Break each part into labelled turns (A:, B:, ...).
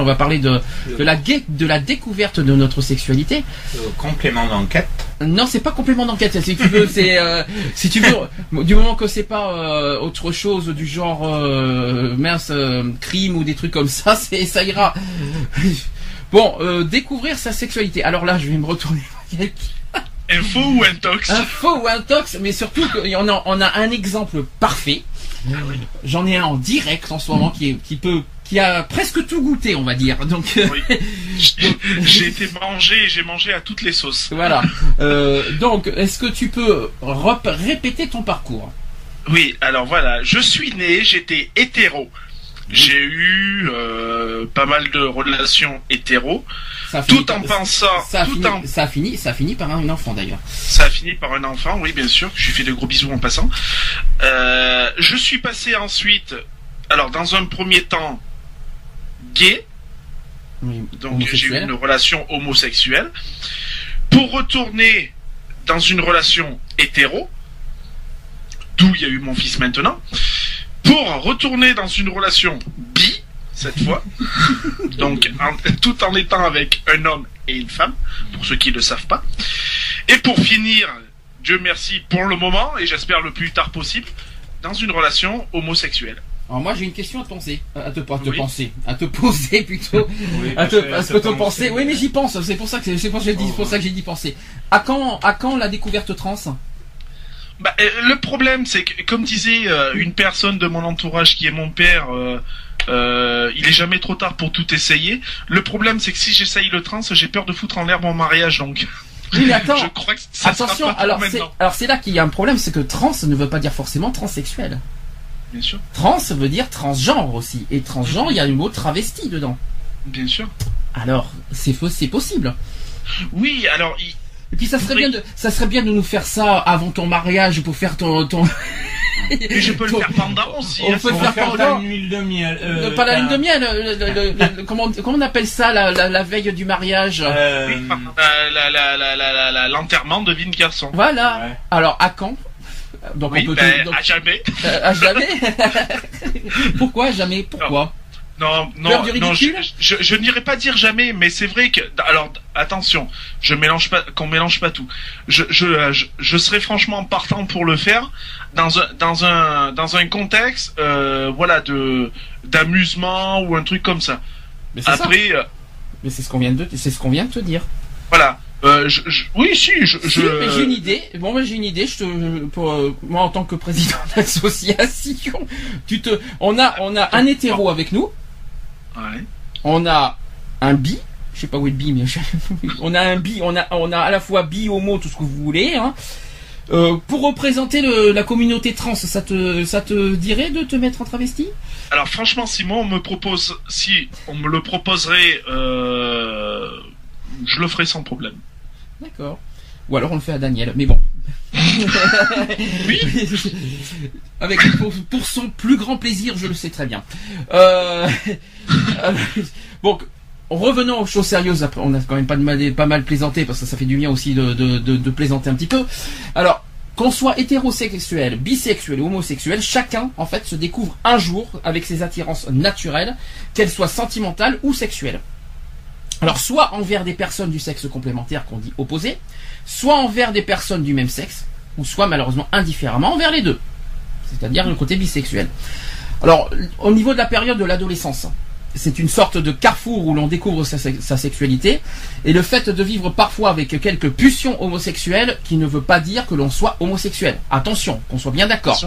A: On va parler de, de, la, de la découverte de notre sexualité.
B: Euh, complément d'enquête.
A: Non, c'est pas complément d'enquête. Si tu veux, c'est euh, si tu veux, du moment que c'est pas euh, autre chose du genre mince crime ou des trucs comme ça, c'est ça ira. Bon, découvrir sa sexualité. Alors là, je vais me retourner.
C: Info ou intox?
A: Info ou intox, mais surtout qu'on a, on a un exemple parfait. J'en ai un en direct en ce moment qui, qui peut qui a presque tout goûté, on va dire. Donc, oui.
C: j'ai été mangé, j'ai mangé à toutes les sauces.
A: Voilà. Euh, donc, est-ce que tu peux répéter ton parcours?
C: Oui. Alors voilà, je suis né, j'étais hétéro. J'ai eu euh, pas mal de relations hétéro, tout en pensant,
A: ça
C: tout
A: fini,
C: en...
A: ça a fini, ça a fini par un enfant d'ailleurs.
C: Ça a fini par un enfant, oui bien sûr. Je lui fais de gros bisous en passant. Euh, je suis passé ensuite, alors dans un premier temps, gay. donc j'ai eu une relation homosexuelle. Pour retourner dans une relation hétéro, d'où il y a eu mon fils maintenant pour retourner dans une relation bi cette fois, donc tout en étant avec un homme et une femme, pour ceux qui ne le savent pas. Et pour finir, Dieu merci pour le moment, et j'espère le plus tard possible, dans une relation homosexuelle.
A: Alors moi j'ai une question à te penser, à te, à te penser, à te poser plutôt, à te, à te penser. Oui mais j'y pense, c'est pour ça que c'est pour ça que j'ai dit, pour ça que j'ai dit penser. À quand, à quand la découverte trans?
C: Bah, euh, le problème, c'est que, comme disait euh, une personne de mon entourage qui est mon père, euh, il est jamais trop tard pour tout essayer. Le problème, c'est que si j'essaye le trans, j'ai peur de foutre en l'air mon mariage, donc.
A: Oui, mais attends.
C: je crois que ça
A: attention.
C: Sera pas
A: alors,
C: c'est,
A: alors c'est là qu'il y a un problème, c'est que trans ne veut pas dire forcément transsexuel.
C: Bien sûr.
A: Trans veut dire transgenre aussi, et transgenre, il y a le mot travesti dedans.
C: Bien sûr.
A: Alors, c'est c'est possible.
C: Oui, alors. Il
A: et puis ça serait bien de, ça serait bien de nous faire ça avant ton mariage pour faire ton, ton...
C: Mais je peux le faire pendant aussi.
A: On peut le faire pendant.
B: La lune de miel.
A: Euh, pas la lune de miel. Le, le, le, comment, comment on appelle ça la, la, la veille du mariage
C: euh... oui, la, la, la, la, l'enterrement de Vin Garçon.
A: Voilà. Ouais. Alors à quand?
C: Donc oui, on peut ben, donc, à jamais.
A: Euh, à jamais. Pourquoi jamais? Pourquoi?
C: Non, non, non, je, je, je n'irai pas dire jamais, mais c'est vrai que, alors, attention, je mélange pas, qu'on mélange pas tout. Je, je, je, je, serais franchement partant pour le faire dans un, dans un, dans un contexte, euh, voilà, de, d'amusement ou un truc comme ça.
A: Mais Après, ça. mais c'est ce qu'on vient de, c'est ce qu'on vient de te dire.
C: Voilà. Euh, je, je, oui, si, je.
A: Si, j'ai une idée. Bon, ben, j'ai une idée. Je te, pour euh, moi, en tant que président d'association, tu te, on a, on a un hétéro avec nous.
C: Ouais.
A: On a un bi, je sais pas où est le bi, mais on a un bi, on a, on a à la fois bi, homo, tout ce que vous voulez. Hein. Euh, pour représenter le, la communauté trans, ça te, ça te dirait de te mettre en travesti?
C: Alors franchement, si moi on me propose, si on me le proposerait, euh, je le ferai sans problème.
A: D'accord. Ou alors on le fait à Daniel, mais bon.
C: oui.
A: Avec pour, son plus grand plaisir, je le sais très bien. Euh, bon, revenons aux choses sérieuses. Après, on a quand même pas, mal, pas mal plaisanté parce que ça fait du bien aussi de, de, de, plaisanter un petit peu. Alors, qu'on soit hétérosexuel, bisexuel ou homosexuel, chacun en fait se découvre un jour avec ses attirances naturelles, qu'elles soient sentimentales ou sexuelles. Alors soit envers des personnes du sexe complémentaire qu'on dit opposé, soit envers des personnes du même sexe, ou soit malheureusement indifféremment envers les deux, c'est-à-dire le côté bisexuel. Alors, au niveau de la période de l'adolescence, c'est une sorte de carrefour où l'on découvre sa, sexualité, et le fait de vivre parfois avec quelques pulsions homosexuelles qui ne veut pas dire que l'on soit homosexuel. Attention, qu'on soit bien d'accord.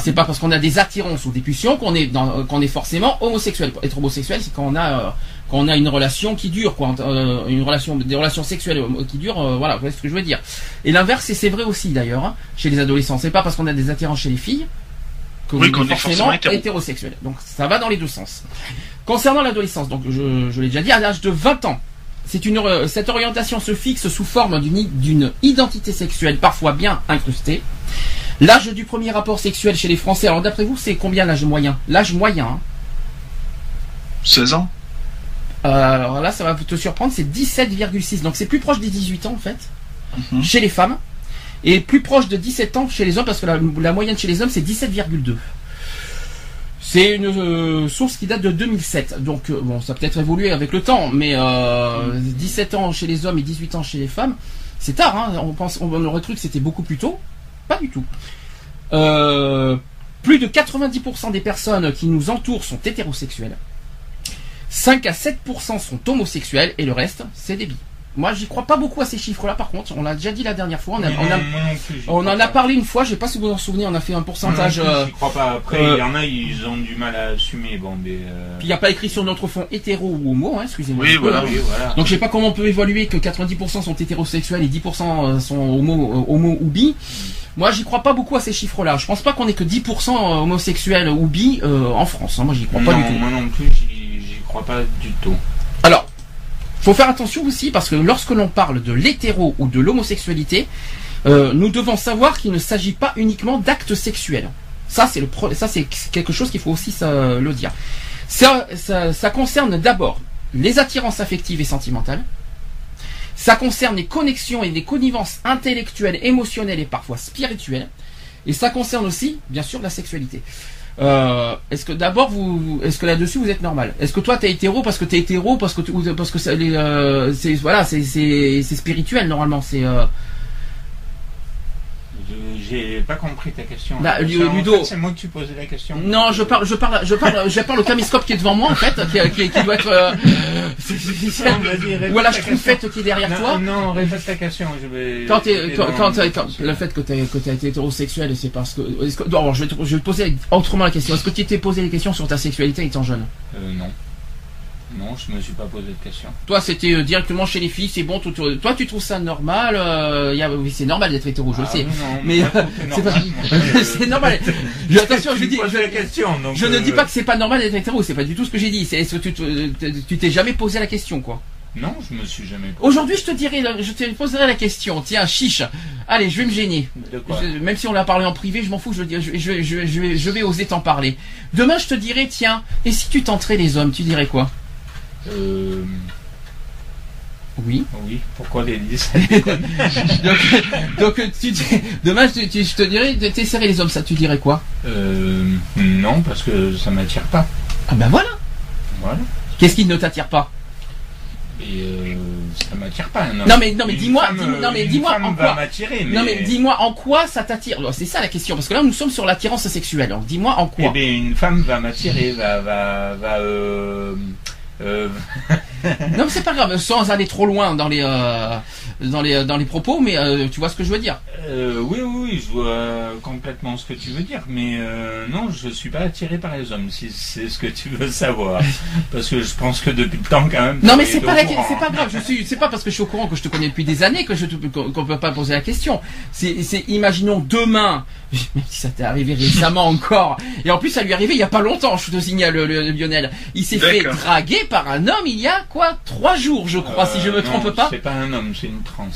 A: c'est pas parce qu'on a des attirances ou des pulsions qu'on est, qu'on est forcément homosexuel. Être homosexuel, c'est quand on a euh, quand on a une relation qui dure, quoi, euh, une relation, des relations sexuelles euh, qui durent, euh, voilà, c'est ce que je veux dire. Et l'inverse, c'est vrai aussi d'ailleurs, hein, chez les adolescents. C'est pas parce qu'on a des attirances chez les filles que
C: oui, qu'on
A: est forcément hétérosexuel. Donc ça va dans les deux sens. Concernant l'adolescence, donc je, je l'ai déjà dit, à l'âge de 20 ans, c'est une, cette orientation se fixe sous forme d'une identité sexuelle parfois bien incrustée. L'âge du premier rapport sexuel chez les Français, alors d'après vous, c'est combien l'âge moyen? L'âge moyen, hein?
C: 16 ans
A: Euh, alors là, ça va te surprendre, c'est 17,6. Donc c'est plus proche des 18 ans en fait, chez les femmes, et plus proche de 17 ans chez les hommes, parce que la, la moyenne chez les hommes c'est 17,2. C'est une euh, source qui date de 2007. Donc euh, bon, ça peut-être évolué avec le temps, mais euh, 17 ans chez les hommes et 18 ans chez les femmes, c'est tard. Hein, on pense, on aurait cru que c'était beaucoup plus tôt. Pas du tout. Euh, plus de 90% des personnes qui nous entourent sont hétérosexuelles. 5 à 7% sont homosexuels et le reste, c'est des bi. Moi, j'y crois pas beaucoup à ces chiffres-là, par contre. On l'a déjà dit la dernière fois. On, a- a-
B: plus,
A: en a
B: pas.
A: parlé une fois, je sais pas si vous vous en souvenez, on a fait un pourcentage.
B: Moi non plus,
A: euh,
B: j'y crois pas. Après,
A: euh,
B: il y en a, ils ont du mal à assumer. Bon, mais. euh,
A: Puis il n'y a pas écrit sur notre fond hétéro ou homo, hein, excusez-moi.
C: Oui, voilà.
B: oui, voilà.
A: Donc je sais pas comment on peut évaluer que 90% sont hétérosexuels et 10% sont homo, euh, homo ou bi. Moi, j'y crois pas beaucoup à ces chiffres-là. Je pense pas qu'on ait que 10% homosexuels ou bi euh, en France. hein. Moi, j'y crois pas du tout.
B: moi non plus, pas du tout.
A: Alors, faut faire attention aussi parce que lorsque l'on parle de l'hétéro ou de l'homosexualité, euh, nous devons savoir qu'il ne s'agit pas uniquement d'actes sexuels. Ça, c'est quelque chose qu'il faut aussi le dire. Ça concerne d'abord les attirances affectives et sentimentales. Ça concerne les connexions et les connivences intellectuelles, émotionnelles et parfois spirituelles. Et ça concerne aussi, bien sûr, la sexualité. Euh, est-ce que d'abord vous, est-ce que là-dessus vous êtes normal? Est-ce que toi t'es hétéro parce que t'es hétéro parce que parce que c'est, les, euh, c'est voilà c'est c'est c'est spirituel normalement c'est euh,
B: J'ai pas compris ta question.
A: Bah,
B: fait, C'est moi que tu posais la question.
A: non je parle je parle je parle je parle au caméscope qui est devant moi en fait qui, qui- qui doit être euh, c'est- c'est- c'est-
B: Non, vas-y, répète
A: ou à la
B: ta
A: schtroumpfette qui est derrière
B: non,
A: toi
B: Non, répète ta question. Je vais.
A: quand,
B: je vais
A: quand, quand, quand- le fait que tu que t'as été hétérosexuel c'est parce que, est-ce que je vais, te, je vais te poser autrement la question est-ce que tu t'es posé des questions sur ta sexualité étant jeune?
B: Euh, non. Non, je me suis pas posé de question.
A: Toi, c'était euh, directement chez les filles, c'est bon. Tout, tout- toi, tu trouves ça normal euh, y a- Oui, c'est normal d'être hétéro, je
B: Ah
A: sais.
B: non,
A: mais euh,
B: c'est
A: pas,
B: normal, moi.
A: c'est normal. Je- attention, je dis, je,
B: la question. donc,
A: je ne dis pas que c'est pas normal d'être hétéro. C'est pas du tout ce que j'ai dit. C'est est-ce que tu te- tu t'es jamais posé la question, quoi?
B: Non, je me suis jamais. posé.
A: Aujourd'hui, je te dirai, je te poserai la question. Tiens, chiche. Allez, je vais me gêner.
B: De quoi?
A: Je- même si on l'a parlé en privé, je m'en fous. Je, je vais oser t'en parler. Demain, je te dirai, tiens, et si tu tenterais les hommes, tu dirais quoi?
B: Euh,
A: Oui.
B: oui, pourquoi les 10
A: donc, donc, tu, dis- tu, tu- je te dirais, de t'essayer les hommes, ça, tu dirais quoi?
B: Euh, Non, parce que ça m'attire pas.
A: Ah ben voilà.
B: Voilà.
A: Qu'est-ce qui ne t'attire pas?
B: Et euh, ça m'attire pas.
A: Non, mais- non, mais dis-moi, non, mais dis-moi en quoi
B: mais.
A: Non mais dis-moi en quoi ça t'attire? Alors, C'est ça la question parce que là nous sommes sur l'attirance sexuelle. Donc dis-moi en
B: Eh
A: quoi
B: bien, une femme va m'attirer, va, va, va. Euh, euh,
A: Non mais c'est pas grave, sans aller trop loin dans les euh, dans les dans les propos, mais euh, tu vois ce que je veux dire.
B: euh, oui, oui, oui, je vois complètement ce que tu veux dire, mais euh, non, je suis pas attiré par les hommes, si c'est ce que tu veux savoir. Parce que je pense que depuis le temps, quand même.
A: Non mais c'est
B: es
A: pas la, c'est pas grave. Je suis, c'est pas parce que je suis au courant que je te connais depuis des années que je te, qu'on qu'on peut pas poser la question. C'est, c'est, imaginons demain, même si ça t'est arrivé récemment encore, et en plus ça lui est arrivé il y a pas longtemps. Je te signale, le, le- Lionel. Il s'est fait draguer par un homme il y a quoi trois jours, je crois, si je me
B: Euh,
A: trompe pas.
B: C'est pas un homme, c'est une trans.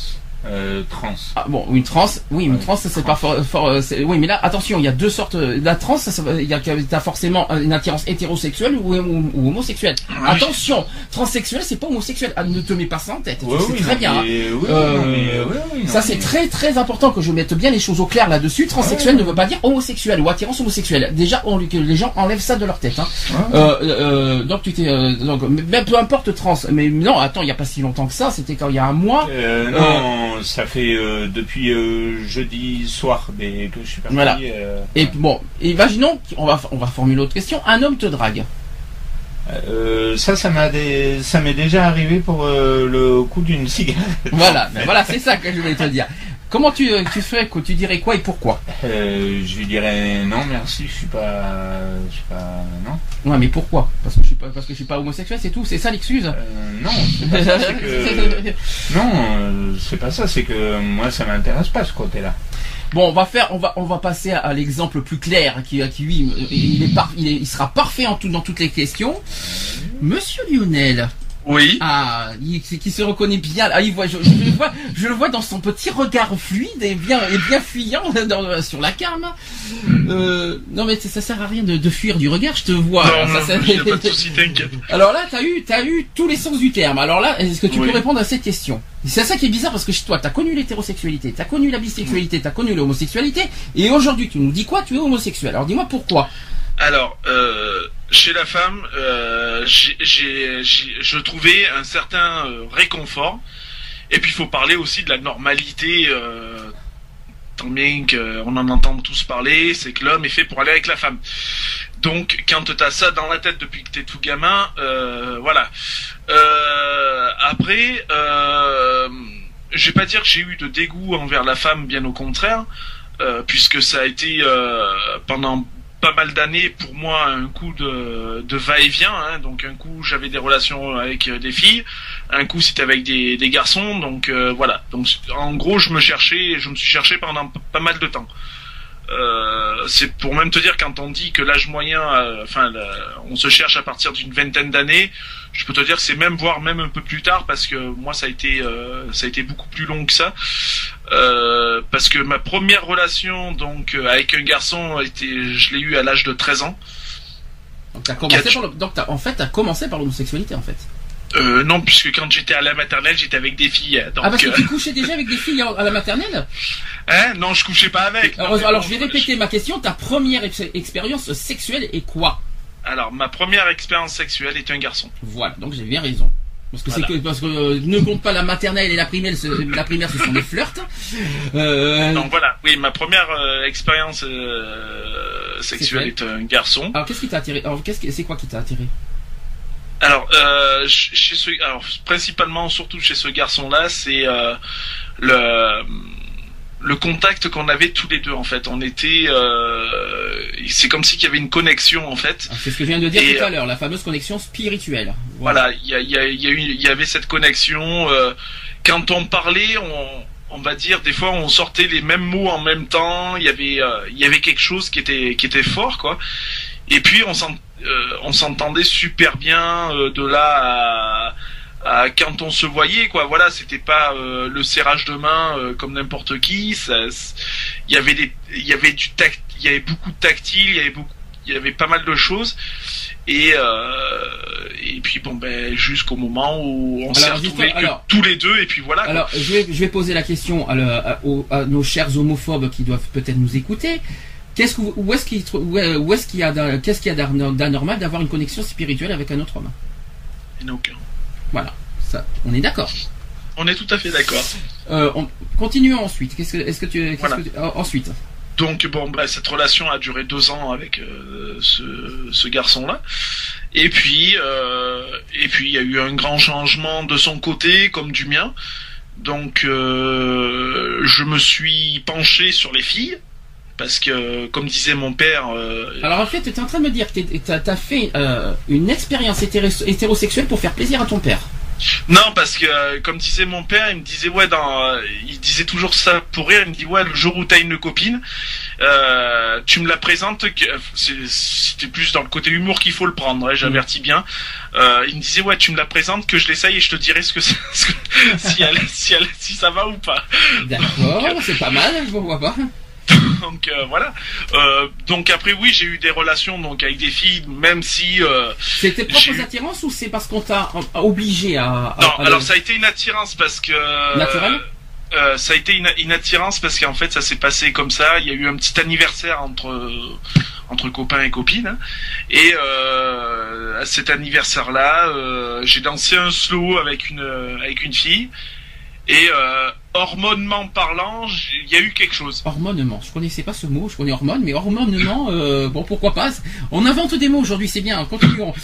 B: Euh, trans.
A: Ah, bon, une trans, oui, une
B: Ouais,
A: trans, ça c'est pas fort, fort, euh, oui, mais là, attention, il y a deux sortes. euh, La trans, il y a, t'as forcément une attirance hétérosexuelle ou, ou, ou homosexuelle. Attention, transsexuel, c'est pas homosexuel. Ah, ne te mets pas ça en tête.
B: Ouais,
A: tu sais
B: oui,
A: très
B: non,
A: bien. hein.
B: mais- oui,
A: Euh,
B: mais- oui, oui, non,
A: Ça c'est très très important que je mette bien les choses au clair là-dessus. Transsexuel ne veut pas dire homosexuel ou attirance homosexuelle. Déjà, on, que les gens enlèvent ça de leur tête. Hein. Euh, euh, donc tu t'es, euh, donc mais peu importe trans. Mais non, attends, il y a pas si longtemps que ça. C'était quand il y a un mois.
B: Non, ça fait euh, depuis euh, jeudi soir mais que je suis parti.
A: Voilà.
B: euh,
A: Et bon, imaginons, on va on va formuler autre question. Un homme te drague.
B: euh, ça, ça m'a ça m'est déjà arrivé pour euh, le coup d'une cigarette.
A: Voilà, ben voilà, c'est ça que je voulais te dire. Comment tu, euh, tu ferais, quoi, tu dirais quoi et pourquoi?
B: Euh, je lui dirais non, merci, je suis pas, je suis pas, non.
A: Ouais, mais pourquoi? Parce que je suis pas, parce que je suis pas homosexuel, c'est tout. C'est ça l'excuse.
B: Euh, non, c'est pas ça, c'est que non, c'est pas ça, c'est que moi ça m'intéresse pas ce côté-là.
A: Bon, on va faire, on va, on va passer à, l'exemple plus clair qui, qui lui, il est, il, est, il sera parfait en tout, dans toutes les questions. Monsieur Lionel,
C: oui.
A: Ah, qui se reconnaît bien. Ah, il voit, je, le vois, je le vois dans son petit regard fluide et bien, et bien fuyant sur la cam. Euh, non mais ça sert à rien de, fuir du regard. Je te vois.
C: Non, ça, non, pas de t'inquiète.
A: Alors là, t'as eu, t'as eu tous les sens du terme. Alors là, est-ce que tu peux répondre à cette question? C'est ça qui est bizarre parce que chez toi, t'as connu l'hétérosexualité, t'as connu la bisexualité, t'as connu l'homosexualité, et aujourd'hui, tu nous dis quoi? Tu es homosexuel. Alors dis-moi pourquoi.
C: Alors, euh, chez la femme, euh, je trouvais un certain euh, réconfort. Et puis, il faut parler aussi de la normalité. tant bien qu'on en entend tous parler, c'est que l'homme est fait pour aller avec la femme. Donc, quand tu as ça dans la tête depuis que tu es tout gamin, voilà. après, je vais pas dire que j'ai eu de dégoût envers la femme, bien au contraire, puisque ça a été pendant pas mal d'années pour moi un coup de, de va-et-vient. Hein. Donc un coup j'avais des relations avec euh, des filles, un coup c'était avec des, des garçons. Donc euh, voilà. Donc en gros je me cherchais, je me suis cherché pendant pas mal de temps. Euh, c'est pour même te dire quand on dit que l'âge moyen, euh, enfin, on se cherche à partir d'une vingtaine d'années. Je peux te dire que c'est même voire même un peu plus tard parce que moi ça a été euh, ça a été beaucoup plus long que ça. parce que ma première relation donc avec un garçon était, je l'ai eu à l'âge de 13 ans.
A: Donc, as commencé par donc en fait t'as commencé par l'homosexualité en fait.
C: Euh, non, puisque quand j'étais à la maternelle, j'étais avec des filles.
A: ah, parce que tu couchais déjà avec des filles à la maternelle?
C: Hein? Non, je couchais pas avec.
A: Alors, je vais répéter ma question. Ta première expérience sexuelle est quoi?
C: Alors, ma première expérience sexuelle est un garçon.
A: Voilà, donc j'ai bien raison. Parce que c'est que parce que euh, ne compte pas la maternelle et la primaire, la primaire ce sont des flirts.
C: Euh... Donc voilà, oui, ma première euh, expérience sexuelle est un garçon.
A: Alors qu'est-ce qui t'a attiré? Alors qu'est-ce c'est quoi qui t'a attiré?
C: Alors, chez ce, alors, principalement, surtout chez ce garçon-là, c'est le le contact qu'on avait tous les deux en fait. On était, euh, c'est comme si qu'il y avait une connexion en fait.
A: Ah, c'est ce que je viens de dire tout à l'heure, la fameuse connexion spirituelle.
C: Voilà, il y, a, y, a, y, a eu, y avait cette connexion. Euh, quand on parlait, on, on va dire des fois on sortait les mêmes mots en même temps. Il y avait, euh, il y avait quelque chose qui était qui était fort quoi. Et puis on euh, s'entendait super bien euh, de là à, quand on se voyait quoi. Voilà c'était pas euh, le serrage de main comme n'importe qui. Il y avait des il y avait du tact il y avait beaucoup de tactile il y avait beaucoup il y avait pas mal de choses. Et et puis bon ben jusqu'au moment où on s'est retrouvés tous les deux et puis voilà
A: alors je vais je vais poser la question à, à nos chers homophobes qui doivent peut-être nous écouter. Qu'est-ce que, où est-ce qu'il, est-ce qu'il y a, qu'est-ce qu'il y a d'anormal d'avoir une connexion spirituelle avec un autre homme?
C: Il n'y en a aucun.
A: Voilà, ça, on est d'accord.
C: On est tout à fait d'accord.
A: Euh, continuons ensuite. Qu'est-ce que, est-ce que tu, ensuite
C: donc bon, bah, cette relation a duré deux ans avec euh, ce, ce garçon-là. Et puis, euh, et puis il y a eu un grand changement de son côté comme du mien. Donc, euh, je me suis penché sur les filles parce que, comme disait mon père. Euh,
A: Alors en fait, tu es en train de me dire que tu as, fait euh, une expérience hétérosexuelle pour faire plaisir à ton père.
C: Non, parce que euh, comme disait mon père, il me disait ouais, dans, il disait toujours ça pour rire. Il me dit ouais, le jour où t'as une copine, tu me la présentes. C'était plus dans le côté humour qu'il faut le prendre. Hein, J'avertis mm. bien. il me disait ouais, tu me la présentes, que je l'essaye et je te dirai ce que, si, si, si, ça va ou pas.
A: D'accord, c'est pas mal. Je vois pas.
C: Donc euh, voilà. Euh, donc après oui, j'ai eu des relations donc avec des filles, même si. Euh,
A: c'est tes propres attirances ou c'est parce qu'on t'a obligé à,
C: Non, alors ça a été une attirance parce que.
A: Naturel.
C: ça a été une, attirance parce qu'en fait ça s'est passé comme ça. Il y a eu un petit anniversaire entre entre copains et copines hein. et à cet anniversaire là, j'ai dansé un slow avec une avec une fille et hormonement parlant, il y a eu quelque chose.
A: Hormonement, je connaissais pas ce mot, je connais hormone, mais hormonement, euh, bon pourquoi pas. On invente des mots aujourd'hui, c'est bien, continuons.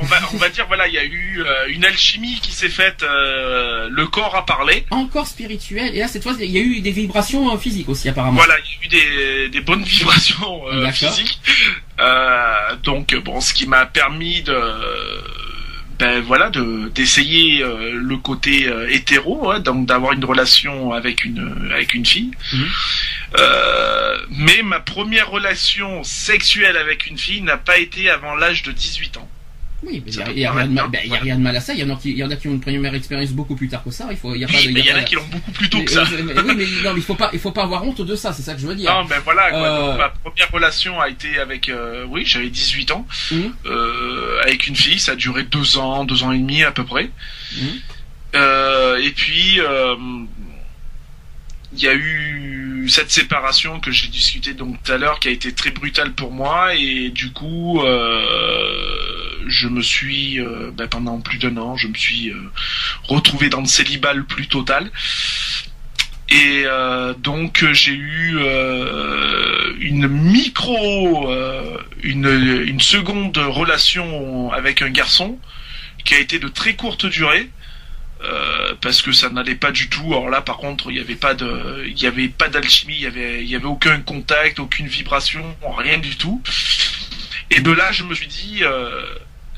C: on, va, on va dire, voilà, il y a eu euh, une alchimie qui s'est faite, euh, le corps a parlé.
A: Encore spirituel, et là cette fois, il y a eu des vibrations physiques aussi apparemment.
C: Voilà, il y a eu des, des bonnes vibrations physiques. donc bon, ce qui m'a permis de ben voilà, de d'essayer euh, le côté euh, hétéro, hein, donc d'avoir une relation avec une avec une fille. Mhm. mais ma première relation sexuelle avec une fille n'a pas été avant l'âge de 18 ans.
A: Oui, il n'y a, rien de mal à ça. Il y, en a qui, y en a qui ont une première expérience beaucoup plus tard que ça. Il faut,
C: y a pas, y, en a qui l'ont beaucoup plus tôt que ça.
A: oui, mais non, il faut pas, il faut pas avoir honte de ça. C'est ça que je veux dire.
C: Non, mais voilà. Quoi, ma première relation a été avec, oui, j'avais 18 ans, mmh. avec une fille. Ça a duré deux ans, deux ans et demi à peu près. Mmh. et puis il y a eu cette séparation que j'ai discuté donc tout à l'heure qui a été très brutale pour moi et du coup euh, je me suis euh, ben, pendant plus d'un an je me suis euh, retrouvé dans le célibat le plus total et donc j'ai eu une micro une, une seconde relation avec un garçon qui a été de très courte durée euh, parce que ça n'allait pas du tout. Alors là, par contre, il n'y avait pas de, il y avait pas d'alchimie, il y avait, il y avait aucun contact, aucune vibration, rien du tout. Et de là, je me suis dit, euh,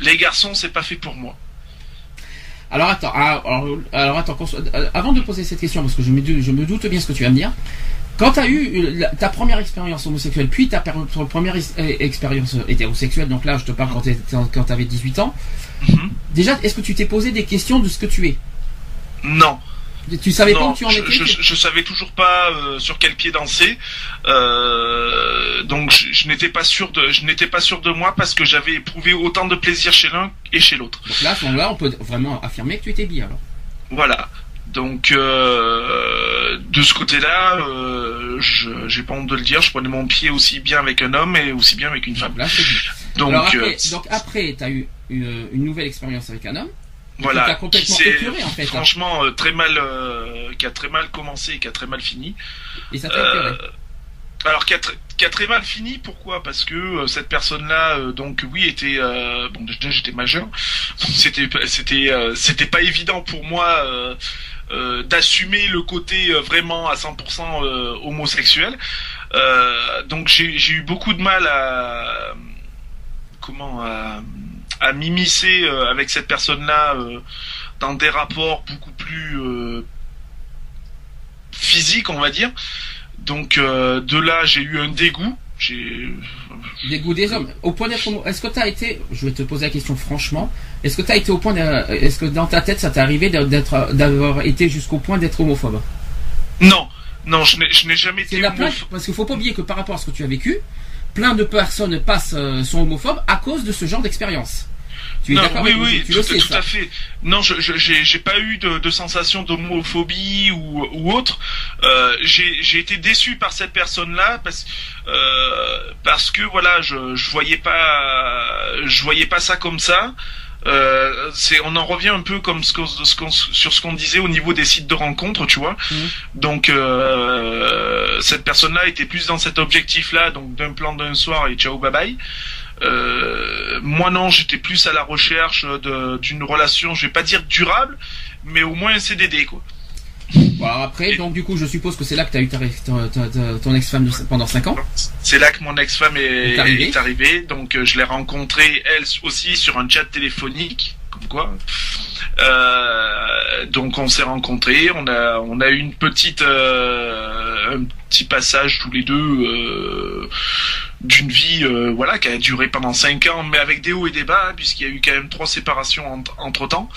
C: les garçons, c'est pas fait pour moi.
A: Alors attends, ah, alors, attends, euh, avant de poser cette question, parce que je me, je me doute bien ce que tu vas me dire. Quand tu as eu ta première expérience homosexuelle, puis ta première expérience hétérosexuelle, donc là je te parle quand tu avais 18 ans, mhm. déjà est-ce que tu t'es posé des questions de ce que tu es?
C: Non.
A: Tu savais pas où tu en
C: étais je, savais toujours pas euh, sur quel pied danser, euh, donc je, n'étais pas sûr de, je n'étais pas sûr de moi parce que j'avais éprouvé autant de plaisir chez l'un et chez l'autre.
A: Donc là, à ce moment-là, on peut vraiment affirmer que tu étais bien alors.
C: Voilà. Donc euh, de ce côté-là, je j'ai pas honte de le dire, je prenais mon pied aussi bien avec un homme et aussi bien avec une femme.
A: Donc, après, donc après, tu as eu une nouvelle expérience avec un homme
C: voilà, qui en fait, hein. franchement euh, très mal, euh, qui a très mal commencé et qui a très mal fini.
A: Et ça euh,
C: alors qui a, qui a, très mal fini, pourquoi? Parce que cette personne-là, donc oui, était bon déjà j'étais majeur, c'était c'était c'était pas évident pour moi d'assumer le côté vraiment à 100% homosexuel. donc j'ai eu beaucoup de mal à comment à à m'immiscer euh, avec cette personne-là euh, dans des rapports beaucoup plus euh, physiques, on va dire. Donc de là, j'ai eu un dégoût. J'ai
A: dégoût des hommes. Au point d'être, est-ce que tu as été, je vais te poser la question franchement, est-ce que tu as été au point, est-ce que dans ta tête ça t'est arrivé d'être, d'avoir été jusqu'au point d'être homophobe?
C: Non, non, je n'ai jamais été homophobe.
A: parce qu'il faut pas oublier que par rapport à ce que tu as vécu, plein de personnes passent sont homophobes à cause de ce genre d'expérience
C: non, oui, oui, tout, à fait. Non, je j'ai pas eu de, sensation d'homophobie ou, ou autre. Euh, j'ai été déçu par cette personne-là parce euh, parce que voilà, je je voyais pas je voyais pas ça comme ça. Euh, c'est on en revient un peu comme ce, sur ce qu'on disait au niveau des sites de rencontres, tu vois. Mmh. Donc euh, cette personne-là était plus dans cet objectif-là, donc d'un plan d'un soir et ciao bye bye. Euh, moi non, j'étais plus à la recherche d'une relation, je vais pas dire durable, mais au moins un CDD quoi.
A: Après, donc du coup, je suppose que c'est là que tu as eu ton ex-femme pendant 5 ans.
C: C'est là que mon ex-femme est, arrivée. Donc euh, je l'ai rencontrée elle aussi sur un chat téléphonique, comme quoi. Euh, donc on s'est rencontrés, on a on a eu une petite un petit passage tous les deux d'une vie euh, voilà qui a duré pendant 5 ans mais avec des hauts et des bas puisqu'il y a eu quand même trois séparations entre temps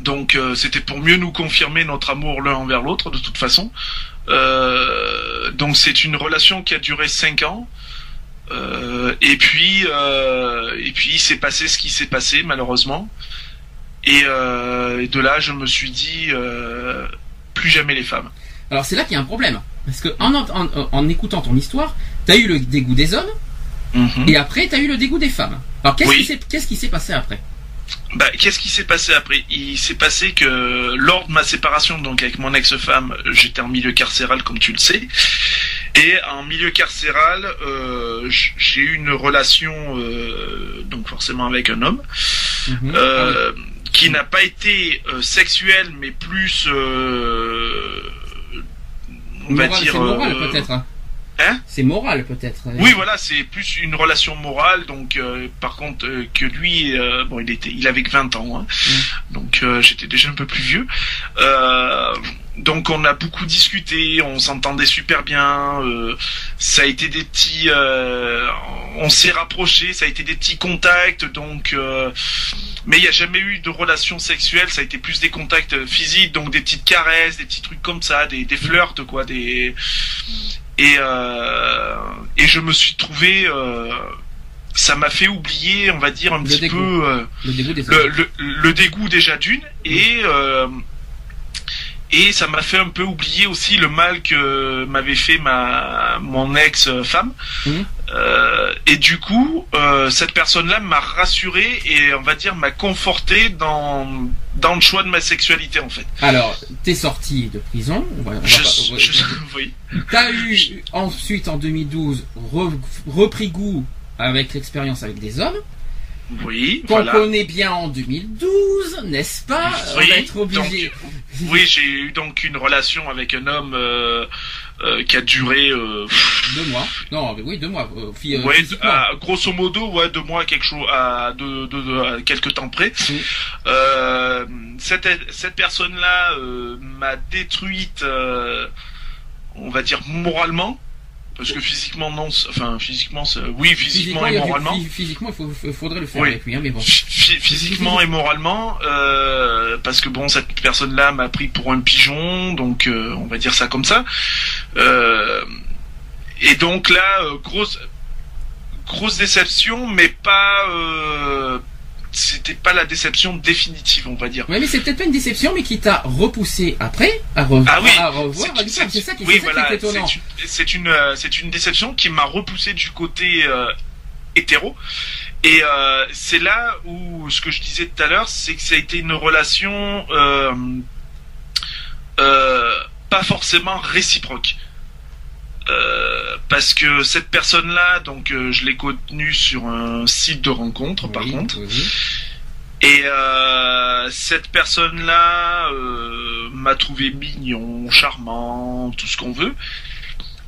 C: donc euh, c'était pour mieux nous confirmer notre amour l'un envers l'autre de toute façon. Euh, donc c'est une relation qui a duré 5 ans. Et puis et puis il s'est passé ce qui s'est passé malheureusement. Et, de là je me suis dit plus jamais les femmes.
A: Alors c'est là qu'il y a un problème. Parce que en, en écoutant ton histoire T'as eu le dégoût des hommes, mhm. et après, t'as eu le dégoût des femmes. Alors, qu'est-ce qui s'est passé après?
C: Bah, qu'est-ce qui s'est passé après? Il s'est passé que lors de ma séparation, donc avec mon ex-femme, j'étais en milieu carcéral, comme tu le sais. Et en milieu carcéral, euh, j'ai eu une relation, euh, donc forcément avec un homme, mhm. euh, ah qui n'a pas été sexuelle, mais plus,
A: on va dire, peut-être. Hein.
C: Hein
A: c'est moral peut-être.
C: Oui, voilà, c'est plus une relation morale. Donc, euh, par contre, euh, que lui, euh, bon, il était, il avait que 20 ans, hein, mm. donc j'étais déjà un peu plus vieux. donc on a beaucoup discuté, on s'entendait super bien. Ça a été des petits, on s'est rapprochés, ça a été des petits contacts. Donc, mais il n'y a jamais eu de relation sexuelle. Ça a été plus des contacts physiques, donc des petites caresses, des petits trucs comme ça, des, des flirts quoi, des et et je me suis trouvé ça m'a fait oublier, on va dire un petit peu le dégoût, le, le, dégoût déjà d'une et et ça m'a fait un peu oublier aussi le mal que m'avait fait ma mon ex-femme. Mhm. Euh, et du coup, euh, cette personne-là m'a rassuré et on va dire m'a conforté dans dans le choix de ma sexualité en fait.
A: Alors, t'es sorti de prison.
C: je, oui.
A: T'as eu ensuite en 2012 repris goût avec l'expérience avec des hommes.
C: Oui,
A: Qu'on connaît bien en 2012, n'est-ce pas?
C: Oui, être obligé. oui, j'ai eu donc une relation avec un homme euh, qui a duré euh,
A: deux mois. Non, oui, deux mois.
C: oui, grosso modo, ouais, deux mois, quelque chose, à, quelques temps près. cette cette personne-là m'a détruite, on va dire moralement. Parce que physiquement, non. Enfin, physiquement, oui, physiquement, et moralement.
A: physiquement, il faudrait le faire avec lui, hein, mais bon.
C: physiquement et moralement, euh, parce que bon, cette personne-là m'a pris pour un pigeon, donc euh, on va dire ça comme ça. Euh, et donc là, grosse, grosse déception, mais pas c'était pas la déception définitive, on va dire.
A: Oui, mais c'est peut-être pas une déception, mais qui t'a repoussé après à, revoir.
C: Ah oui,
A: à revoir. C'est ça qui, oui, voilà.
C: C'est une, euh, c'est une déception qui m'a repoussé du côté euh, hétéro. Et euh, c'est là où ce que je disais tout à l'heure, c'est que ça a été une relation euh, pas forcément réciproque. Euh, parce que cette personne-là, donc euh, je l'ai connue sur un site de rencontre, par contre. Et euh, cette personne-là m'a trouvé mignon, charmant, tout ce qu'on veut.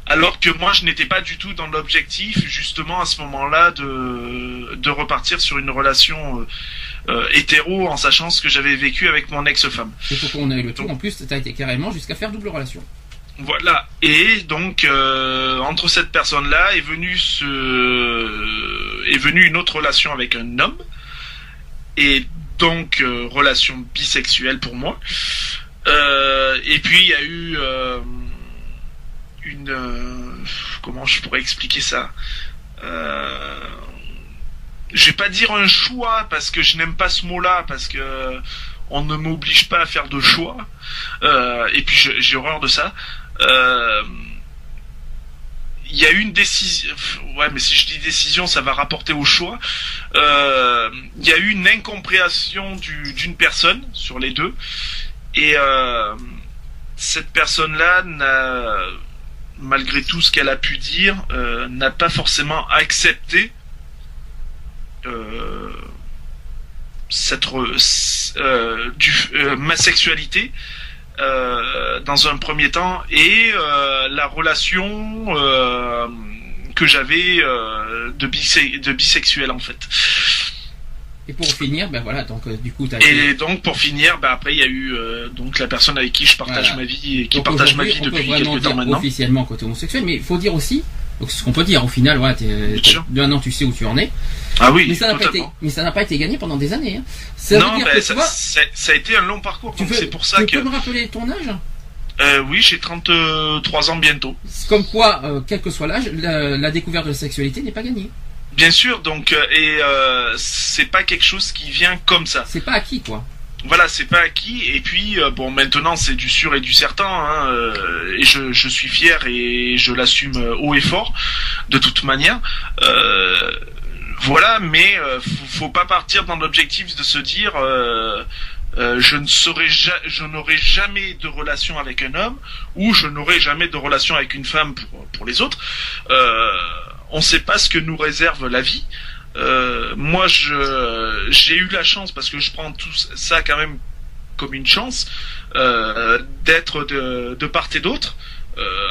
C: Alors que moi, je n'étais pas du tout dans l'objectif, justement, à ce moment-là, de, de repartir sur une relation hétéro, en sachant ce que j'avais vécu avec mon ex-femme.
A: C'est pourquoi on a eu le tour. En plus, tu as été carrément jusqu'à faire double relation.
C: Voilà. Et donc euh, entre cette personne-là est venue une autre relation avec un homme et donc euh, relation bisexuelle pour moi. Euh, et puis il y a eu une comment je pourrais expliquer ça. je vais pas dire un choix parce que je n'aime pas ce mot-là parce que on ne m'oblige pas à faire de choix. et puis j'ai horreur de ça. Euh, il y a une décision. Ouais, mais si je dis décision, ça va rapporter au choix. Euh, il y a eu une incompréhension d'une personne sur les deux, et euh, cette personne-là n'a, malgré tout ce qu'elle a pu dire, n'a pas forcément accepté cette du, ma sexualité euh, dans un premier temps et euh, la relation euh, que j'avais de, de bisexuel en fait.
A: Et pour finir, ben voilà, donc du coup,
C: as Et donc pour finir, ben après il y a eu donc la personne avec qui je partage ma vie et qui partage ma vie depuis quelques temps maintenant.
A: Officiellement côté homosexuel, mais il faut dire aussi, donc ce qu'on peut dire au final, voilà, d'un an tu sais où tu en es.
C: Ah oui.
A: Mais ça n'a pas été, mais ça n'a pas été gagné pendant des années. Hein.
C: Ça non, ben, ça, ça, a été un long parcours. C'est pour ça
A: tu
C: que.
A: Tu peux me rappeler ton âge?
C: Euh, oui, j'ai 33 ans bientôt.
A: Comme quoi, euh, quel que soit l'âge, la, découverte de la sexualité n'est pas gagnée.
C: Bien sûr, donc euh, et euh, c'est pas quelque chose qui vient comme ça.
A: C'est pas acquis, quoi.
C: Voilà, c'est pas acquis. Et puis euh, bon, maintenant c'est du sûr et du certain. Hein, et je, suis fier et je l'assume haut et fort, de toute manière. Voilà, mais euh, faut, pas partir dans l'objectif de se dire euh, euh, je ne serai je n'aurai jamais de relation avec un homme ou je n'aurai jamais de relation avec une femme pour, pour les autres. on ne sait pas ce que nous réserve la vie. Moi, je j'ai eu la chance parce que je prends tout ça quand même comme une chance d'être de, de part et d'autre.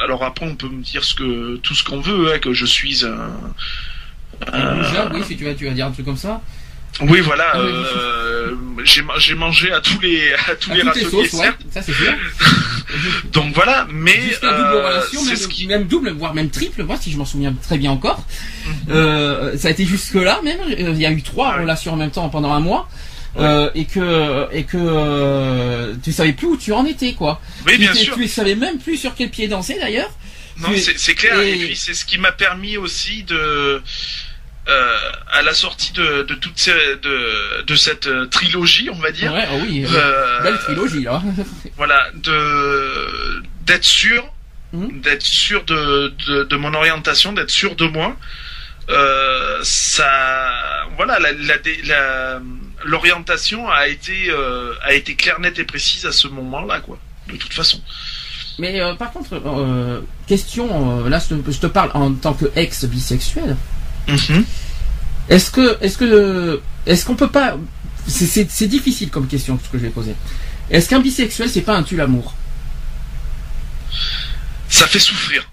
C: alors après, on peut me dire tout ce qu'on veut, hein, que je suis un
A: euh... oui, si tu tu vas dire un truc comme ça.
C: Oui, voilà. Euh, j'ai mangé à tous les à tous les râteliers,
A: ça c'est sûr.
C: Donc voilà, mais
A: euh, même, ce qui... même double, voire même triple, moi si je m'en souviens très bien encore. Mhm. euh, ça a été jusque là même. Il y a eu trois relations en même temps pendant un mois. Et que et que tu savais plus où tu en étais quoi.
C: Oui, bien sûr.
A: Tu savais même plus sur quel pied danser d'ailleurs.
C: Non, c'est clair. Et, puis c'est ce qui m'a permis aussi de euh, à la sortie de, de toute ces, de, de cette euh, trilogie, on va dire.
A: Ouais, oh oui, euh, belle trilogie là.
C: voilà, de d'être sûr, hmm. d'être sûr de, de, de, mon orientation, d'être sûr de moi. Euh, ça, voilà, la, la, l'orientation a été a été claire, nette et précise à ce moment-là, quoi. De toute façon.
A: Mais par contre, question, là je te, parle en tant que ex bisexuel. Mhm. Est-ce que, est-ce que, est-ce qu'on peut pas, c'est difficile comme question ce que je vais poser. Est-ce qu'un bisexuel c'est pas un tue l'amour?
C: Ça fait souffrir.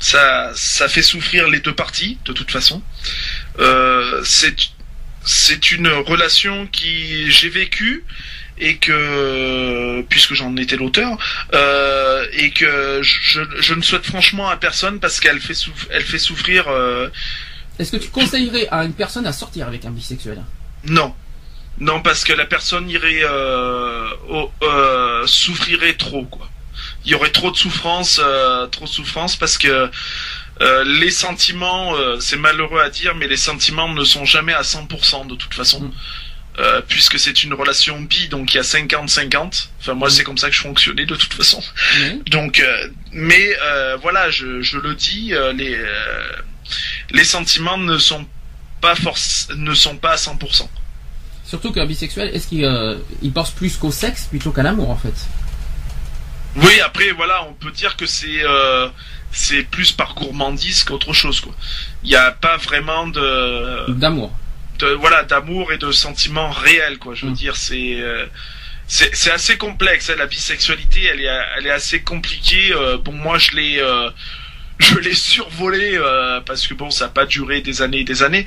C: Ça, ça fait souffrir les deux parties de toute façon. c'est c'est une relation qui j'ai vécue et que puisque j'en étais l'auteur euh, et que je, je, ne souhaite franchement à personne parce qu'elle fait elle fait souffrir. Euh,
A: Est-ce que tu conseillerais à une personne à sortir avec un bisexuel
C: Non, non parce que la personne irait euh, euh souffrirait trop quoi. Il y aurait trop de souffrance, euh, trop de souffrance parce que les sentiments, c'est malheureux à dire, mais les sentiments ne sont jamais à 100% de toute façon. Mm. Euh, puisque c'est une relation bi, donc il y a 50-50. Enfin, moi, mm. c'est comme ça que je fonctionnais de toute façon. Mm. Donc, mais voilà, je, je, le dis, les les sentiments ne sont pas force, ne sont pas à 100%.
A: Surtout qu'un bisexuel, est-ce qu'il il pense plus qu'au sexe plutôt qu'à l'amour en fait?
C: Oui, après voilà, on peut dire que c'est c'est plus par gourmandise qu'autre chose quoi. Il n'y a pas vraiment de
A: d'amour.
C: De, voilà, d'amour et de sentiments réels quoi. Je veux mm. dire, c'est euh, c'est assez complexe. Hein, la bisexualité, elle est elle est assez compliquée. Euh, bon, moi, je l'ai euh, je l'ai survolé euh, parce que bon ça n'a pas duré des années et des années.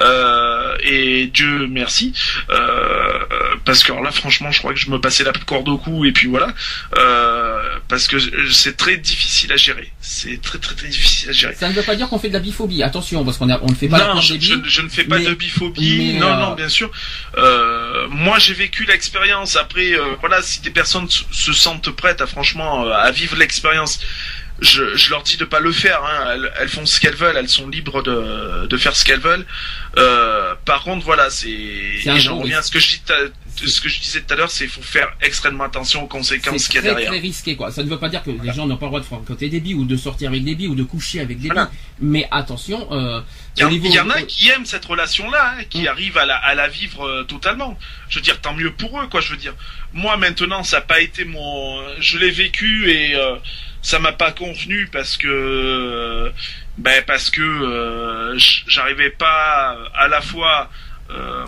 C: Euh, et Dieu merci euh, parce que là franchement je crois que je me passais la corde au cou et puis voilà. Parce que c'est très difficile à gérer. C'est très, très très difficile à gérer.
A: Ça ne veut pas dire qu'on fait de la biphobie. Attention parce qu'on on ne fait pas
C: non je, je, ne fais pas de biphobie. non non bien sûr. Moi j'ai vécu l'expérience. Après voilà si des personnes se sentent prêtes à franchement à vivre l'expérience je, je, leur dis de pas le faire. Hein. Elles, font ce qu'elles veulent, elles sont libres de, de faire ce qu'elles veulent. Euh, par contre, voilà, c'est. J'en reviens à ce que je dis, ce que je disais tout à l'heure, c'est qu'il faut faire extrêmement attention aux conséquences qu'il y a derrière.
A: C'est très risqué, quoi. Ça ne veut pas dire que les gens n'ont pas le droit de fréquenter des billes ou de sortir avec des billes ou de coucher avec des billes. Mais attention. Euh,
C: il y, en a qui aiment cette relation-là, hein, qui mm. arrivent à la, à la vivre euh, totalement. Je veux dire, tant mieux pour eux, quoi. Je veux dire, moi maintenant, ça n'a pas été mon. Je l'ai vécu et. Euh, ça m'a pas convenu parce que ben parce que euh, j'arrivais pas à la fois euh,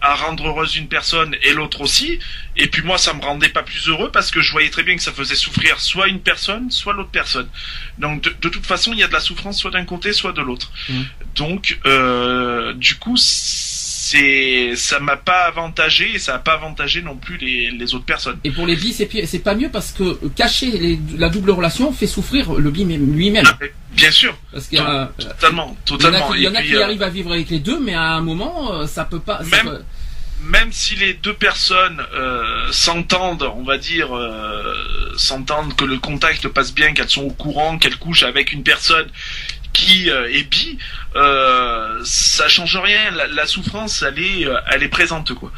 C: à rendre heureuse une personne et l'autre aussi. Et puis moi ça me rendait pas plus heureux parce que je voyais très bien que ça faisait souffrir soit une personne soit l'autre personne. Donc de, toute façon il y a de la souffrance soit d'un côté soit de l'autre. Mmh. donc euh, du coup c'est ça m'a pas avantagé et ça a pas avantagé non plus les, les autres personnes.
A: Et pour les bi, c'est c'est pas mieux parce que cacher la double relation fait souffrir le bi lui-même. Ah,
C: bien sûr.
A: Parce qu'il y a,
C: totalement, totalement.
A: Il y en a qui, euh, arrivent à vivre avec les deux, mais à un moment, euh, ça peut pas.
C: même, même si les deux personnes euh, s'entendent, on va dire, s'entendent que le contact passe bien, qu'elles sont au courant, qu'elles couchent avec une personne qui euh, est bi, euh, ça change rien. La, souffrance, elle est, euh, elle est présente, quoi.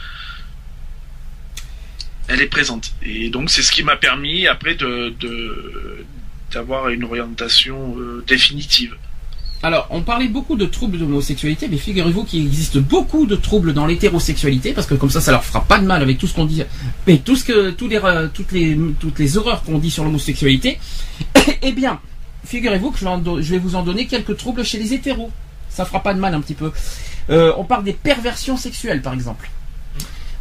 C: Elle est présente. Et donc, c'est ce qui m'a permis, après, de, d'avoir une orientation définitive.
A: Alors, on parlait beaucoup de troubles d'homosexualité, mais figurez-vous qu'il existe beaucoup de troubles dans l'hétérosexualité, parce que comme ça, ça leur fera pas de mal avec tout ce qu'on dit, mais tout ce que, toutes les, toutes les horreurs qu'on dit sur l'homosexualité. eh bien, figurez-vous que je vais, vous en donner quelques troubles chez les hétéros. Ça fera pas de mal un petit peu. Euh, on parle des perversions sexuelles, par exemple,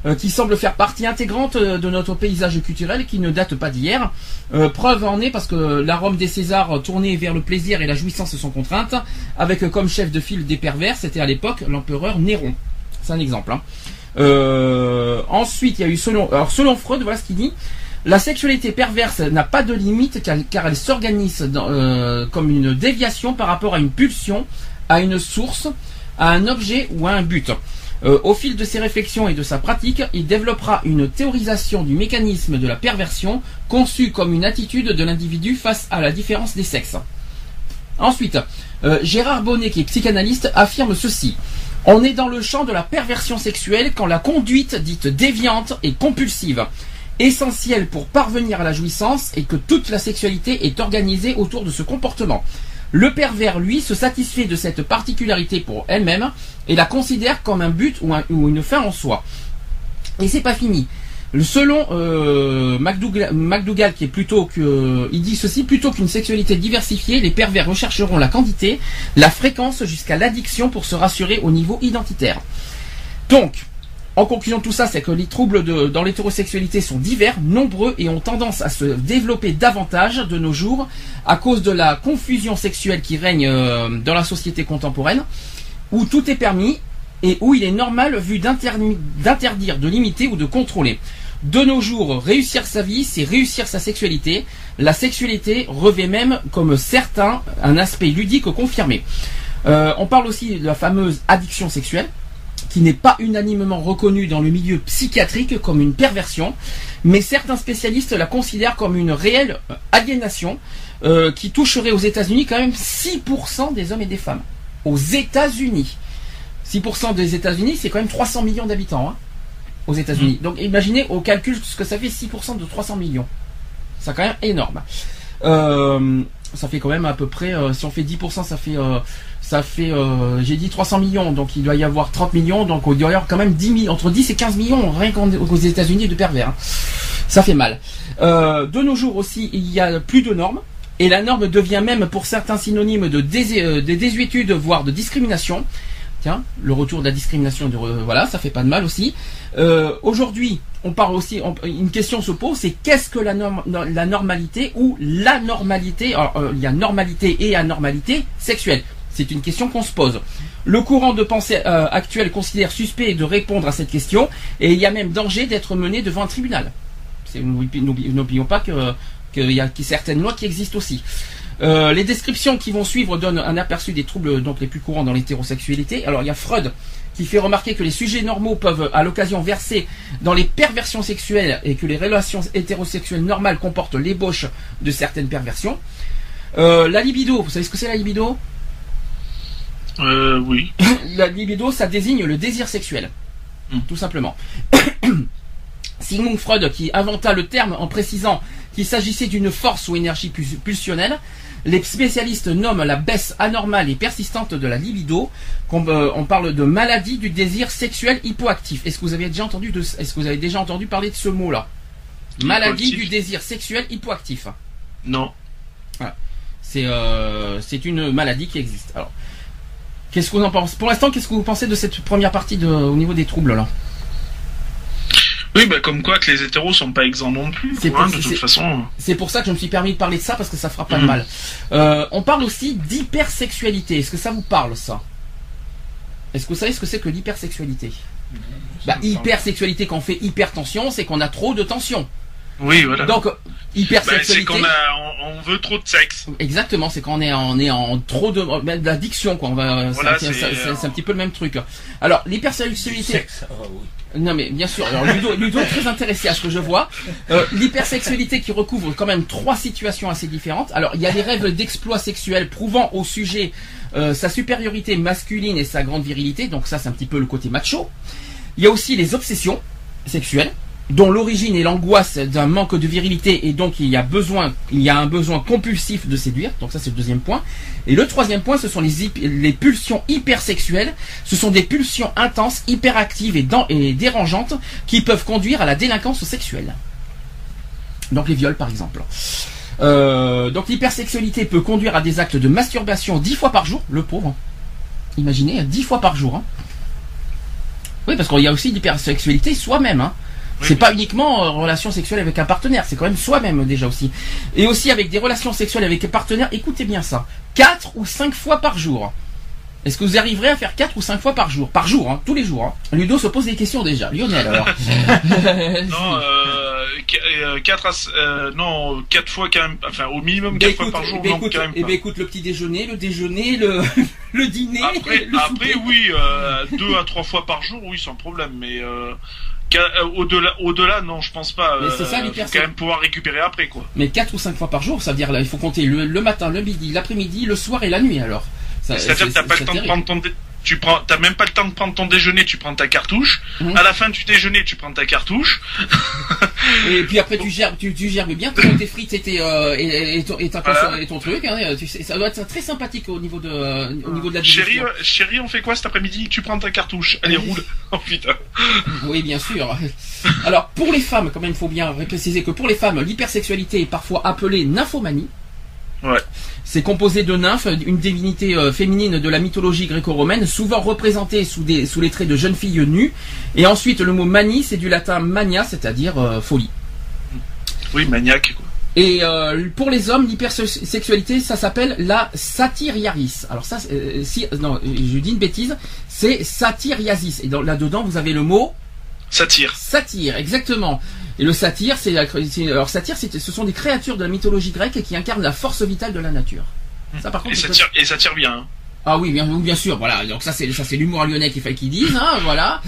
A: euh, qui semblent faire partie intégrante euh, de notre paysage culturel, qui ne date pas d'hier. preuve en est parce que la Rome des Césars tournée vers le plaisir et la jouissance sont contraintes, avec comme chef de file des pervers, c'était à l'époque l'empereur Néron. C'est un exemple. Hein. Ensuite, il y a eu selon, alors selon Freud, voilà ce qu'il dit. La sexualité perverse n'a pas de limite car, elle s'organise euh, comme une déviation par rapport à une pulsion, à une source, à un objet ou à un but. Euh, au fil de ses réflexions et de sa pratique, il développera une théorisation du mécanisme de la perversion conçue comme une attitude de l'individu face à la différence des sexes. Ensuite, euh, Gérard Bonnet, qui est psychanalyste, affirme ceci. On est dans le champ de la perversion sexuelle quand la conduite dite déviante est compulsive, essentielle pour parvenir à la jouissance et que toute la sexualité est organisée autour de ce comportement. Le pervers, lui, se satisfait de cette particularité pour elle-même et la considère comme un but ou, une fin en soi. Et c'est pas fini. Selon euh, McDougall, qui est plutôt que, il dit ceci plutôt qu'une sexualité diversifiée, les pervers rechercheront la quantité, la fréquence jusqu'à l'addiction pour se rassurer au niveau identitaire. Donc, en conclusion, tout ça, c'est que les troubles dans l'hétérosexualité sont divers, nombreux et ont tendance à se développer davantage de nos jours à cause de la confusion sexuelle qui règne euh, dans la société contemporaine, où tout est permis et où il est normal vu d'interdire, de limiter ou de contrôler. De nos jours, réussir sa vie, c'est réussir sa sexualité. La sexualité revêt même, comme certains, un aspect ludique confirmé. Euh, on parle aussi de la fameuse addiction sexuelle qui n'est pas unanimement reconnue dans le milieu psychiatrique comme une perversion, mais certains spécialistes la considèrent comme une réelle aliénation euh, qui toucherait aux États-Unis quand même 6% des hommes et des femmes. Aux États-Unis. 6% des États-Unis, c'est quand même 300 millions d'habitants hein, aux États-Unis. Mmh. Donc imaginez au calcul ce que ça fait 6% de 300 millions. C'est quand même énorme. Euh, ça fait quand même à peu près, euh, si on fait 10%, ça fait ça fait, euh, j'ai dit 300 millions, donc il doit y avoir 30 millions, donc il doit y avoir quand même 10 entre 10 et 15 millions rien qu'aux États-Unis de pervers. Hein. Ça fait mal. Euh, de nos jours aussi, il y a plus de normes, et la norme devient même pour certains synonymes de, euh, désuétude, voire de discrimination. Tiens, le retour de la discrimination, de, voilà, ça fait pas de mal aussi. Aujourd'hui, on parle aussi, une question se pose, c'est qu'est-ce que la, la normalité ou la normalité Il y a normalité et anormalité sexuelle? C'est une question qu'on se pose. Le courant de pensée euh, actuel considère suspect de répondre à cette question et il y a même danger d'être mené devant un tribunal. N'oublions pas qu'il y a certaines lois qui existent aussi. Euh, les descriptions qui vont suivre donnent un aperçu des troubles donc les plus courants dans l'hétérosexualité. Alors il y a Freud qui fait remarquer que les sujets normaux peuvent à l'occasion verser dans les perversions sexuelles et que les relations hétérosexuelles normales comportent l'ébauche de certaines perversions. Euh, la libido, vous savez ce que c'est la libido?
C: Euh, oui.
A: La libido, ça désigne le désir sexuel. Hmm. Tout simplement. Sigmund Freud, qui inventa le terme en précisant qu'il s'agissait d'une force ou énergie pulsionnelle, les spécialistes nomment la baisse anormale et persistante de la libido. Euh, on, parle de maladie du désir sexuel hypoactif. Est-ce que vous avez déjà entendu de, est-ce que vous avez déjà entendu parler de ce mot-là? Maladie du désir sexuel hypoactif.
C: Non.
A: C'est euh, c'est une maladie qui existe. Alors, Qu'est-ce que vous en pensez? Pour l'instant, qu'est-ce que vous pensez de cette première partie au niveau des troubles là?
C: Oui, bah comme quoi que les hétéros sont pas exempts non plus. C'est hein, de toute façon.
A: C'est pour ça que je me suis permis de parler de ça parce que ça fera pas de mhm. mal. Euh, on parle aussi d'hypersexualité. Est-ce que ça vous parle ça? Est-ce que vous savez ce que c'est que l'hypersexualité? Bah hypersexualité quand on fait hypertension, c'est qu'on a trop de tension.
C: Oui, voilà.
A: Donc hypersexualité.
C: c'est qu'on a, on, veut trop de sexe.
A: Exactement, c'est qu'on est, on est en trop de, ben, d'addiction, quoi. On va, c'est, un petit peu le même truc. Alors l'hypersexualité. Oh, non mais bien sûr. Alors Ludo, Ludo est très intéressé à ce que je vois. Euh, l'hypersexualité qui recouvre quand même trois situations assez différentes. Alors il y a les rêves d'exploit sexuel prouvant au sujet euh, sa supériorité masculine et sa grande virilité. Donc ça c'est un petit peu le côté macho. Il y a aussi les obsessions sexuelles dont l'origine est l'angoisse d'un manque de virilité et donc il y a besoin, il y a un besoin compulsif de séduire. Donc ça c'est le deuxième point. Et le troisième point, ce sont les, les pulsions hypersexuelles. Ce sont des pulsions intenses, hyperactives et, dérangeantes qui peuvent conduire à la délinquance sexuelle. Donc les viols par exemple. Euh, donc l'hypersexualité peut conduire à des actes de masturbation dix fois par jour, le pauvre. Imaginez, dix fois par jour. Hein. Oui, parce qu'il y a aussi l'hypersexualité soi-même. Hein. C'est pas uniquement euh, relation sexuelle avec un partenaire, c'est quand même soi-même déjà aussi. Et aussi avec des relations sexuelles avec un partenaire, écoutez bien ça, 4 ou 5 fois par jour. Est-ce que vous arriverez à faire 4 ou 5 fois par jour? Par jour, hein, tous les jours. Hein. Ludo se pose des questions déjà. Lionel, alors.
C: non, euh, 4 euh, euh, non, 4 fois quand même, enfin au minimum 4 fois par jour.
A: Eh ben, écoute, quand même eh écoute, le petit déjeuner, le déjeuner, le, le dîner.
C: Après, après oui, 2 à 3 fois par jour, oui, sans problème. Mais au-delà, au-delà, non, je pense pas. Mais c'est ça faut quand même pouvoir récupérer après, quoi.
A: Mais 4 ou 5 fois par jour, ça veut dire là, il faut compter le, le matin, le midi, l'après-midi, le soir et la nuit alors.
C: C'est-à-dire que t'as pas le temps de prendre ton, tu prends, t'as même pas le temps de prendre ton déjeuner, tu prends ta cartouche. Mhm. À la fin du déjeuner, tu prends ta cartouche.
A: et puis après, tu gères, tu, tu gères bien tes frites et, tes, euh, et, ton, et, ton truc. Hein, tu sais, ça doit être très sympathique au niveau de, au niveau de la
C: chérie, euh, chérie, on fait quoi cet après-midi? Tu prends ta cartouche. Allez, roule. Oh putain.
A: Oui, bien sûr. Alors, pour les femmes, quand même, il faut bien préciser que pour les femmes, l'hypersexualité est parfois appelée nymphomanie.
C: Ouais.
A: C'est composé de nymphes, une divinité euh, féminine de la mythologie gréco-romaine, souvent représentée sous, des, sous les traits de jeunes filles nues. Et ensuite, le mot manie, c'est du latin mania, c'est-à-dire euh, folie.
C: Oui, maniaque. Quoi.
A: Et euh, pour les hommes, l'hypersexualité, ça s'appelle la satyriaris. Alors ça, si, non, je dis une bêtise, c'est satyriasis. Et là-dedans, vous avez le mot
C: Satire.
A: Satire, exactement. Et le satyre, c'est alors satyre, ce sont des créatures de la mythologie grecque qui incarnent la force vitale de la nature.
C: Ça, par contre, et, ça tire, bien. Hein.
A: Ah oui, bien, bien sûr. Voilà. Donc ça, c'est ça, c'est l'humour lyonnais qui fait qu'ils disent. Hein, voilà.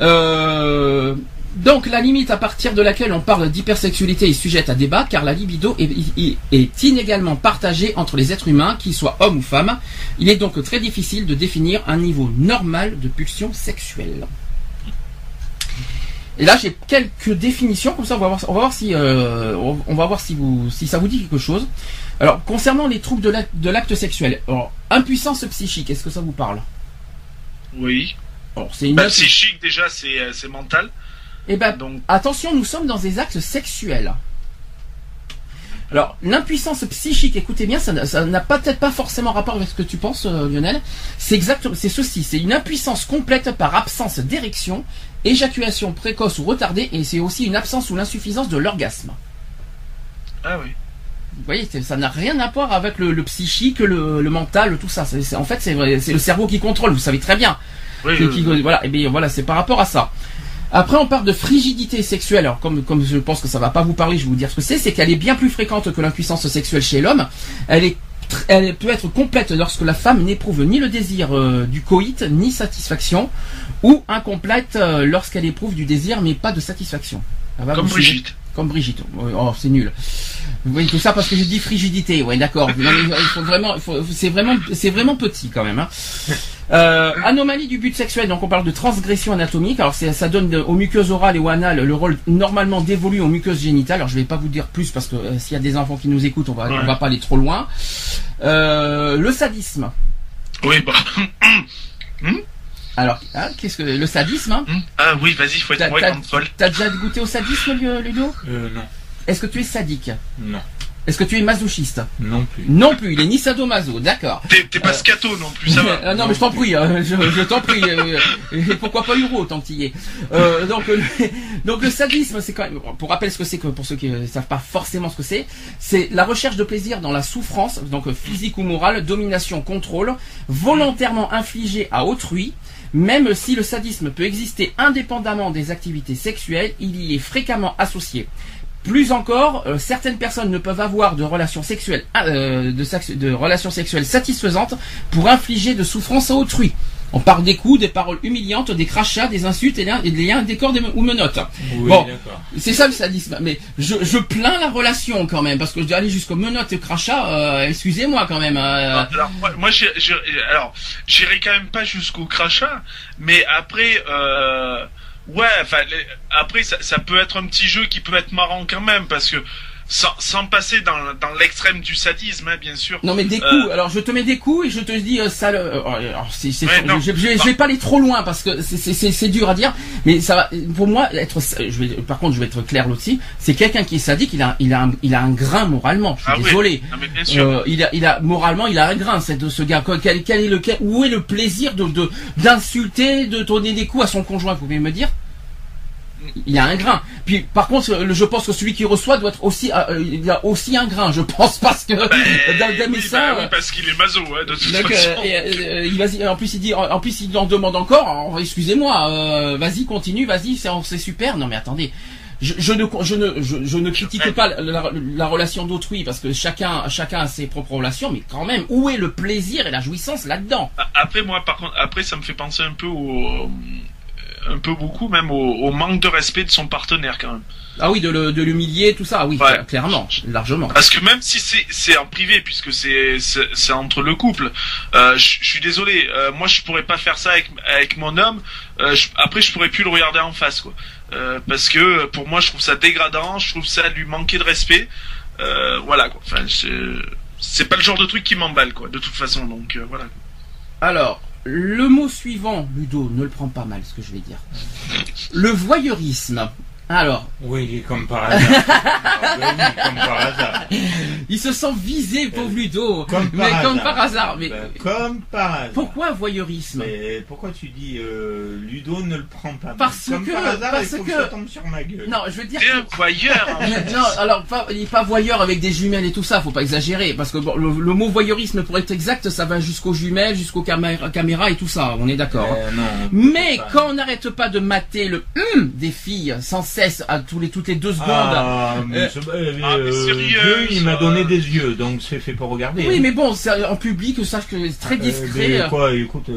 A: Euh, donc la limite à partir de laquelle on parle d'hypersexualité est sujette à débat car la libido est, est, inégalement partagée entre les êtres humains, qu'ils soient hommes ou femmes. Il est donc très difficile de définir un niveau normal de pulsion sexuelle. Et là, j'ai quelques définitions, comme ça, on va voir, on va voir si, euh, on va voir si vous, si ça vous dit quelque chose. Alors, concernant les troubles de l'acte sexuel, alors, impuissance psychique, est-ce que ça vous parle?
C: Oui. c'est une bah, psychique déjà, c'est, euh, c'est mental.
A: Eh ben, Donc... attention, nous sommes dans des actes sexuels. Alors, l'impuissance psychique, écoutez bien, ça n'a peut-être pas forcément rapport avec ce que tu penses, euh, Lionel. C'est exactement, c'est ceci, c'est une impuissance complète par absence d'érection éjaculation précoce ou retardée, et c'est aussi une absence ou l'insuffisance de l'orgasme.
C: Ah oui.
A: Vous voyez, ça n'a rien à voir avec le, psychique, le, mental, tout ça. en fait, c'est le cerveau qui contrôle, vous savez très bien. Voilà, et bien voilà, c'est par rapport à ça. Après, on parle de frigidité sexuelle. Alors, comme, comme je pense que ça va pas vous parler, je vais vous dire ce que c'est. C'est qu'elle est bien plus fréquente que l'impuissance sexuelle chez l'homme. Elle est elle peut être complète lorsque la femme n'éprouve ni le désir euh, du coït ni satisfaction, ou incomplète euh, lorsqu'elle éprouve du désir mais pas de satisfaction.
C: Comme Brigitte.
A: Comme Brigitte. Oh, c'est nul. Vous voyez tout ça parce que j'ai dit frigidité. Ouais, d'accord. vraiment, c'est vraiment, c'est vraiment petit quand même. Hein. Euh, anomalie du but sexuel. Donc on parle de transgression anatomique. Alors ça donne aux muqueuses orales et ou anales le rôle normalement dévolu aux muqueuses génitales. Alors je vais pas vous dire plus parce que euh, s'il y a des enfants qui nous écoutent, on va, on va pas aller trop loin. Euh, le sadisme.
C: Oui, bah.
A: Hmm? Alors, hein, qu'est-ce que le sadisme hein?
C: Hmm? Ah oui, vas-y, faut être moins folle.
A: T'as déjà goûté au sadisme, Ludo?
B: Euh, non.
A: Est-ce que tu es sadique?
B: Non.
A: Est-ce que tu es masochiste
B: Non plus.
A: Non plus, il est ni sadomaso, d'accord.
C: T'es pas euh, scato non plus, ça va.
A: Ah non, mais je t'en prie, hein, je, t'en prie. Euh, et pourquoi pas Euro, tant qu'il y est. Euh, donc, donc le sadisme, c'est quand même, pour rappeler ce que c'est que pour ceux qui ne savent pas forcément ce que c'est, c'est la recherche de plaisir dans la souffrance, donc physique ou morale, domination, contrôle, volontairement infligé à autrui. Même si le sadisme peut exister indépendamment des activités sexuelles, il y est fréquemment associé. Plus encore, euh, certaines personnes ne peuvent avoir de relations sexuelles, euh, de, relations sexuelles satisfaisantes pour infliger de souffrances à autrui. On parle des coups, des paroles humiliantes, des crachats, des insultes et des liens, des corps ou menottes. bon, c'est ça le sadisme. Mais je, plains la relation quand même parce que je dois aller jusqu'aux menottes et crachats. Euh, excusez-moi quand même.
C: Alors moi, alors j'irai quand même pas jusqu'au crachat, mais après. Ouais, enfin, après, ça, ça, peut être un petit jeu qui peut être marrant quand même, parce que sans, sans passer dans, dans l'extrême du sadisme, hein, bien sûr.
A: Non, mais des coups. Euh, alors, je te mets des coups et je te dis euh, ça. Euh, alors, c'est, c'est, je, je, vais pas aller trop loin parce que c'est, c'est, c'est dur à dire, mais ça va. Pour moi, être. Je vais, par contre, je vais être clair aussi. C'est quelqu'un qui est sadique. Il a, il a, un, il a un grain moralement. Je suis ah désolé. mais bien sûr. Euh, il a, il a moralement, il a un grain. C'est de ce gars. Quel, quel est le, où est le plaisir de, de d'insulter, de donner des coups à son conjoint Vous pouvez me dire? Il y a un grain. Puis par contre, je pense que celui qui reçoit doit être aussi, euh, il y a aussi un grain, je pense, parce que
C: ben, oui, ça, bah, oui, parce qu'il est maso, hein, de toute façon.
A: il va, en plus il dit, en plus il en demande encore. Excusez-moi, vas-y continue, vas-y, c'est super. Non mais attendez, je, ne, je ne, je, ne critique pas la, relation d'autrui parce que chacun, chacun a ses propres relations, mais quand même, où est le plaisir et la jouissance là-dedans?
C: Après, moi, par contre, après, ça me fait penser un peu au, un peu beaucoup même au, manque de respect de son partenaire quand même.
A: Ah oui, de, l'humilier, tout ça, oui, clairement, largement.
C: Parce que même si c'est en privé, puisque c'est c'est entre le couple, euh, je suis désolé, euh, moi je pourrais pas faire ça avec avec mon homme. Euh, après, je pourrais plus le regarder en face, quoi. parce que pour moi, je trouve ça dégradant, je trouve ça lui manquer de respect. voilà, quoi. Enfin, c'est pas le genre de truc qui m'emballe, quoi. De toute façon, donc voilà.
A: Alors, le mot suivant, Ludo, ne le prends pas mal ce que je vais dire. Le voyeurisme. Alors.
B: Oui, comme par hasard. comme par hasard.
A: Il se sent visé, pauvre Ludo.
B: Comme
A: mais comme par hasard. Mais
B: ben, comme par hasard.
A: Pourquoi voyeurisme
B: Mais pourquoi tu dis euh, Ludo ne le prend pas
A: Parce
B: comme
A: que
B: par hasard,
A: parce
B: il faut
A: que...
B: ça tombe sur ma gueule.
A: Non, je veux dire.
C: C'est un voyeur.
A: non, alors pas, il est pas voyeur avec des jumelles et tout ça. Faut pas exagérer, parce que bon, le, mot voyeurisme pour être exact, ça va jusqu'aux jumelles, jusqu'aux caméras et tout ça. On est d'accord.
B: Euh, non.
A: Mais quand on n'arrête pas de mater le hum des filles sans cesse à tous les toutes les deux secondes. Ah,
B: mais, euh, euh, ah, sérieux, il m'a donné des yeux, donc c'est fait pour regarder.
A: Oui, mais bon, en public, sache que c'est très discret.
B: Euh, quoi, écoute.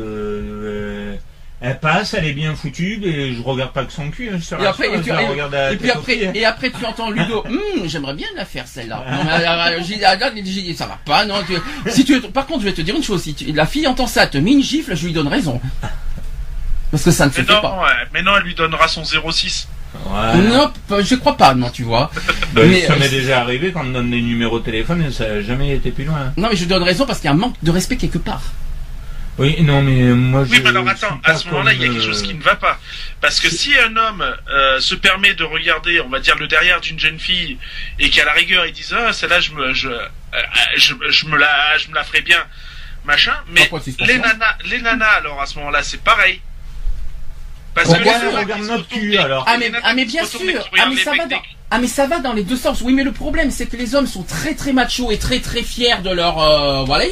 B: Elle passe, elle est bien foutue, mais je regarde pas que son cul. Hein,
A: et après, et, tu, et, puis après, et après tu entends Ludo. Hum, j'aimerais bien la faire celle-là. J'ai ça va pas, non. si tu, par contre, je vais te dire une chose. Si la fille entend ça, te met une gifle, je lui donne raison. Parce que ça ne se fait pas.
C: mais non, elle lui donnera son 06.
A: Non, je crois pas, non, tu vois.
B: Ben, ça m'est déjà arrivé quand on donne des numéros de téléphone et ça n'a jamais été plus loin.
A: Non, mais je donne raison parce qu'il y a un manque de respect quelque part.
B: Oui, non, mais moi je.
C: Oui, mais alors attends, à ce moment-là, il y a quelque chose qui ne va pas. Parce que si un homme euh, se permet de regarder, on va dire, le derrière d'une jeune fille et qu'à la rigueur, il disent Ah, celle-là, je me, je, euh, je, je, me la, je me la ferai bien, machin. Mais les nanas, les nanas, alors à ce moment-là, c'est pareil.
B: Parce Pourquoi que regarde notre cul alors
A: ah mais, ah mais bien sûr ah mais ça va dans ah mais ça va dans les deux sens. Oui mais le problème c'est que les hommes sont très très machos et très très fiers de leur euh, voilà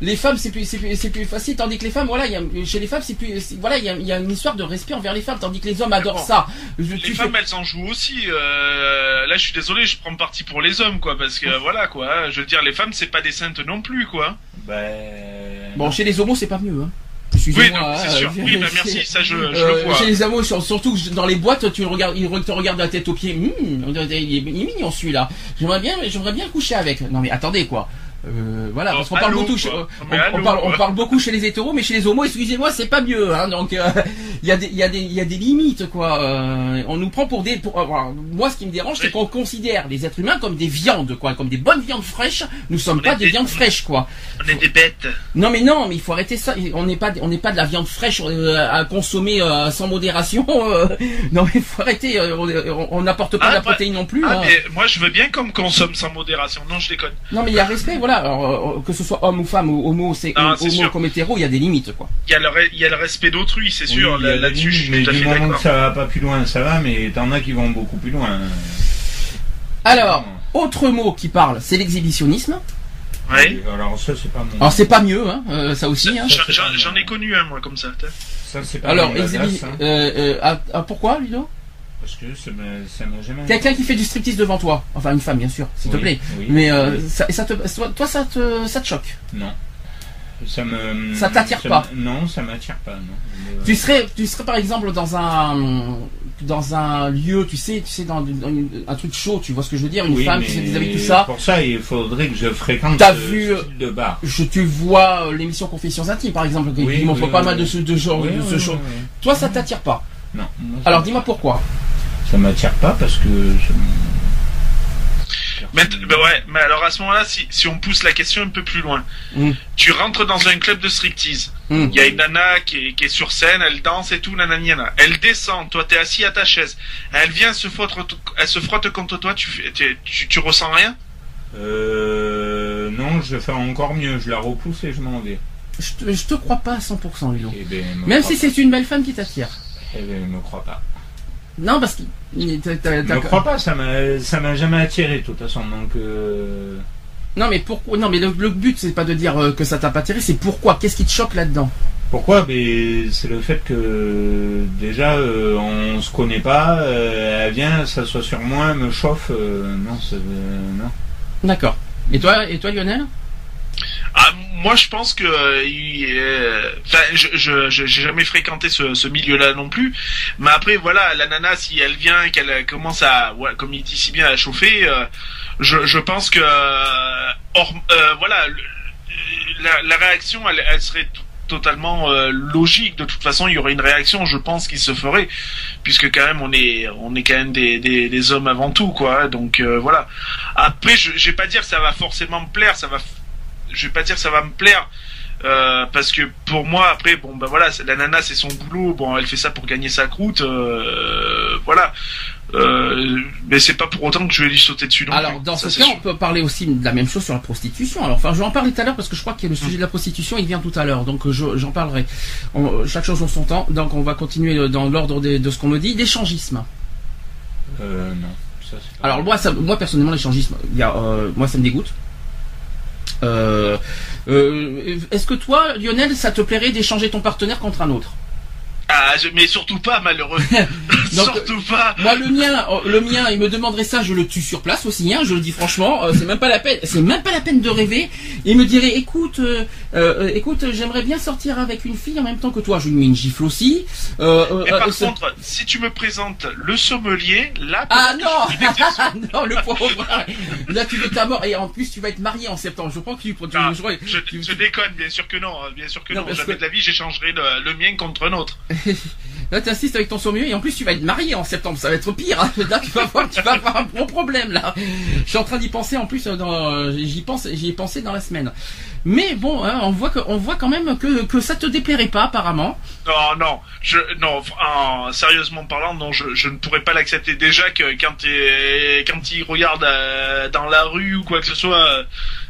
A: les femmes c'est plus c'est plus, plus facile tandis que les femmes voilà y a, chez les femmes c'est plus voilà il y a, y a, une histoire de respect envers les femmes tandis que les hommes adorent ça.
C: les femmes elles en jouent aussi. Euh, là je suis désolé je prends parti pour les hommes quoi parce que voilà quoi. Je veux dire les femmes c'est pas des saintes non plus quoi.
B: Ben...
A: Bon chez les homos c'est pas mieux hein.
C: Oui, c'est sûr. Euh, oui, bah, merci, ça je, je le euh, vois.
A: Chez les amours, surtout dans les boîtes, tu regardes, ils te regardent la tête aux pieds. Mmh, il est mignon celui-là. J'aimerais bien, j'aimerais bien coucher avec. Non mais attendez quoi. Euh, voilà, parce qu'on parle beaucoup, on, parle, on, parle, beaucoup chez les hétéros, mais chez les homos, excusez-moi, c'est pas mieux. Hein, donc euh, il y a des, il y a des, il y a des limites quoi. Euh, on nous prend pour des, pour, moi, ce qui me dérange, c'est qu'on considère les êtres humains comme des viandes quoi, comme des bonnes viandes fraîches. Nous sommes pas des, viandes fraîches quoi.
C: On est des bêtes.
A: Non mais non, mais il faut arrêter ça. On n'est pas, on n'est pas de la viande fraîche à consommer sans modération. non mais il faut arrêter. on n'apporte pas de la ah, protéine non plus.
C: Ah, hein. mais moi je veux bien qu'on consomme sans modération. Non, je déconne.
A: Non mais il y a respect, voilà. Alors, euh, que ce soit homme ou femme ou homo, c'est homo comme hétéro, il y a des limites, quoi.
C: Il y a le, il y a le respect d'autrui, c'est sûr. Là-dessus,
B: mais du moment que ça va pas plus loin, ça va, mais t'en as qui vont beaucoup plus loin.
A: Alors, autre mot qui parle, c'est l'exhibitionnisme.
C: Oui.
B: Alors ça c'est pas mon...
A: Alors c'est pas mieux, hein, euh, ça aussi. Hein.
C: J'en ai connu un moi comme ça.
B: Ça c'est pas.
A: Alors exhibi... hein. euh, ah, ah, pourquoi Ludo?
B: Parce que ça m'a jamais.
A: Quelqu'un qui fait du striptease devant toi, enfin une femme bien sûr, s'il te plaît. Mais euh, ça, ça, te, toi ça te, ça te choque?
B: Non. Ça me.
A: Ça t'attire pas?
B: Non, ça m'attire pas. Non.
A: Tu serais, tu serais par exemple dans un, dans un lieu, tu sais, tu sais dans, un truc chaud, tu vois ce que je veux dire, une femme qui se déshabille tout ça.
B: Pour ça, il faudrait que je fréquente.
A: T'as vu de bar. Je, tu vois euh, l'émission Confessions intimes par exemple, qui, montre pas mal de ce, de genre, de ce show. Toi, ça t'attire pas?
B: Non.
A: Alors dis-moi pourquoi
B: ça m'attire pas parce que.
C: Mais, bah ouais, mais alors à ce moment-là, si, si on pousse la question un peu plus loin, mm. tu rentres dans un club de striptease. Mm. Il y a une nana qui est, qui est, sur scène, elle danse et tout, nananiana. Elle descend, toi t'es assis à ta chaise. Elle vient se frotte, elle se frotte contre toi, tu, tu, tu, ressens rien?
B: Euh. Non, je fais encore mieux, je la repousse et je m'en vais.
A: Je te, je te crois pas à 100%, Lilo. Eh ben, Même si c'est une belle femme qui t'attire.
B: Eh ben, me crois pas.
A: Non, parce que.
B: Je crois pas, ça m'a, jamais attiré de toute façon. Donc. Euh...
A: Non, mais pourquoi Non, mais le, but c'est pas de dire euh, que ça t'a pas attiré, c'est pourquoi? Qu'est-ce qui te choque là-dedans?
B: Pourquoi? Mais c'est le fait que déjà euh, on se connaît pas. Euh, elle vient, ça soit sur moi, me chauffe. non, c'est non.
A: D'accord. Et toi, et toi, Lionel?
C: Ah, moi, je pense que, euh, enfin, je, j'ai jamais fréquenté ce, milieu-là non plus. Mais après, voilà, la nana, si elle vient, qu'elle commence à, comme il dit si bien, à chauffer, euh, je, pense que, euh, voilà, la, réaction, elle, serait totalement logique. De toute façon, il y aurait une réaction, je pense, qui se ferait, puisque quand même, on est, on est quand même des, des, hommes avant tout, quoi. Donc voilà. Après, je, je vais pas dire que ça va forcément me plaire, ça va je vais pas dire que ça va me plaire. Euh, parce que pour moi après bon ben voilà la nana c'est son boulot bon elle fait ça pour gagner sa croûte euh, voilà euh, mais c'est pas pour autant que je vais lui sauter dessus.
A: Alors dans ce cas, on peut parler aussi de la même chose sur la prostitution. Alors enfin, je vais en parler tout à l'heure parce que je crois que le sujet de la prostitution il vient tout à l'heure, donc j'en parlerai. chaque chose en son temps. Donc on va continuer dans l'ordre de, ce qu'on me dit. L'échangisme.
B: Euh, non.
A: Alors moi, ça, moi personnellement, l'échangisme, moi ça me dégoûte. Euh, euh, est-ce que toi, Lionel, ça te plairait d'échanger ton partenaire contre un autre?
C: Ah, mais surtout pas, malheureux. surtout pas.
A: Moi, le mien, oh, le mien, il me demanderait ça, je le tue sur place aussi. Hein, je le dis franchement, euh, c'est même pas la peine, c'est même pas la peine de rêver. Il me dirait, écoute, euh, euh, écoute, j'aimerais bien sortir avec une fille en même temps que toi. Je lui mets une gifle aussi.
C: mais par contre, si tu me présentes le sommelier, là.
A: Ah non, non, le pauvre. là, tu veux ta mort et en plus, tu vas être marié en septembre. Je crois que tu.
C: Ah, je, je, déconne, bien sûr que non, hein, bien sûr que non. Jamais de la vie, j'échangerai le, le mien contre un autre.
A: Là, tu insistes avec ton sommelier et en plus, tu vas être marié en septembre. Ça va être pire. Hein. Là, tu vas voir, tu vas avoir un bon problème, là. Je suis en train d'y penser en plus. Dans, j'y pense, j'y ai pensé dans la semaine. Mais bon, hein, on voit que, on voit quand même que, que ça te déplairait pas, apparemment.
C: Non, non, je, non, sérieusement parlant, non, je, ne pourrais pas l'accepter. Déjà que quand, quand il regarde euh, dans la rue ou quoi que ce soit,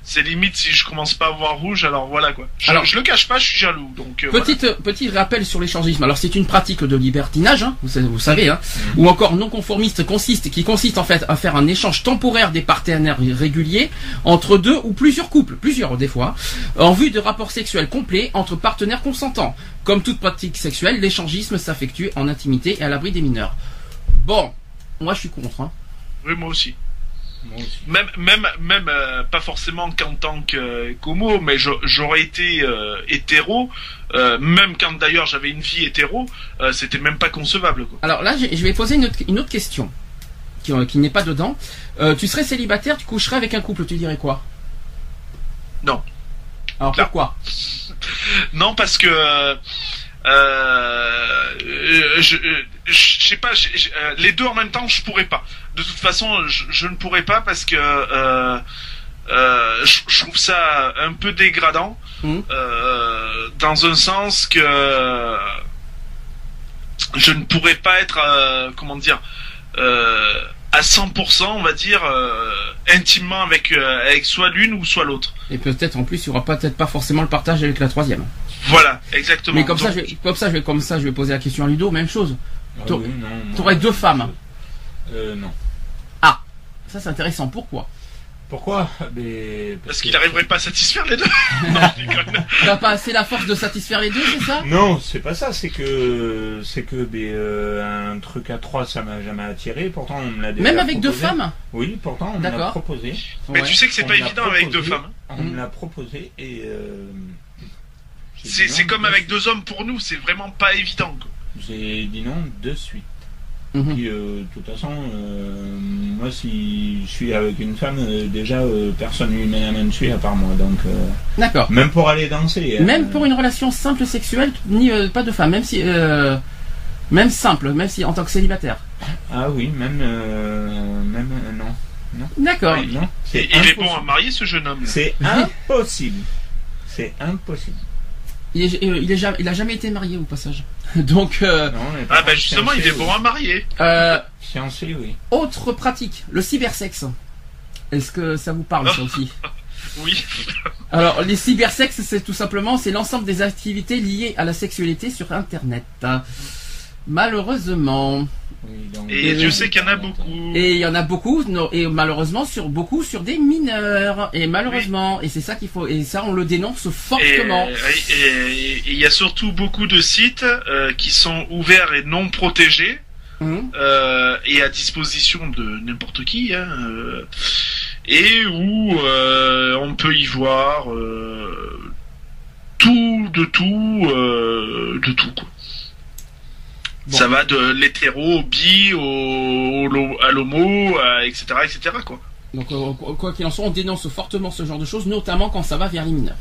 C: c'est limite si je commence pas à voir rouge, alors voilà quoi. Je, alors, je le cache pas, je suis jaloux. Donc euh,
A: petite petit rappel sur l'échangisme. Alors c'est une pratique de libertinage, hein, vous, savez, hein, mm. ou encore non conformiste consiste, qui consiste en fait à faire un échange temporaire des partenaires réguliers entre deux ou plusieurs couples, plusieurs des fois, en vue de rapports sexuels complets entre partenaires consentants. Comme toute pratique sexuelle, l'échangisme s'affectue en intimité et à l'abri des mineurs. Bon, moi je suis contre. Hein.
C: Oui, moi aussi. Même, même, même euh, pas forcément qu'en tant qu'homo, mais j'aurais été euh, hétéro, euh, même quand d'ailleurs j'avais une vie hétéro, c'était même pas concevable.
A: Alors là, je vais poser une autre, question qui, qui n'est pas dedans. tu serais célibataire, tu coucherais avec un couple, tu dirais quoi?
C: Non.
A: Alors pourquoi?
C: Non, parce que euh, je, je, sais pas, euh, les deux en même temps, je pourrais pas. De toute façon, je, ne pourrais pas parce que euh, euh, je, trouve ça un peu dégradant, mmh. euh, dans un sens que je ne pourrais pas être, comment dire, à 100%, on va dire, intimement avec avec soit l'une ou soit l'autre.
A: Et peut-être en plus, il y aura peut-être pas forcément le partage avec la troisième.
C: Voilà, exactement.
A: Mais comme ça, je vais, comme ça, je vais, comme ça, je vais poser la question à Ludo, même chose. Ah tu aurais deux femmes.
B: Euh, non.
A: Ah, ça c'est intéressant. Pourquoi?
B: Pourquoi?
C: Parce, qu'il n'arriverait pas à satisfaire les deux.
A: Tu n'as pas assez la force de satisfaire les deux, c'est ça?
B: Non, c'est pas ça. C'est que c'est que euh, un truc à trois, ça m'a jamais attiré. Pourtant, on me l'a
A: Même avec deux femmes?
B: Oui, pourtant on me l'a proposé.
C: Mais tu sais que c'est pas évident avec deux femmes.
B: On me l'a proposé et. Euh,
C: c'est comme avec deux hommes pour nous, c'est vraiment pas évident.
B: J'ai dit non de suite. Mhm. Euh, de toute façon, euh, moi, si je suis avec une femme, euh, déjà, personne ne lui met la main dessus à part moi. Donc,
A: D'accord.
B: Même pour aller danser.
A: Hein. Même pour une relation simple sexuelle, ni pas de femme, même si. même simple, même si en tant que célibataire.
B: Ah oui, même. même non. non.
A: D'accord.
C: il est bon à marier ce jeune homme.
B: C'est impossible. C'est impossible.
A: Il, est, il, il, a jamais été marié au passage. Donc. Euh,
C: ah bah justement, il est bon à marier.
A: Euh,
B: Fiancé, oui.
A: Autre pratique, le cybersexe. Est-ce que ça vous parle ça aussi
C: Oui.
A: Alors, les cybersexes, c'est tout simplement, c'est l'ensemble des activités liées à la sexualité sur Internet. Malheureusement.
C: et je sais qu'il y en a beaucoup.
A: Et il y en a beaucoup, et malheureusement sur beaucoup sur des mineurs. Et malheureusement, et c'est ça qu'il faut, et ça on le dénonce fortement.
C: Et il y a surtout beaucoup de sites euh, qui sont ouverts et non protégés. Hum. Euh, et à disposition de n'importe qui, hein, euh, et où on peut y voir tout, de tout, de tout. Quoi. Ça va de l'hétéro au bi au, à l'homo, etc., etc. Quoi.
A: Donc euh, quoi qu'il en soit, on dénonce fortement ce genre de choses, notamment quand ça va vers les mineurs.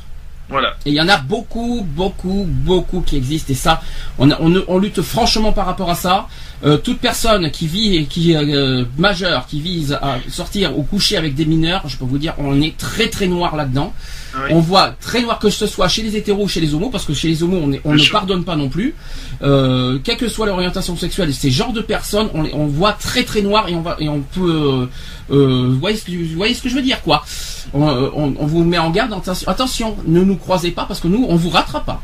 C: Voilà.
A: Et il y en a beaucoup, beaucoup, beaucoup qui existent. Et ça, on, on, lutte franchement par rapport à ça. Euh, toute personne qui vit, qui euh, majeure, qui vise à sortir ou coucher avec des mineurs, je peux vous dire, on est très très noir là-dedans. On voit très noir que ce soit chez les hétéros ou chez les homos, parce que chez les homos, on, ne pardonne pas non plus. Euh, quelle que soit l'orientation sexuelle, ces genres de personnes, on, on voit très très noir et on va et on peut. Euh, euh vous, voyez ce que, vous voyez ce que je veux dire, quoi on, on, vous met en garde. Attention, ne nous croisez pas parce que nous, on vous rattrape pas.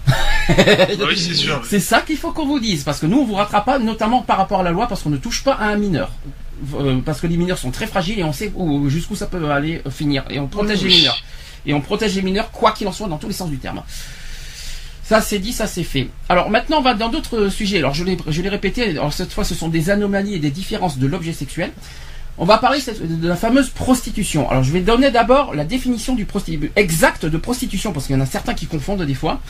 C: oui, c'est sûr.
A: C'est ça qu'il faut qu'on vous dise, parce que nous, on vous rattrape pas, notamment par rapport à la loi, parce qu'on ne touche pas à un mineur. Euh, parce que les mineurs sont très fragiles et on sait jusqu'où ça peut aller finir et on protège les mineurs et on protège les mineurs quoi qu'il en soit dans tous les sens du terme. Ça c'est dit, ça c'est fait. Alors maintenant on va dans d'autres sujets. Alors je l'ai, répété, alors cette fois ce sont des anomalies et des différences de l'objet sexuel. On va parler de la fameuse prostitution. Alors je vais donner d'abord la définition du exacte de prostitution parce qu'il y en a certains qui confondent des fois.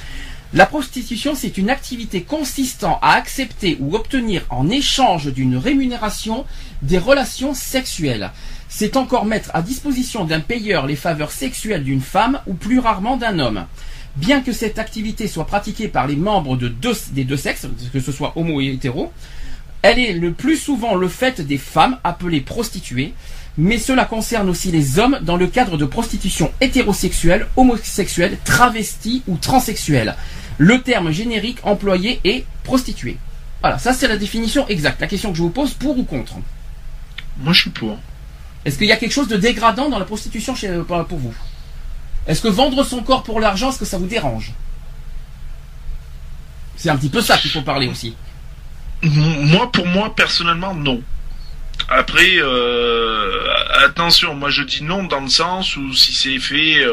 A: La prostitution, c'est une activité consistant à accepter ou obtenir en échange d'une rémunération des relations sexuelles c'est encore mettre à disposition d'un payeur les faveurs sexuelles d'une femme ou plus rarement d'un homme. Bien que cette activité soit pratiquée par les membres de des deux sexes, que ce soit homo et hétéro, elle est le plus souvent le fait des femmes appelées prostituées, mais cela concerne aussi les hommes dans le cadre de prostitution hétérosexuelle, homosexuelle, travestie ou transsexuelle. Le terme générique employé est prostituée. Voilà, ça c'est la définition exacte. La question que je vous pose, pour ou contre
C: Moi je suis pour.
A: Est-ce qu'il y a quelque chose de dégradant dans la prostitution euh, pour vous? Est-ce que vendre son corps pour l'argent, est-ce que ça vous dérange? C'est un petit peu ça qu'il faut parler aussi.
C: Moi, pour moi, personnellement, non. Après, euh, attention, moi je dis non dans le sens où si c'est fait,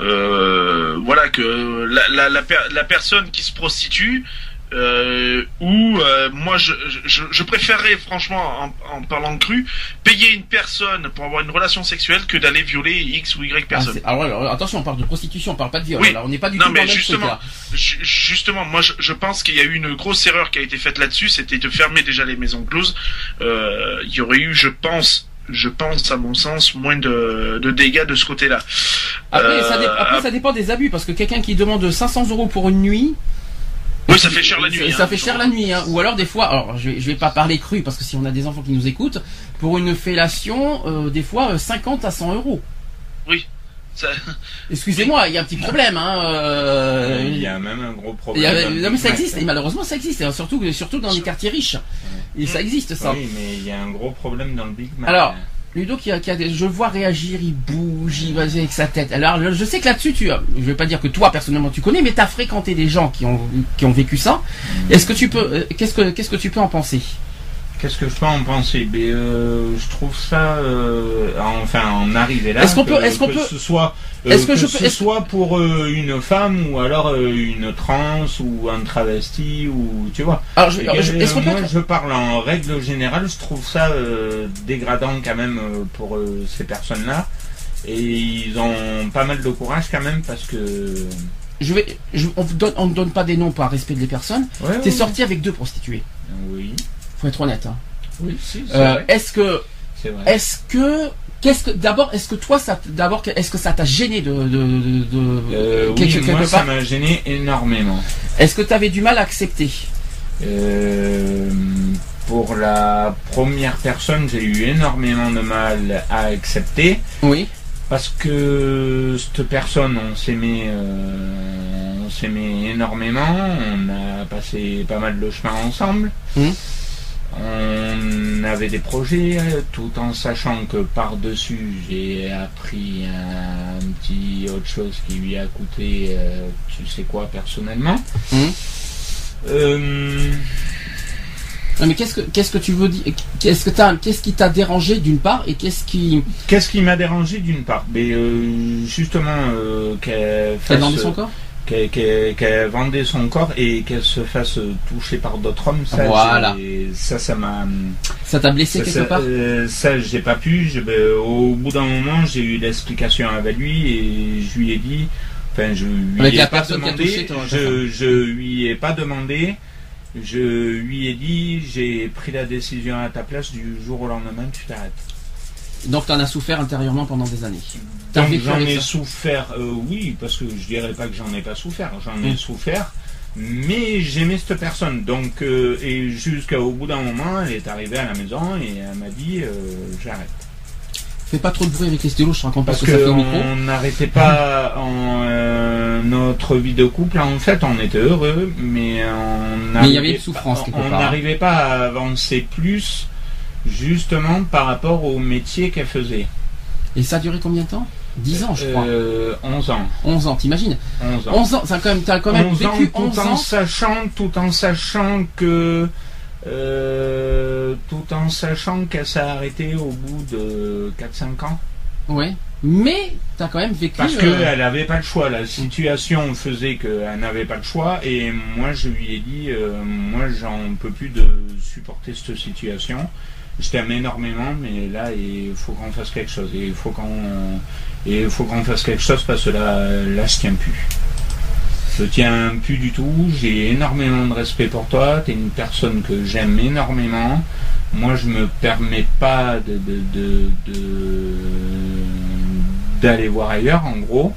C: euh, voilà que la, personne qui se prostitue, euh, où euh, moi je, je, je, préférerais franchement en, parlant cru payer une personne pour avoir une relation sexuelle que d'aller violer X ou Y ah, personne.
A: alors, attention, on parle de prostitution, on parle pas de viol. on n'est pas du
C: non,
A: tout
C: mais justement, justement, moi je, pense qu'il y a eu une grosse erreur qui a été faite là-dessus, c'était de fermer déjà les maisons closes. Euh, il y aurait eu, je pense, je pense, à mon sens, moins de, de dégâts de ce côté-là.
A: Après, ça, après, ça dépend des abus, parce que quelqu'un qui demande 500 euros pour une nuit,
C: oui, ça fait cher la nuit.
A: Ça, hein, fait cher la nuit, hein. ou alors des fois, alors je vais, vais pas parler cru parce que si on a des enfants qui nous écoutent, pour une fellation, euh, des fois 50 euh, à 100 euros.
C: Oui.
A: Excusez-moi, il y a un petit problème. Hein,
B: euh, Il y a même un gros problème.
A: non mais ça existe, et malheureusement ça existe, surtout, surtout dans les quartiers riches. Et ça existe ça.
B: Oui, mais il y a un gros problème dans le Big Mac.
A: Alors, Ludo qui a, qui a, je vois réagir, il bouge, il va avec sa tête. Alors je sais que là-dessus, tu, je vais pas dire que toi personnellement tu connais, mais tu as fréquenté des gens qui ont qui ont vécu ça. Mm. Est-ce que tu peux, euh, qu'est-ce que qu'est-ce que tu peux en penser?
B: Qu'est-ce que je peux en penser? Ben, euh, Je trouve ça, euh, enfin, en arriver là.
A: Est-ce qu'on peut, est-ce qu'on peut,
B: ce soit, est-ce que, je ce soit pour une femme ou alors une trans ou un travesti ou tu vois.
A: Alors, je, est-ce
B: moi, je parle en règle générale. Je trouve ça dégradant quand même pour ces personnes-là et ils ont pas mal de courage quand même parce que.
A: Je vais, on ne donne, pas des noms par respect des personnes. Tu es sorti avec deux prostituées.
B: Oui
A: être honnête. Hein.
B: Oui, si,
A: euh, est-ce que, est-ce que, qu'est-ce que, d'abord, est-ce que toi, ça, d'abord, est-ce que ça t'a gêné de, de, de,
B: euh, oui, moi, ça m'a gêné énormément.
A: Est-ce que tu avais du mal à accepter
B: euh, Pour la première personne, j'ai eu énormément de mal à accepter.
A: Oui.
B: Parce que cette personne, on s'aimait, on s'aimait énormément. On a passé pas mal de chemin ensemble. Hum. On avait des projets euh, tout en sachant que par-dessus j'ai appris un, petit autre chose qui lui a coûté euh, tu sais quoi personnellement. Mmh. Euh,
A: mais qu'est-ce que qu'est-ce que tu veux dire? Qu'est-ce que qu'est-ce qui t'a dérangé d'une part et qu'est-ce qui
B: Qu'est-ce qui m'a dérangé d'une part? Mais euh, justement qu'elle fasse
A: son corps?
B: Qu'elle vendait son corps et qu'elle se fasse toucher par d'autres hommes, ça,
A: voilà.
B: ça, ça m'a.
A: Ça t'a blessé quelque part?
B: euh, Ça, j'ai pas pu. Ben, au bout d'un moment, j'ai eu l'explication avec lui et je lui ai dit. Enfin, je lui ai pas demandé. je, je lui ai pas demandé. Je lui ai dit, j'ai pris la décision à ta place du jour au lendemain, tu t'arrêtes.
A: Donc tu en as souffert intérieurement pendant des années?
B: Donc j'en ai souffert, euh, oui, parce que je dirais pas que j'en ai pas souffert, j'en ai mm. souffert, mais j'aimais cette personne. Donc euh, et jusqu'au bout d'un moment, elle est arrivée à la maison et elle m'a dit euh, j'arrête.
A: Fais pas trop de bruit avec les stylos, je te raconte
B: parce que, que on n'arrêtait pas en notre vie de couple. En fait, on était heureux, mais on
A: mais il y avait de souffrance.
B: On n'arrivait pas à avancer plus justement par rapport au métier qu'elle faisait.
A: Et ça a duré combien de temps? 10 ans, je crois. 11
B: euh, ans.
A: 11 ans, t'imagines
B: 11 ans.
A: 11 ans, ça quand même, as quand même vécu
B: ans, tout en Sachant, tout en sachant que. Euh, tout en sachant qu'elle s'est arrêtée au bout de 4-5 ans.
A: Oui. Mais tu as quand même vécu.
B: Parce qu'elle euh, n'avait pas le choix. La situation faisait qu'elle n'avait pas le choix. Et moi, je lui ai dit moi, j'en peux plus de supporter cette situation je t'aime énormément, mais là, il faut qu'on fasse quelque chose. Et il faut qu'on, fasse quelque chose parce que là, là, je tiens plus. Je tiens plus du tout. J'ai énormément de respect pour toi. Tu es une personne que j'aime énormément. Moi, je me permets pas de, d'aller voir ailleurs, en gros.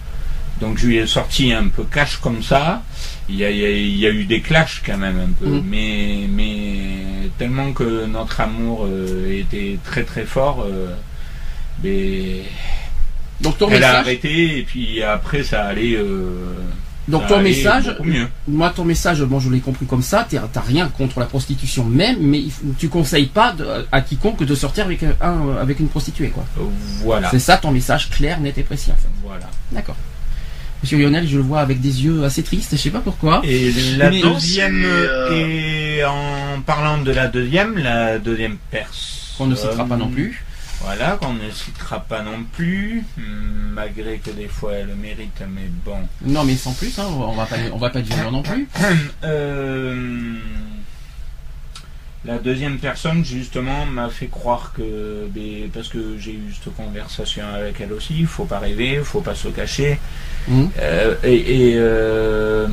B: Donc, je lui ai sorti un peu cash comme ça il y, a, eu des clashs quand même un peu, mm. mais, mais tellement que notre amour euh, était très très fort, euh, mais
A: donc ton
B: elle
A: message...
B: a arrêté et puis après ça allait. Euh,
A: donc ton message, moi ton message, bon je l'ai compris comme ça, t'as rien contre la prostitution même, mais tu conseilles pas à quiconque de sortir avec un avec une prostituée quoi.
B: Voilà.
A: C'est ça ton message clair, net et précis.
B: Voilà.
A: D'accord. Monsieur Lionel, je le vois avec des yeux assez tristes, je sais pas pourquoi.
B: Et la deuxième, euh, et en parlant de la deuxième, la deuxième perse.
A: Qu'on ne citera pas non plus.
B: Voilà, qu'on ne citera pas non plus, malgré que des fois elle le mérite, mais bon.
A: Non, mais sans plus, hein, on va pas, on va pas dire non plus.
B: euh, la deuxième personne, justement, m'a fait croire que, ben, parce que j'ai eu cette conversation avec elle aussi, il faut pas rêver, il faut pas se cacher. Mmh. Euh, et, euh,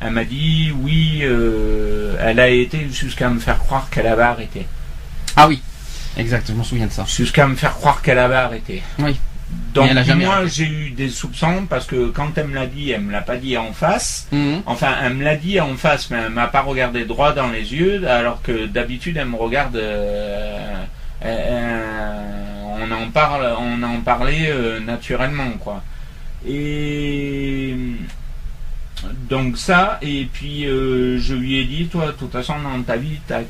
B: elle m'a dit, oui, euh, elle a été jusqu'à me faire croire qu'elle avait arrêté.
A: Ah oui, exact, je m'en souviens de ça.
B: Jusqu'à me faire croire qu'elle avait arrêté.
A: Oui.
B: Donc moi j'ai eu des soupçons parce que quand elle me l'a dit, elle me l'a pas dit en face. Mhm. Enfin, elle me l'a dit en face, mais elle m'a pas regardé droit dans les yeux, alors que d'habitude elle me regarde. Euh, on en parle, on en parlait euh, naturellement quoi. Et donc ça, et puis euh, je lui ai dit, toi, de toute façon, dans ta vie, t'as,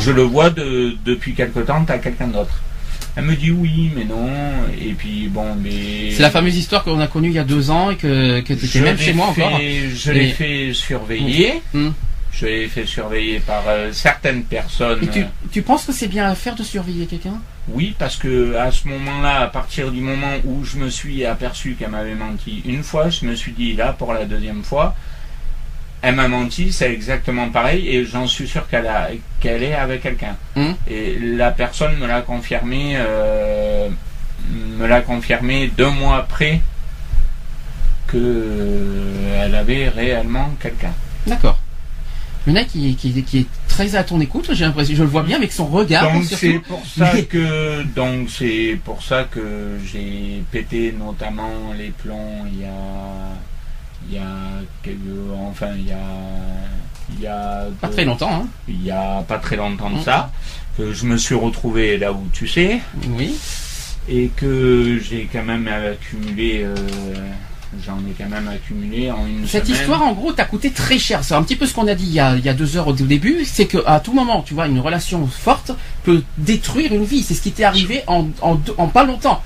B: je le vois depuis quelque temps, tu as quelqu'un d'autre. Elle me dit oui, mais non. Et puis bon, mais.
A: C'est la fameuse histoire qu'on a connue il y a deux ans et que, que tu étais même chez moi encore.
B: Je l'ai fait surveiller. Hum. Je l'ai fait surveiller par euh, certaines personnes.
A: Et tu, tu penses que c'est bien à faire de surveiller quelqu'un?
B: Oui, parce que à ce moment-là, à partir du moment où je me suis aperçu qu'elle m'avait menti une fois, je me suis dit là pour la deuxième fois, m'a menti, c'est exactement pareil, et j'en suis sûr qu'elle a qu'elle est avec quelqu'un. Hmm. Et la personne me l'a confirmé, euh, me l'a confirmé deux mois après que euh, elle avait réellement quelqu'un.
A: D'accord. Qui, qui, est très à ton écoute, j'ai l'impression, je le vois bien avec son regard.
B: Donc c'est pour ça que donc c'est pour ça que j'ai pété notamment les plombs il y a il y a quelques, enfin il y a il y a
A: pas très longtemps hein.
B: il y a pas très longtemps de ça que je me suis retrouvé là où tu sais
A: oui
B: et que j'ai quand même accumulé euh, j'en ai quand même accumulé en une
A: Cette histoire, en gros, t'a coûté très cher. C'est un petit peu ce qu'on a dit il y a, il y a deux heures au début. C'est qu'à tout moment, tu vois, une relation forte peut détruire une vie. C'est ce qui t'est arrivé en, en, en, pas longtemps.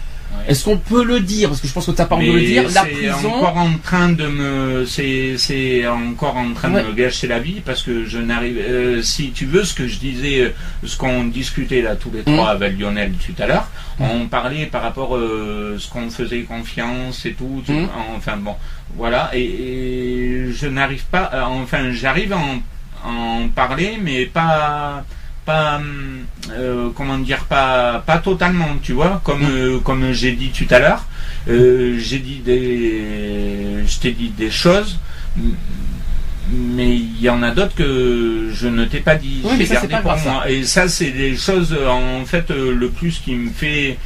A: Est-ce qu'on peut le dire? Parce que je pense que tu n'as pas envie de le dire.
B: La prison. encore en train de me, c'est encore en train de me gâcher la vie parce que je n'arrive. Euh, si tu veux, ce que je disais, euh, ce qu'on discutait là tous les trois mmh. avec Lionel tout à l'heure, mmh. on parlait par rapport à euh, ce qu'on faisait confiance et tout. Mmh. Enfin bon, voilà. Et, je n'arrive pas. enfin, j'arrive à en, parler, mais pas pas euh, comment dire pas pas totalement tu vois comme mm. euh, comme j'ai dit tout à l'heure. Euh, j'ai dit des je t'ai dit des choses mais il y en a d'autres que je ne t'ai pas dit.
A: Oui, ça, pas pour moi.
B: et ça c'est des choses en fait le plus qui me fait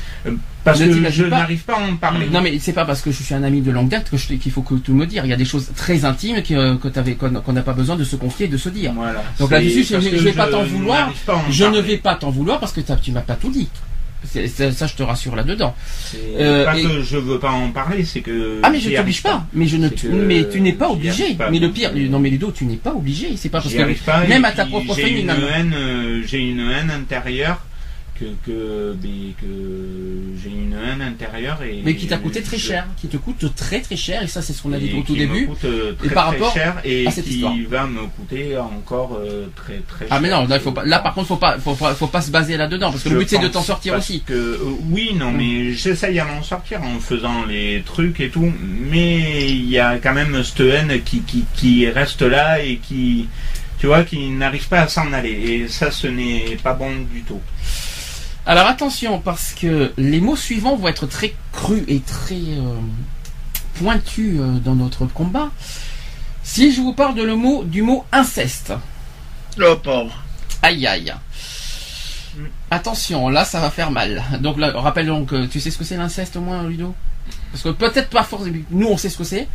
B: parce que je n'arrive pas à en parler.
A: Non, mais c'est pas parce que je suis un ami de longue date que qu'il faut que tout me dire. Il y a des choses très intimes que, qu'on n'a pas besoin de se confier et de se dire. Voilà. Donc là-dessus, je, ne vais pas t'en vouloir. je ne vais pas t'en vouloir parce que tu m'as pas tout dit. Ça, je te rassure là-dedans.
B: Euh, pas que je veux pas en parler, c'est que.
A: Ah mais je t'oblige pas. Mais je ne, mais tu n'es pas obligé. mais le pire, non mais Ludo, tu n'es pas obligé. C'est pas parce que même à ta propre famille.
B: Euh, j'ai une haine intérieure que, que, que j'ai une haine intérieure et
A: mais qui t'a coûté très cher, qui te coûte très très cher et ça c'est ce qu'on a dit au tout début.
B: Coûte euh, très, et par rapport cher et à cette qui va me coûter encore euh, très très.
A: Ah mais non, là, faut pas, là par contre faut pas faut, faut pas se baser là dedans parce que le but c'est de t'en sortir aussi.
B: Que euh, oui non mm. mais j'essaye à m'en sortir en faisant les trucs et tout, mais il y a quand même cette haine qui, qui, qui reste là et qui tu vois qui n'arrive pas à s'en aller et ça ce n'est pas bon du tout.
A: Alors attention, parce que les mots suivants vont être très crus et très euh, pointus euh, dans notre combat. Si je vous parle de le mot du mot inceste.
C: Oh pauvre.
A: Aïe aïe. Attention, là ça va faire mal. Donc là, rappelle donc, tu sais ce que c'est l'inceste au moins, Ludo? Parce que peut-être pas forcément. Nous on sait ce que c'est,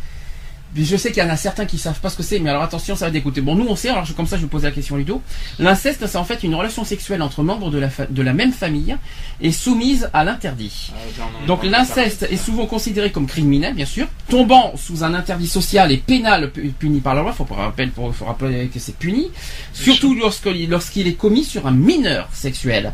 A: je sais qu'il y en a certains qui savent pas ce que c'est, mais alors attention, ça va d'écouter. Bon, nous on sait, alors comme ça je vais poser la question à Ludo. L'inceste, c'est en fait une relation sexuelle entre membres de la, de la même famille et soumise à l'interdit. Ah, Donc l'inceste est souvent considéré comme criminel, bien sûr, tombant sous un interdit social et pénal puni par la loi. Faut rappeler, faut rappeler que c'est puni, surtout lorsqu'il est commis sur un mineur sexuel.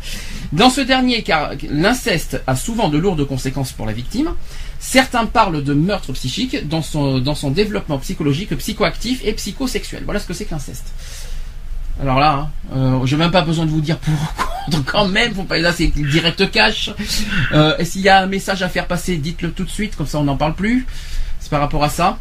A: Dans ce dernier cas, l'inceste a souvent de lourdes conséquences pour la victime. Certains parlent de meurtre psychique dans son, développement psychologique, psychoactif et psychosexuel. Voilà ce que c'est que l'inceste. Alors là, hein, euh, j'ai même pas besoin de vous dire pourquoi. Donc quand même, faut pas là c'est direct cash. Euh, et s'il y a un message à faire passer, dites-le tout de suite, comme ça on n'en parle plus. C'est par rapport à ça.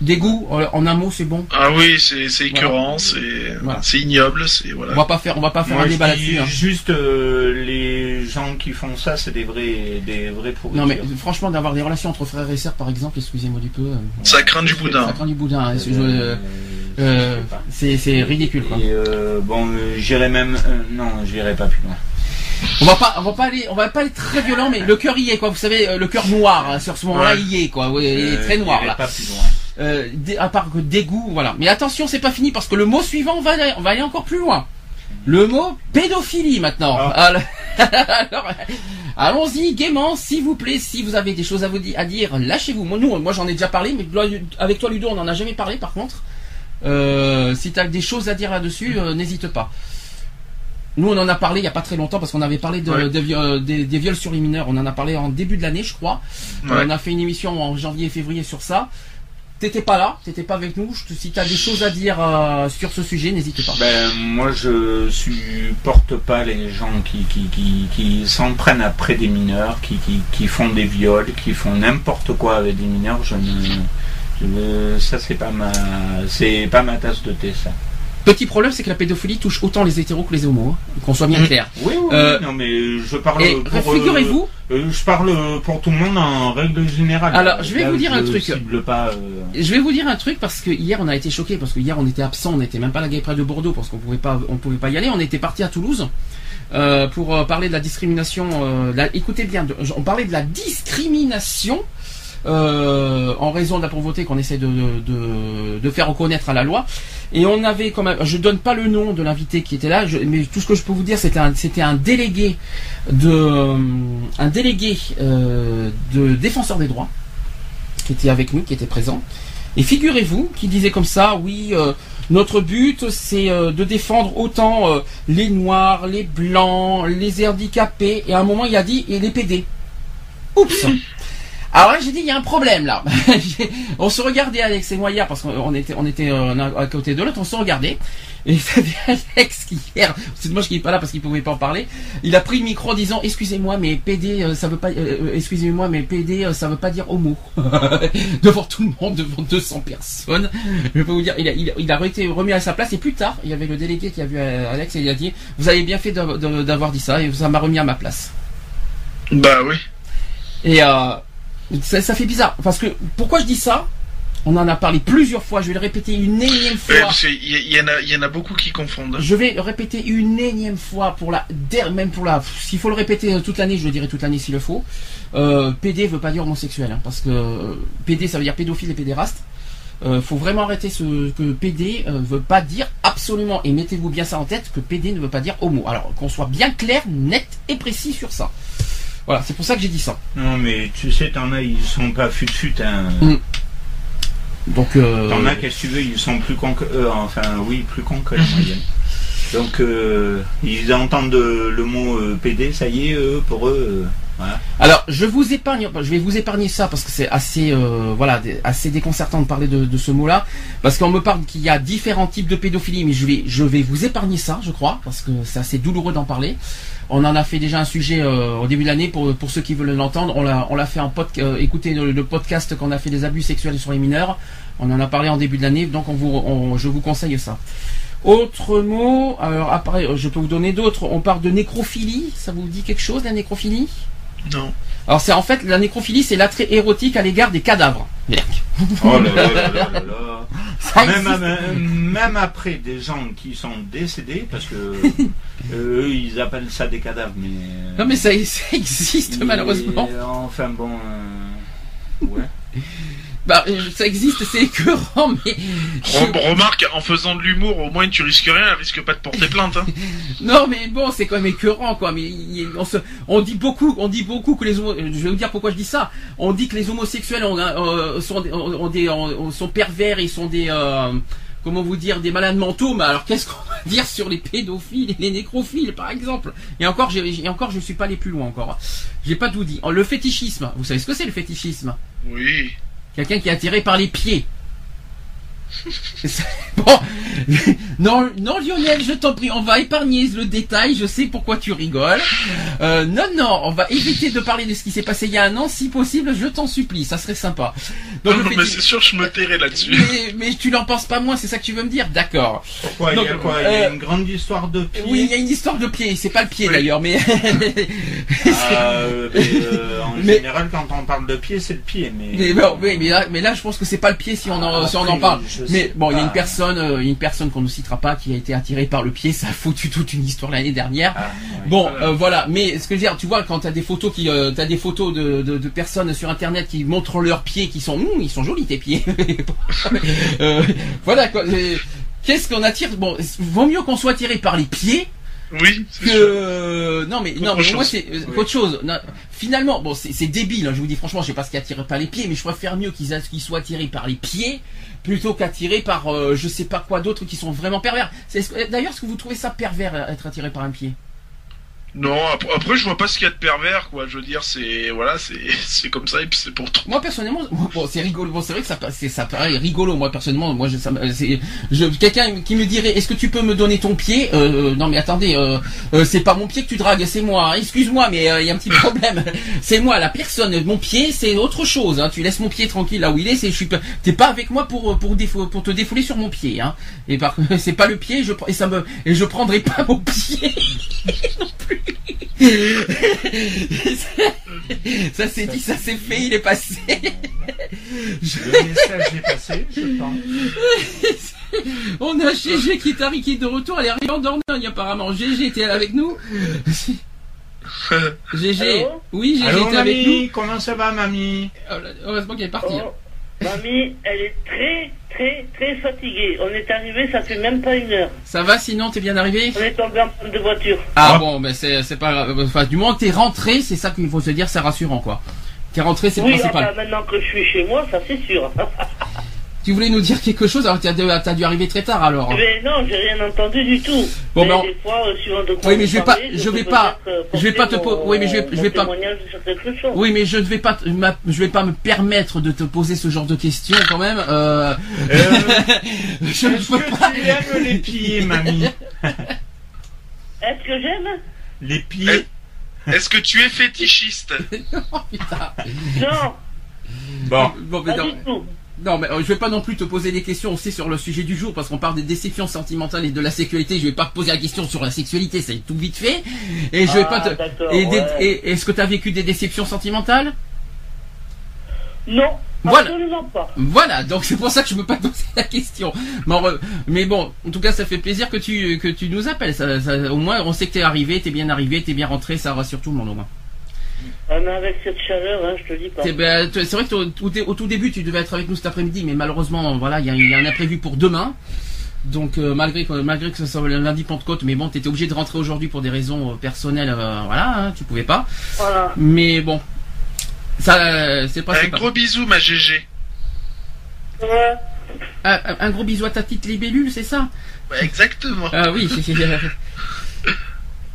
A: Dégoût, en un mot, c'est bon.
C: Ah oui, c'est écœurant, c'est ignoble, c'est voilà.
A: On va pas faire, on va pas faire un débat là-dessus. Hein.
B: Juste euh, les gens qui font ça, c'est des vrais, des vrais
A: Non mais franchement, d'avoir des relations entre frères et sœurs, par exemple, excusez-moi du peu. Euh,
C: ça craint du boudin.
A: Ça craint du boudin. Euh, c'est ridicule. Quoi.
B: bon, j'irai même, non, j'irai pas plus loin.
A: On va pas, on va pas aller, on va pas aller très violent, mais le cœur y est quoi. Vous savez, le cœur noir hein, sur ce moment-là, il y est quoi. il est très noir là.
B: Pas plus loin.
A: Euh, à part que dégoût, voilà. Mais attention, c'est pas fini parce que le mot suivant, va aller, on va aller encore plus loin. Le mot pédophilie maintenant. Ah. Alors, allons-y gaiement, s'il vous plaît. Si vous avez des choses à vous à dire, lâchez-vous. Moi, nous, moi j'en ai déjà parlé, mais avec toi Ludo, on n'en a jamais parlé. Par contre, euh, si tu as des choses à dire là-dessus, euh, n'hésite pas. Nous, on en a parlé il n'y a pas très longtemps parce qu'on avait parlé de, des, viols sur les mineurs. On en a parlé en début de l'année, je crois. on a fait une émission en janvier et février sur ça. T'étais pas là, t'étais pas avec nous. Si t'as des choses à dire euh, sur ce sujet, n'hésite pas.
B: Ben moi je supporte pas les gens qui s'en prennent après des mineurs, qui, qui, font des viols, qui font n'importe quoi avec des mineurs. Je ne, ça c'est pas pas ma tasse de thé ça.
A: Petit problème, c'est que la pédophilie touche autant les hétéros que les homos, hein, qu'on soit bien mmh. clair.
B: Oui, oui, euh, non, mais je parle
A: pour. Figurez-vous.
B: Euh, je parle pour tout le monde en règle générale.
A: Alors, je vais vous dire un truc.
B: Pas, euh,
A: Je vais vous dire un truc parce que hier on a été choqués parce que hier on était absent, on n'était même pas à la Gay près de Bordeaux parce qu'on pouvait pas, on pouvait pas y aller. On était parti à Toulouse. pour parler de la discrimination, écoutez bien, on parlait de la discrimination en raison de la pauvreté qu'on essaie de, faire reconnaître à la loi. Et on avait même, je donne pas le nom de l'invité qui était là, mais tout ce que je peux vous dire, c'était un, délégué de, euh, un euh, défenseur des droits qui était avec nous, qui était présent. Et figurez-vous, qui disait comme ça, oui, euh, notre but, c'est de défendre autant les noirs, les blancs, les handicapés. Et à un moment, il a dit et les PD. Oups. Alors là, j'ai dit, il y a un problème là. on se regardait Alex et moi hier parce qu'on était, on était euh, à côté de l'autre, on se regardait. Et Alex qui hier, c'est moi qui n'est pas là parce qu'il pouvait pas en parler. Il a pris le micro en disant, excusez-moi, mais PD, euh, ça veut pas, euh, excusez-moi, mais PD, ça veut pas dire homo. devant tout le monde, devant 200 personnes. Je peux vous dire, il a, il, a été remis à sa place et plus tard, il y avait le délégué qui a vu Alex et il a dit, vous avez bien fait d'avoir dit ça et ça m'a remis à ma place.
C: Bah oui.
A: Et euh, ça, fait bizarre. Parce que, pourquoi je dis ça? On en a parlé plusieurs fois, je vais le répéter une énième fois.
C: Il y, en a beaucoup qui confondent.
A: Je vais répéter une énième fois pour la même pour la. S'il faut le répéter toute l'année, je le dirai toute l'année s'il le faut. Euh, PD veut pas dire homosexuel, hein, parce que euh, PD ça veut dire pédophile et pédéraste. Euh, faut vraiment arrêter ce que PD euh, veut pas dire absolument et mettez-vous bien ça en tête que PD ne veut pas dire homo. Alors qu'on soit bien clair, net et précis sur ça. Voilà, c'est pour ça que j'ai dit ça.
B: Non, mais tu sais, t'en as, ils sont pas fut-fut. Hein. Mm.
A: Donc. Euh...
B: T'en as, qu'est-ce que tu veux, ils sont plus cons que. Euh, enfin, oui, plus cons que la moyenne. Donc, euh, ils entendent le mot euh, PD, ça y est, pour eux. Voilà.
A: Alors, je vous épargne, je vais vous épargner ça parce que c'est assez, voilà, assez déconcertant de parler de, de ce mot-là, parce qu'on me parle qu'il y a différents types de pédophilie, mais je vais, je vais vous épargner ça, je crois, parce que c'est assez douloureux d'en parler. On en a fait déjà un sujet euh, au début de l'année pour, ceux qui veulent l'entendre. On l'a, on l'a fait en podcast, euh, écoutez le, podcast qu'on a fait des abus sexuels sur les mineurs. On en a parlé en début de l'année, donc on vous, je vous conseille ça. Autre mot, alors après, je peux vous donner d'autres. On parle de nécrophilie. Ça vous dit quelque chose la nécrophilie?
C: Non.
A: Alors c'est en fait la nécrophilie, c'est l'attrait érotique à l'égard des cadavres.
B: Oh là là là là Même, après des gens qui sont décédés, parce que eux ils appellent ça des cadavres, mais
A: non mais ça, existe malheureusement.
B: Enfin bon, euh, ouais.
A: Bah, ça existe, c'est écœurant, mais.
C: Remarque, en faisant de l'humour, au moins tu risques rien, elle risque pas de porter plainte. Hein.
A: non, mais bon, c'est quand même écœurant, quoi. Mais on, se, on dit beaucoup, on dit beaucoup que les je vais vous dire pourquoi je dis ça. On dit que les homosexuels euh, sont, des, sont pervers, ils sont des, euh, comment vous dire, des malades mentaux. Mais alors, qu'est-ce qu'on va dire sur les pédophiles et les nécrophiles, par exemple? Et encore, j'ai, encore, je suis pas allé plus loin encore. J'ai pas tout dit. Le fétichisme, vous savez ce que c'est le fétichisme?
C: Oui.
A: Quelqu'un qui est attiré par les pieds. bon, non, non Lionel, je t'en prie, on va épargner le détail. Je sais pourquoi tu rigoles. Euh, non, non, on va éviter de parler de ce qui s'est passé il y a un an, si possible. Je t'en supplie, ça serait sympa.
C: non, mais c'est sûr, je me tairai là-dessus.
A: Mais, tu n'en penses pas moins, c'est ça que tu veux me dire, d'accord.
B: Pourquoi? Il y a quoi? Il y a euh, une grande histoire de pied.
A: Oui, il y a une histoire de pied. C'est pas le pied d'ailleurs, mais.
B: Ah, euh, en général, quand on parle de pied, c'est le pied. Mais,
A: mais, là, je pense que c'est pas le pied si on en, ah, si on en parle. Mais bon, il y a une personne, euh, une personne qu'on ne citera pas, qui a été attirée par le pied. Ça a foutu toute une histoire l'année dernière. Ah, bon, euh, voilà. Mais ce que je veux dire, tu vois, quand tu as des photos qui, euh, t'as des photos de, de, personnes sur internet qui montrent leurs pieds, qui sont, hum, ils sont jolis tes pieds. voilà quoi. Qu'est-ce qu'on attire? Bon, vaut mieux qu'on soit attiré par les pieds
C: oui.
A: Que non mais non mais moi c'est autre chose. finalement bon c'est débile. Hein, je vous dis franchement je sais pas ce qui attire par les pieds mais je préfère mieux qu'ils soient attirés par les pieds plutôt qu'attiré par euh, je sais pas quoi d'autres qui sont vraiment pervers. D'ailleurs, est-ce que vous trouvez ça pervers être attiré par un pied?
C: Non, après, je vois pas ce qu'il y a de pervers, quoi. Je veux dire, c'est voilà, c'est c'est comme ça et puis c'est pour tout.
A: Moi personnellement, bon, c'est rigolo. Bon, c'est vrai que ça c'est ça paraît rigolo. Moi personnellement, moi je, c'est je quelqu'un qui me dirait, est-ce que tu peux me donner ton pied euh, Non, mais attendez, euh, euh, c'est pas mon pied que tu dragues, c'est moi. Excuse-moi, mais il y a un petit problème. c'est moi, la personne. Mon pied, c'est autre chose. Hein. Tu laisses mon pied tranquille là où il est. C'est je suis t'es pas avec moi pour pour pour te défouler sur mon pied. Hein. Et par c'est pas le pied. Je et ça me et je prendrai pas mon pied non plus ça s'est dit, ça s'est fait, il est passé.
B: Le message est passé, je pense.
A: On a GG qui est, qui est de retour, elle est arrivée en Dordogne apparemment. GG était avec nous. GG, oui, GG était avec nous.
B: Comment ça va, mamie?
A: Oh, Heureusement qu'elle est partie.
D: Oh, mamie, elle est très très très fatigué. On est arrivé, ça fait même pas une heure.
A: Ça va sinon, t'es bien arrivé
D: On est tombé en panne de voiture.
A: Ah, ah. bon, mais c'est, c'est pas enfin, du moment que t'es rentré, c'est ça qu'il faut se dire, c'est rassurant quoi. T'es rentré, c'est le principal.
D: Oui, maintenant que je suis chez moi, ça c'est sûr.
A: Tu voulais nous dire quelque chose, alors tu as, dû arriver très tard alors.
D: Mais non, j'ai rien entendu du tout.
A: Bon,
D: mais
A: ben,
D: des fois, euh, suivant de quoi
A: Oui, mais je vais pas, je vais pas,
D: euh,
A: je vais pas te, po- oui, mais je vais,
D: mon-
A: je
D: mon
A: vais pas, oui, mais je ne vais pas, te- ma- je vais pas me permettre de te poser ce genre de questions quand même. Euh,
B: Euh,
A: je ne
B: Est-ce
A: peux
B: que
A: pas.
B: tu aimes les pieds, mamie?
D: Est-ce que j'aime?
B: Les pieds?
C: Est-ce que tu es fétichiste?
A: Oh, putain.
D: Non,
B: Bon.
A: Bon, mais
D: pas
A: non,
D: du tout.
A: Non, mais euh, je vais pas non plus te poser des questions aussi sur le sujet du jour parce qu'on parle des déceptions sentimentales et de la sexualité. Je vais pas te poser la question sur la sexualité, c'est tout vite fait. Et je vais
D: Ah,
A: pas te.
D: d'accord,
A: Et, des-
D: ouais.
A: et- est-ce que tu as vécu des déceptions sentimentales?
D: Non,
A: Voilà.
D: absolument pas.
A: Voilà, donc c'est pour ça que je ne peux pas te poser la question. Mais, bon, en tout cas, ça fait plaisir que tu que tu nous appelles. Ça, ça- au moins, on sait que t'es arrivé, t'es bien arrivé, t'es bien rentré, ça rassure tout le monde au moins.
D: Ah, mais avec cette chaleur, hein, je te dis pas.
A: C'est ben, vrai que au, au dé- au tout début, tu devais être avec nous cet après-midi, mais malheureusement, voilà, il y, a- il y a un imprévu pour demain. Donc euh, malgré que malgré que ce soit le lundi Pentecôte, mais bon, t'étais obligé de rentrer aujourd'hui pour des raisons euh, personnelles, euh, voilà, hein, tu pouvais pas.
D: Voilà.
A: Mais bon, ça, euh, c'est pas. c'est
C: Un
A: pas-
C: gros bisou, ma GG.
D: Ouais.
A: Un, un- un gros bisou à ta petite libellule, c'est ça?
C: Ouais, exactement.
A: Ah oui.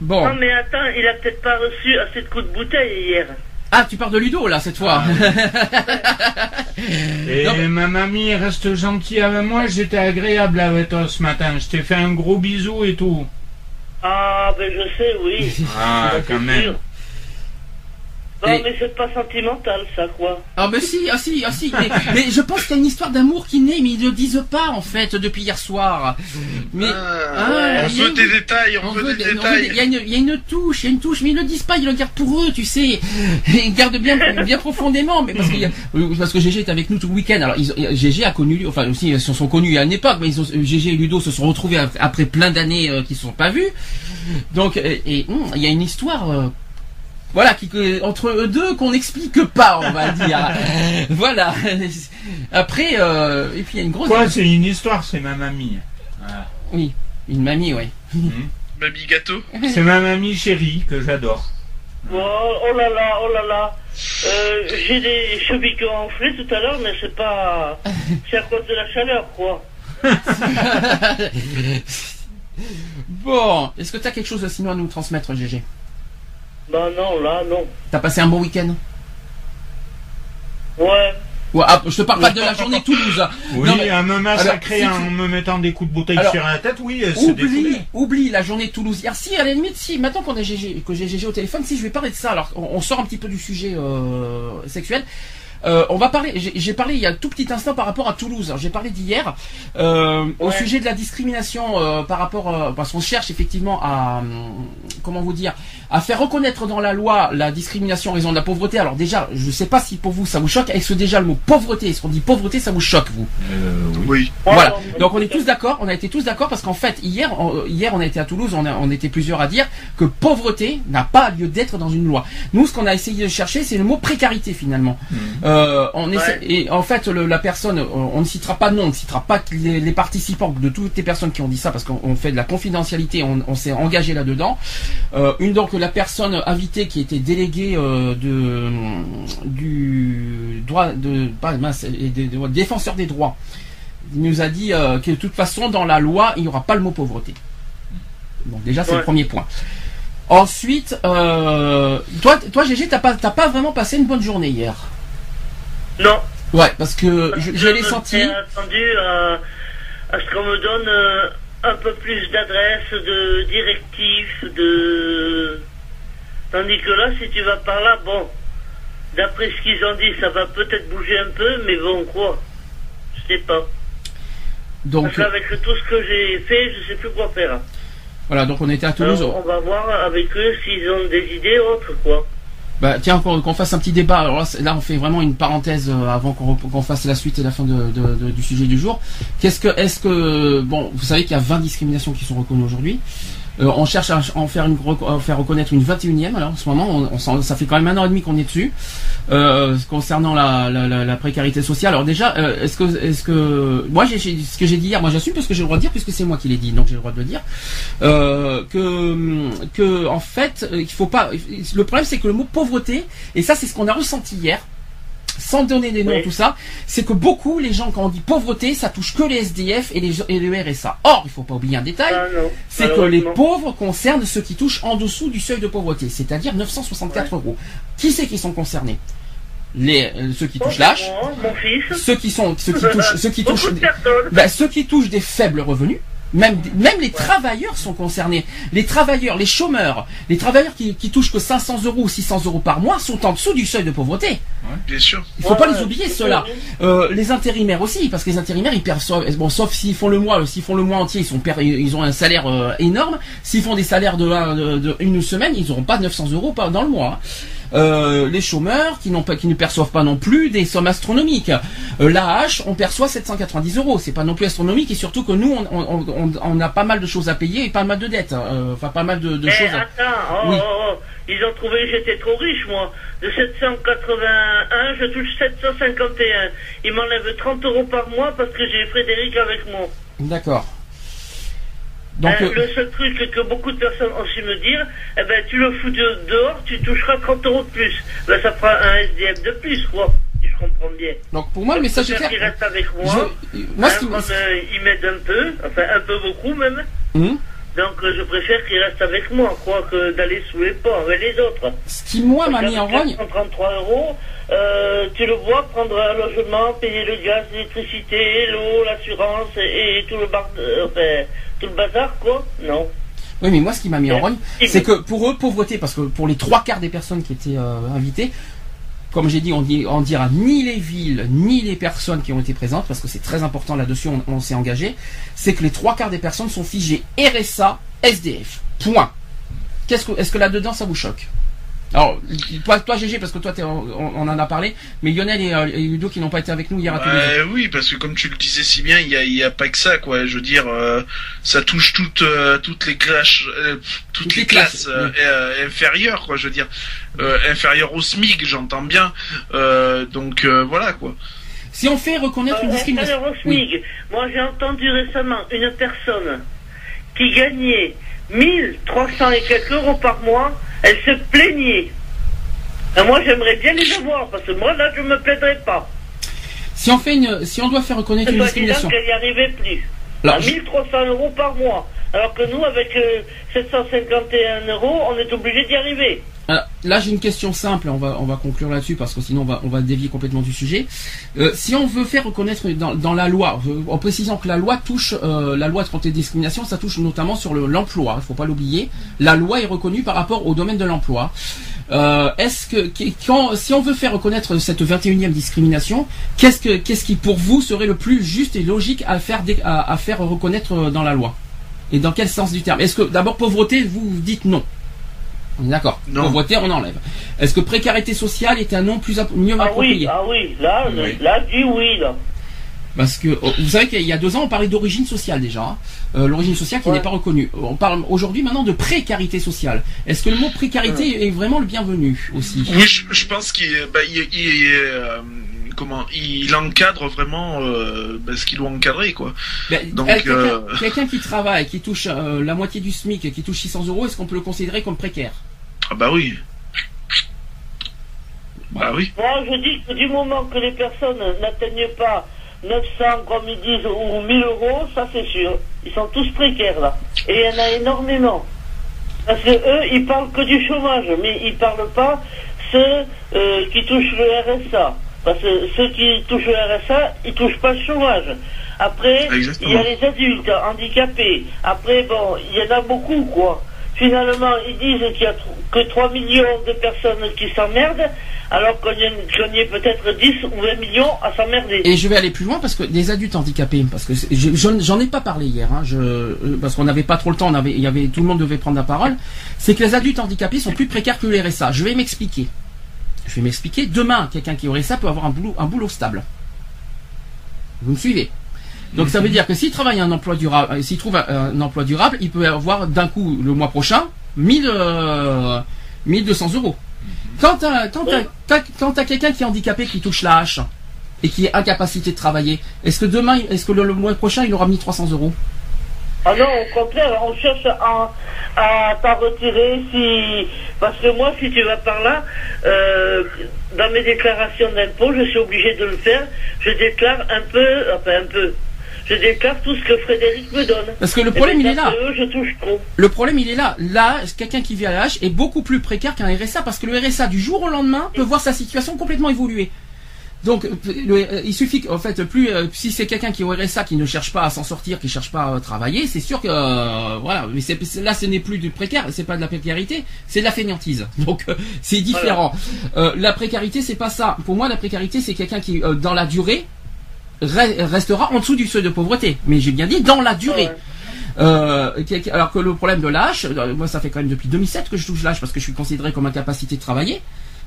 A: Bon.
D: Non, mais attends, il a peut-être pas reçu assez de coups de bouteille hier.
A: Ah, tu parles de Ludo là cette fois.
B: Et
A: Non, mais-
B: ma mamie reste gentille avec moi, j'étais agréable avec toi ce matin. Je t'ai fait un gros bisou et tout.
D: Ah, ben je sais, oui.
B: Ah, quand même.
D: sûr. Non,
A: Et-
D: mais c'est pas sentimental, ça, quoi.
A: Ah mais si, ah si, ah si. Mais, mais je pense qu'il y a une histoire d'amour qui naît, mais ils ne le disent pas en fait depuis hier soir. Mais
C: Ah,
A: Ah,
C: on veut
A: une-
C: des détails, on,
A: on
C: veut
A: veut
C: des
A: des- il y, a
C: détails.
A: une- il y a une touche, il y a une touche, mais ils ne le disent pas, ils le gardent pour eux, tu sais. Ils gardent bien, bien profondément, mais parce, qu'il y a- parce que GG est avec nous tout le week-end. Alors ils GG a connu, enfin aussi ils se sont connus à une époque, mais ils ont, GG et Ludo se sont retrouvés après, plein d'années euh, qu'ils ne se sont pas vus. Donc euh, et hum, il y a une histoire. euh, voilà, qui, entre eux deux qu'on n'explique pas, on va dire. voilà. Après, euh, et puis il y a une grosse.
B: Quoi, c'est une histoire, c'est ma mamie. Voilà.
A: Oui, une mamie, ouais.
C: Mamie gâteau.
B: C'est ma mamie chérie que j'adore.
D: Oh, oh là là, oh là là. Euh, j'ai des chevilles qui ont enflé tout à l'heure, mais c'est pas. C'est à cause de la chaleur, quoi.
A: bon, est-ce que tu as quelque chose sinon à nous transmettre, GG
D: Bah non, là, non.
A: T'as passé un bon week-end
D: Ouais.
A: Ouais, ah, je te parle pas de la journée Toulouse. hein.
B: Oui,
A: Non, mais-
B: à me massacrer
A: Alors, si tu-
B: en me mettant des coups de bouteille
A: Alors,
B: sur la tête, oui, c'est
A: Oublie,
B: défoulé.
A: oublie la journée Toulouse. hier. Si, à la limite, si, maintenant qu'on est GG, que j'ai GG au téléphone, si je vais parler de ça, alors on, on sort un petit peu du sujet euh, sexuel. Euh, on va parler. J'ai j'ai parlé il y a un tout petit instant par rapport à Toulouse. J'ai parlé d'hier euh, au
D: Ouais.
A: sujet de la discrimination euh, par rapport euh, parce qu'on cherche effectivement à hum, comment vous dire à faire reconnaître dans la loi la discrimination en raison de la pauvreté. Alors déjà, je sais pas si pour vous ça vous choque. Est-ce que déjà le mot pauvreté, est-ce qu'on dit pauvreté, ça vous choque vous
C: Oui.
A: voilà. Donc on est tous d'accord, on a été tous d'accord parce qu'en fait hier, on, hier on a été à Toulouse, on, a- on était plusieurs à dire que pauvreté n'a pas lieu d'être dans une loi. Nous, ce qu'on a essayé de chercher, c'est le mot précarité finalement. Euh, on essaie- et en fait, le- la personne, on, on ne citera pas de nom, on ne citera pas les, les participants de toutes les personnes qui ont dit ça parce qu'on on fait de la confidentialité, on, on s'est engagé là-dedans. Euh, une donc la personne invitée qui était déléguée euh, de du droit de pas mince, et des- des- défenseur des droits nous a dit euh, que de toute façon dans la loi il n'y aura pas le mot pauvreté. Donc déjà c'est le premier point. Ensuite, euh, toi, toi GG, t'as pas, t'as pas vraiment passé une bonne journée hier?
D: Non.
A: Ouais, parce que je, je l'ai
D: me
A: senti.
D: suis attendu à, à ce qu'on me donne un peu plus d'adresses, de directives, de. Tandis que là, si tu vas par là, bon, d'après ce qu'ils ont dit, ça va peut-être bouger un peu, mais bon, quoi Je sais pas.
A: Donc
D: Parce qu'avec tout ce que j'ai fait, je sais plus quoi faire.
A: voilà, donc on était à Toulouse.
D: Alors, on va voir avec eux s'ils ont des idées autres, quoi.
A: Bah, tiens, qu'on qu'on fasse un petit débat. Alors là, on fait vraiment une parenthèse euh, avant qu'on fasse la suite et la fin de, de- de- du sujet du jour. Qu'est-ce que, est-ce que, bon, vous savez qu'il y a 20 discriminations qui sont reconnues aujourd'hui. Euh, on cherche à en faire, reconnaître une 21e. Alors en ce moment, ça fait quand même un an et demi qu'on est dessus. Euh, concernant la, précarité sociale. Alors déjà, euh, est-ce que, que, moi, j'ai, ce que j'ai dit hier, moi j'assume parce que j'ai le droit de dire puisque c'est moi qui l'ai dit, donc j'ai le droit de le dire. Que, en fait, il faut pas. Le problème, c'est que le mot pauvreté, et ça, c'est ce qu'on a ressenti hier. Sans donner des noms, tout ça, c'est que beaucoup, les gens, quand on dit pauvreté, ça touche que les SDF et, les, et le RSA. Or, il faut pas oublier un détail,
D: Ah,
A: c'est que les pauvres concernent ceux qui touchent en dessous du seuil de pauvreté, c'est-à-dire 964 euros. Qui c'est qui sont concernés? Les, euh, ceux qui touchent l'âge,
D: Moi, mon fils.
A: ceux qui sont, ceux qui touchent, ceux qui touchent, ben, ceux qui touchent des faibles revenus, même, même les travailleurs sont concernés. Les travailleurs, les chômeurs, les travailleurs qui, qui touchent que 500 euros ou 600 euros par mois sont en dessous du seuil de pauvreté.
C: Bien sûr.
A: Il faut pas
D: Ouais,
A: les oublier ceux-là. Euh, les intérimaires aussi, parce que les intérimaires ils perçoivent, bon sauf s'ils font le mois, s'ils font le mois entier, ils sont ils ont un salaire euh, énorme. S'ils font des salaires de, de, de une semaine, ils n'auront pas 900 euros par- dans le mois. hein. Euh, les chômeurs qui n'ont pas, qui ne perçoivent pas non plus des sommes astronomiques. Euh, L'AH, on perçoit 790 euros. C'est pas non plus astronomique et surtout que nous, on, on, on, on a pas mal de choses à payer et pas mal de dettes. hein. Euh, Enfin, pas mal de, de
D: Eh,
A: choses. à-
D: attends, oh,
A: Oui.
D: oh, oh, ils ont trouvé que j'étais trop riche, moi. De 781, je touche 751. Ils m'enlèvent 30 euros par mois parce que j'ai Frédéric avec moi.
A: D'accord. Donc,
D: Euh,
A: euh,
D: le seul truc que beaucoup de personnes ont su me dire, eh ben, tu le fous de- dehors, tu toucheras 30 euros de plus. Ben, ça fera un SDF de plus, quoi. Si je comprends bien.
A: donc pour moi, le message est clair.
D: qu'il reste avec moi.
A: Je- moi,
D: Hein, euh, il m'aide un peu, enfin un peu beaucoup même.
A: Hum
D: Donc euh, je préfère qu'il reste avec moi, quoi, que d'aller sous les ponts avec les autres.
A: Ce qui moi m'a mis en rogne,
D: 433 euros, euh, tu le vois, prendre un logement, payer le gaz, l'électricité, l'eau, l'assurance et, et tout le bar, euh, tout le bazar, quoi. Non.
A: Oui, mais moi, ce qui m'a mis en rogne, c'est que pour eux, pauvreté, parce que pour les trois quarts des personnes qui étaient euh, invitées, comme j'ai dit, on, dit, on dira ni les villes, ni les personnes qui ont été présentes, parce que c'est très important là-dessus, on, on s'est engagé, c'est que les trois quarts des personnes sont figées RSA, SDF. Point. Qu'est-ce que, est-ce que là-dedans, ça vous choque? Alors, toi, toi, GG, parce que toi, on, on en a parlé, mais Lionel et, euh, et Ludo qui n'ont pas été avec nous hier à tous les deux.
C: Ouais, oui, parce que comme tu le disais si bien, il y a, y a pas que ça, quoi. Je veux dire, euh, ça touche toutes, euh, toutes les classes, euh, toutes,
A: Toutes
C: les
A: les classes,
C: classes euh,
A: oui.
C: euh, inférieures, quoi. Je veux dire, euh, inférieures au SMIC, j'entends bien. Euh, donc euh, voilà, quoi.
A: Si on fait reconnaître une
D: Euh,
A: discrimination.
D: alors, au SMIC, moi j'ai entendu récemment une personne qui gagnait 1300 et quelques euros par mois, elle se plaignait. Et moi j'aimerais bien les avoir, parce que moi là je me plaindrais pas.
A: Si on fait une, si on doit faire reconnaître une discrimination.
D: qu'elle n'y arrivait plus.
A: Alors,
D: à
A: je-
D: 1300 euros par mois. Alors que nous, avec euh, 751 euros, on est obligé d'y arriver.
A: Alors, là, j'ai une question simple. On va, on va conclure là-dessus parce que sinon, on va, dévier complètement du sujet. Euh, si on veut faire reconnaître dans, la loi, euh, en précisant que la loi touche, euh, la loi contre les discriminations, ça touche notamment sur le- l'emploi. Il faut pas l'oublier. La loi est reconnue par rapport au domaine de l'emploi. Euh, Est-ce que, si on veut faire reconnaître cette 21e discrimination, qu'est-ce que, qu'est-ce qui pour vous serait le plus juste et logique à faire, à, faire reconnaître euh, dans la loi? Et dans quel sens du terme? Est-ce que d'abord pauvreté, vous, vous dites non On est D'accord?
C: Non.
A: Pauvreté, on enlève. Est-ce que précarité sociale est un nom plus mieux
D: Ah
A: approprié?
D: oui, ah oui, là,
C: Oui.
D: là, dis oui, là.
A: Parce que oh, vous savez qu'il y a deux ans, on parlait d'origine sociale déjà. hein. Euh, L'origine sociale qui
D: Ouais.
A: n'est pas reconnue. On parle aujourd'hui maintenant de précarité sociale. Est-ce que le mot précarité est vraiment le bienvenu aussi?
C: Oui, je, je pense qu'il bah, il, il, euh, comment il encadre vraiment euh, bah, ce qu'il doit encadrer, quoi.
A: Ben,
C: Donc,
A: euh, quelqu'un
C: euh,
A: qui travaille, qui touche euh, la moitié du SMIC, qui touche 600 euros, est-ce qu'on peut le considérer comme précaire?
C: Ah bah oui. Bah oui.
D: Moi, je dis que du moment que les personnes n'atteignent pas 900, comme ils disent, ou 1000 euros, ça c'est sûr. Ils sont tous précaires, là. Et il y en a énormément. Parce que eux, ils parlent que du chômage, mais ils parlent pas ceux euh, qui touchent le RSA. Parce que ceux qui touchent le RSA, ils touchent pas le chômage. Après,
C: Exactement.
D: il y a les adultes handicapés. Après, bon, il y en a beaucoup, quoi. Finalement, ils disent qu'il y a que 3 millions de personnes qui s'emmerdent, alors qu'on y, est peut-être 10 ou 20 millions à s'emmerder.
A: Et je vais aller plus loin parce que des adultes handicapés, parce que j'en ai pas parlé hier, hein, je, euh, parce qu'on n'avait pas trop le temps, on avait, il y avait, tout le monde devait prendre la parole. C'est que les adultes handicapés sont plus précaires que le RSA. Je vais m'expliquer. Je vais m'expliquer. Demain, quelqu'un qui aurait ça peut avoir un boulot, stable. Vous me suivez Donc ça veut dire que s'il travaille un emploi durable, euh, s'il trouve un, emploi durable, il peut avoir d'un coup le mois prochain 1000, euh, 1200 euros. Quand t'as, quelqu'un qui est handicapé qui touche la hache et qui est incapacité de travailler, est-ce que demain, est-ce que le, le mois prochain il aura mis 300 euros?
D: Ah non, au contraire, on cherche à, à t'en retirer si... Parce que moi, si tu vas par là, euh, dans mes déclarations d'impôt, je suis obligé de le faire. Je déclare un peu, enfin un peu. Je déclare tout ce que Frédéric me donne.
A: Parce que le problème, il est là.
D: eux, je touche trop.
A: Le problème, il est là. Là, quelqu'un qui vit à l'âge est beaucoup plus précaire qu'un RSA parce que le RSA, du jour au lendemain, peut voir sa situation complètement évoluer. Donc, euh, le- euh, il suffit qu'en fait, plus euh, si c'est quelqu'un qui est au RSA qui ne cherche pas à s'en sortir, qui cherche pas à travailler, c'est sûr que euh, voilà. Mais là, ce n'est plus du précaire, c'est pas de la précarité, c'est de la fainéantise. Donc, euh, c'est différent. Euh, la précarité, c'est pas ça. Pour moi, la précarité, c'est quelqu'un qui, dans la durée, re- restera en dessous du seuil de pauvreté. Mais j'ai bien dit dans la durée.
D: Ouais.
A: Euh, alors que le problème de l'âge, moi ça fait quand même depuis 2007 que je touche l'âge parce que je suis considéré comme incapacité de travailler.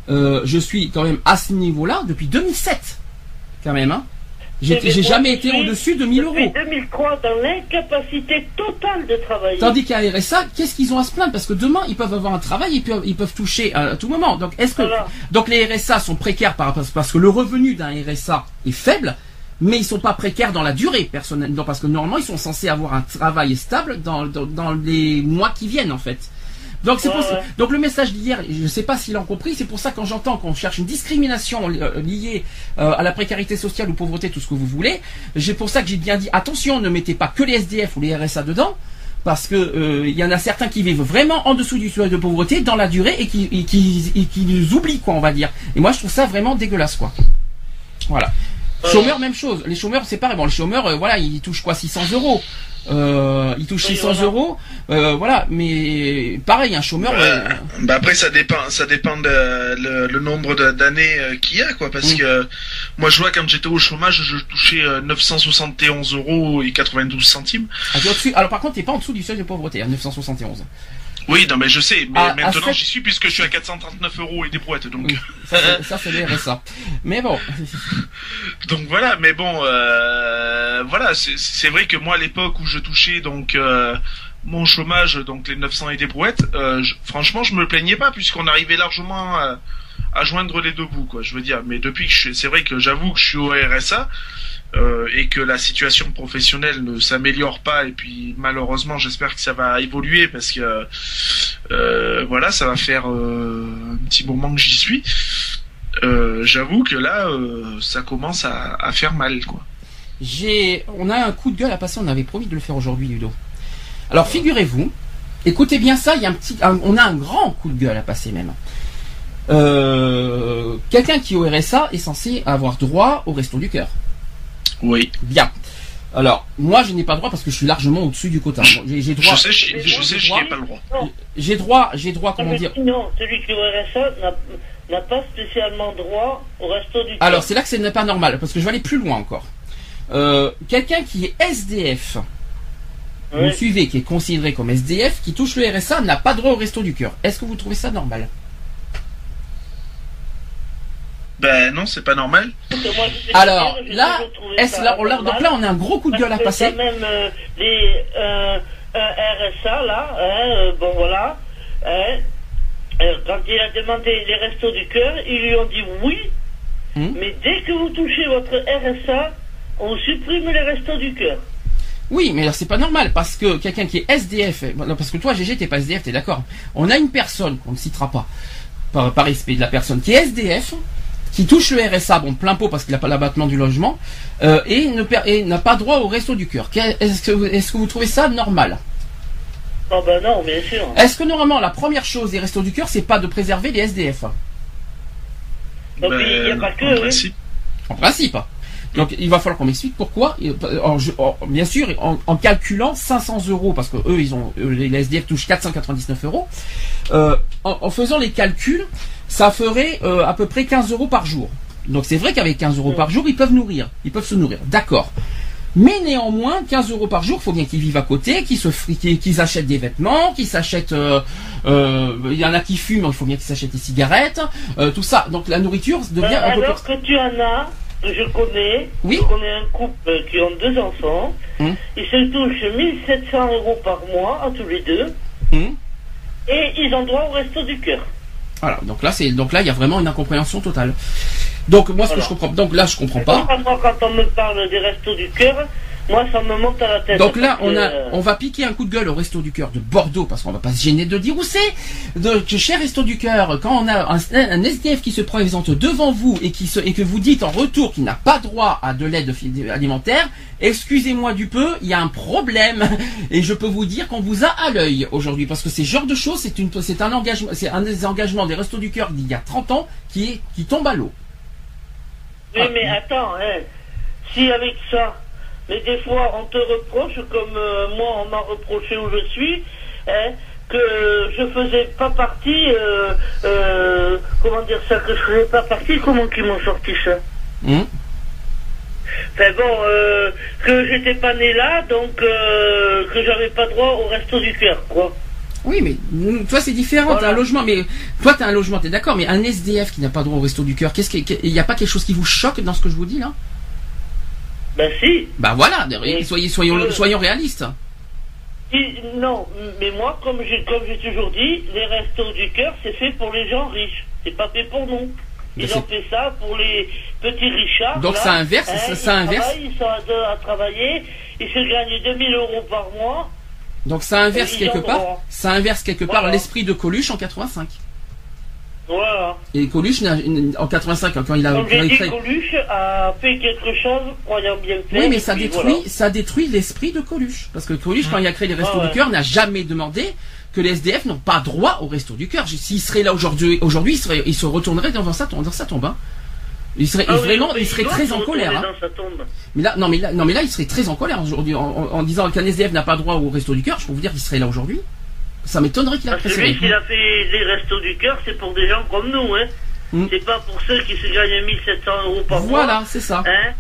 A: Euh, je suis quand même à ce niveau-là depuis 2007, quand même. Hein. J'ai jamais été au-dessus de 1000
D: Depuis
A: euros.
D: 2003, dans l'incapacité totale de travailler.
A: Tandis qu'à RSA, qu'est-ce qu'ils ont à se plaindre? Parce que demain, ils peuvent avoir un travail, ils peuvent, ils peuvent toucher à tout moment. Donc, est-ce que
D: Voilà.
A: donc les RSA sont précaires par, parce que le revenu d'un RSA est faible, mais ils sont pas précaires dans la durée personnellement, parce que normalement, ils sont censés avoir un travail stable dans, dans, dans les mois qui viennent en fait. Donc c'est
D: Ouais, ouais.
A: donc le message d'hier, je ne sais pas s'ils l'ont compris, c'est pour ça que quand j'entends qu'on cherche une discrimination euh, liée euh, à la précarité sociale ou pauvreté, tout ce que vous voulez, c'est pour ça que j'ai bien dit attention, ne mettez pas que les SDF ou les RSA dedans, parce que euh, il y en a certains qui vivent vraiment en dessous du seuil de pauvreté dans la durée et qui, et qui, et qui nous oublient quoi, on va dire. Et moi je trouve ça vraiment dégueulasse quoi. Voilà. Chômeurs, même chose. Les chômeurs, c'est pareil. Bon, les chômeurs, euh, voilà, ils touchent quoi 600 euros. Euh, ils touchent
D: Oui,
A: 600
D: voilà.
A: euros. Euh, voilà, mais pareil, un chômeur. euh,
C: Bah après ça dépend, ça dépend de le, le nombre d'années euh, qu'il y a quoi, parce
A: Mm.
C: que moi je vois quand j'étais au chômage, je touchais euh, 971 euros et 92 centimes.
A: ah. Alors par contre, t'es pas en dessous du seuil de pauvreté, à 971.
C: Oui, non mais je sais, mais
A: Ah, à
C: maintenant j'y suis puisque je suis à 439 euros et des brouettes, donc
A: Oui. Ça, c'est- le RSA. Mais bon,
C: donc voilà. Mais bon, euh, voilà, c'est- c'est vrai que moi à l'époque où je touchais donc euh, mon chômage, donc les 900 et des brouettes, euh, je- franchement je me plaignais pas puisqu'on arrivait largement à, à joindre les deux bouts quoi. Je veux dire, mais depuis que je suis- c'est vrai que j'avoue que je suis au RSA. Euh, et que la situation professionnelle ne s'améliore pas et puis malheureusement j'espère que ça va évoluer parce que euh, voilà ça va faire euh, un petit moment que j'y suis j'avoue que là ça commence à, faire mal quoi
A: j'ai, on a un coup de gueule à passer. On avait promis de le faire aujourd'hui, Ludo. Alors figurez-vous, écoutez bien ça. Il y a un petit, on a un grand coup de gueule à passer même. Quelqu'un qui est au RSA est censé avoir droit au resto du cœur.
C: Oui
A: Bien. Alors, moi, je n'ai pas droit parce que je suis largement au-dessus du quota. J'ai j'ai droit,
C: je sais je,
D: Mais
C: je
D: moi,
C: sais
A: j'ai
C: j'y ai
A: droit.
C: pas le droit
A: j'ai droit, j'ai droit,
D: Non,
A: comment
D: mais
A: dire.
D: sinon, celui qui est au RSA n'a- n'a pas spécialement droit au resto du
A: Alors, c'est là que ce n'est pas normal parce que je vais aller plus loin encore. Euh, quelqu'un qui est SDF, vous suivez, qui est considéré comme SDF, qui touche le RSA, n'a pas droit au resto du cœur. Est-ce que vous trouvez ça normal
C: ben non c'est pas normal
D: moi,
A: Alors, là,
D: ça
A: là, on- donc là, on a un gros coup de gueule à passer.
D: quand même euh, les euh, un RSA là, hein, euh, bon voilà, hein, euh, quand il a demandé les restos du cœur, ils lui ont dit oui,
A: Hmm.
D: mais dès que vous touchez votre RSA, on supprime les restos du cœur.
A: Oui, mais alors c'est pas normal parce que quelqu'un qui est SDF, euh, non, parce que toi, GG, t'es pas SDF, t'es d'accord. On a une personne qu'on ne citera pas par, par respect de la personne qui est SDF, qui touche le RSA, bon plein pot parce qu'il n'a pas l'abattement du logement, euh, et n'a pas droit au resto du cœur. Est-ce que, vous- est-ce que vous trouvez ça normal?
D: Oh ben non, bien sûr.
A: Est-ce que normalement la première chose des restos du cœur, c'est pas de préserver les SDF
D: Donc il n'y a
C: Ben,
D: pas que,
C: en
D: oui.
C: principe.
A: En principe. Donc il va falloir qu'on m'explique pourquoi. Euh, en- je- en- bien sûr, en, en calculant 500 euros, parce que eux, ils ont les SDF touchent 499 euros. euh, en, en faisant les calculs, ça ferait euh, à peu près 15 euros par jour. Donc c'est vrai qu'avec 15 euros par jour, ils peuvent nourrir, ils peuvent se nourrir. D'accord. Mais néanmoins, 15 euros par jour, il faut bien qu'ils vivent à côté, qu'ils se qu'ils achètent des vêtements, qu'ils s'achètent. euh, euh, Il y en a qui fument, il faut bien qu'ils s'achètent des cigarettes, euh, tout ça. Donc la nourriture devient un peu
D: alors que tu en as, je connais,
A: Oui.
D: je connais un couple qui ont deux enfants,
A: Hum.
D: ils se touchent 1700 euros par mois à tous les deux,
A: Hum.
D: et ils ont droit au resto du cœur.
A: Voilà, donc là c'est donc là il y a vraiment une incompréhension totale. Donc moi ce que je comprends donc là je comprends pas.
D: donc, moi, quand on me parle des restos du cœur, moi, ça me monte à la tête.
A: Donc là, on a, on va piquer un coup de gueule au Resto du Cœur de Bordeaux parce qu'on va pas se gêner de dire où c'est. Donc, cher Resto du Cœur, quand on a un, un SDF qui se présente devant vous et qui se, et que vous dites en retour qu'il n'a pas droit à de l'aide alimentaire, excusez-moi du peu, il y a un problème et je peux vous dire qu'on vous a à l'œil aujourd'hui parce que ces genres de choses, c'est une, c'est un engagement, c'est un des engagements des Restos du Cœur d'il y a 30 ans qui est, qui tombe à l'eau.
D: Oui, mais attends, hein. si avec ça, mais des fois on te reproche, comme euh, moi on m'a reproché où je suis, hein, que je faisais pas partie, euh, euh, comment dire ça, que je faisais pas partie, comment qu'ils m'ont sorti ça? Enfin bon, que j'étais pas né là, donc que j'avais pas droit au resto du cœur, quoi.
A: Oui, mais mm, toi c'est différent. T'as un logement, mais toi t'as un logement, t'es d'accord. Mais un SDF qui n'a pas droit au resto du cœur, qu'est-ce qu'il il n'y a pas quelque chose qui vous choque dans ce que je vous dis là?
D: Ben si,
A: Bah voilà, soyez soyons
D: Euh.
A: soyons réalistes.
D: Non, mais moi, comme j'ai comme j'ai toujours dit, les restos du cœur, c'est fait pour les gens riches. C'est pas fait pour nous. Ils ont fait ça pour les petits richards.
A: Donc
D: là.
A: ça inverse,
D: Hein,
A: ça-
D: ils
A: inverse.
D: travaillent, Ils sont à, deux à travailler, ils se gagnent 2000 euros par mois.
A: Donc ça inverse quelque part,
D: droit.
A: ça inverse quelque part
D: Voilà.
A: l'esprit de Coluche en 85.
D: Voilà.
A: Et Coluche en 85 quand il a
D: Comme j'ai dit, Coluche a fait quelque chose, croyant bien faire.
A: Oui, mais ça détruit,
D: voilà.
A: ça détruit l'esprit de Coluche. Parce que Coluche, quand il a créé les restos
D: Ah ouais.
A: du cœur, n'a jamais demandé que les SDF n'ont pas droit au resto du cœur. S'il serait là aujourd'hui, aujourd'hui, il serait, il se retournerait dans sa, dans sa tombe. hein. Il serait,
D: Ah
A: il- vraiment, il serait très en colère. hein. Mais là, non, mais là, non, mais là, il serait très en colère aujourd'hui en, en- en disant qu'un SDF n'a pas droit au resto du cœur. Je peux vous dire qu'il serait là aujourd'hui. Ça m'étonnerait qu'il a
D: Parce que lui, s'il a fait les restos du cœur, c'est pour des gens comme nous, hein.
A: Mm.
D: C'est pas pour ceux qui se gagnent 1700 euros par mois.
A: Voilà, c'est ça.
D: Hein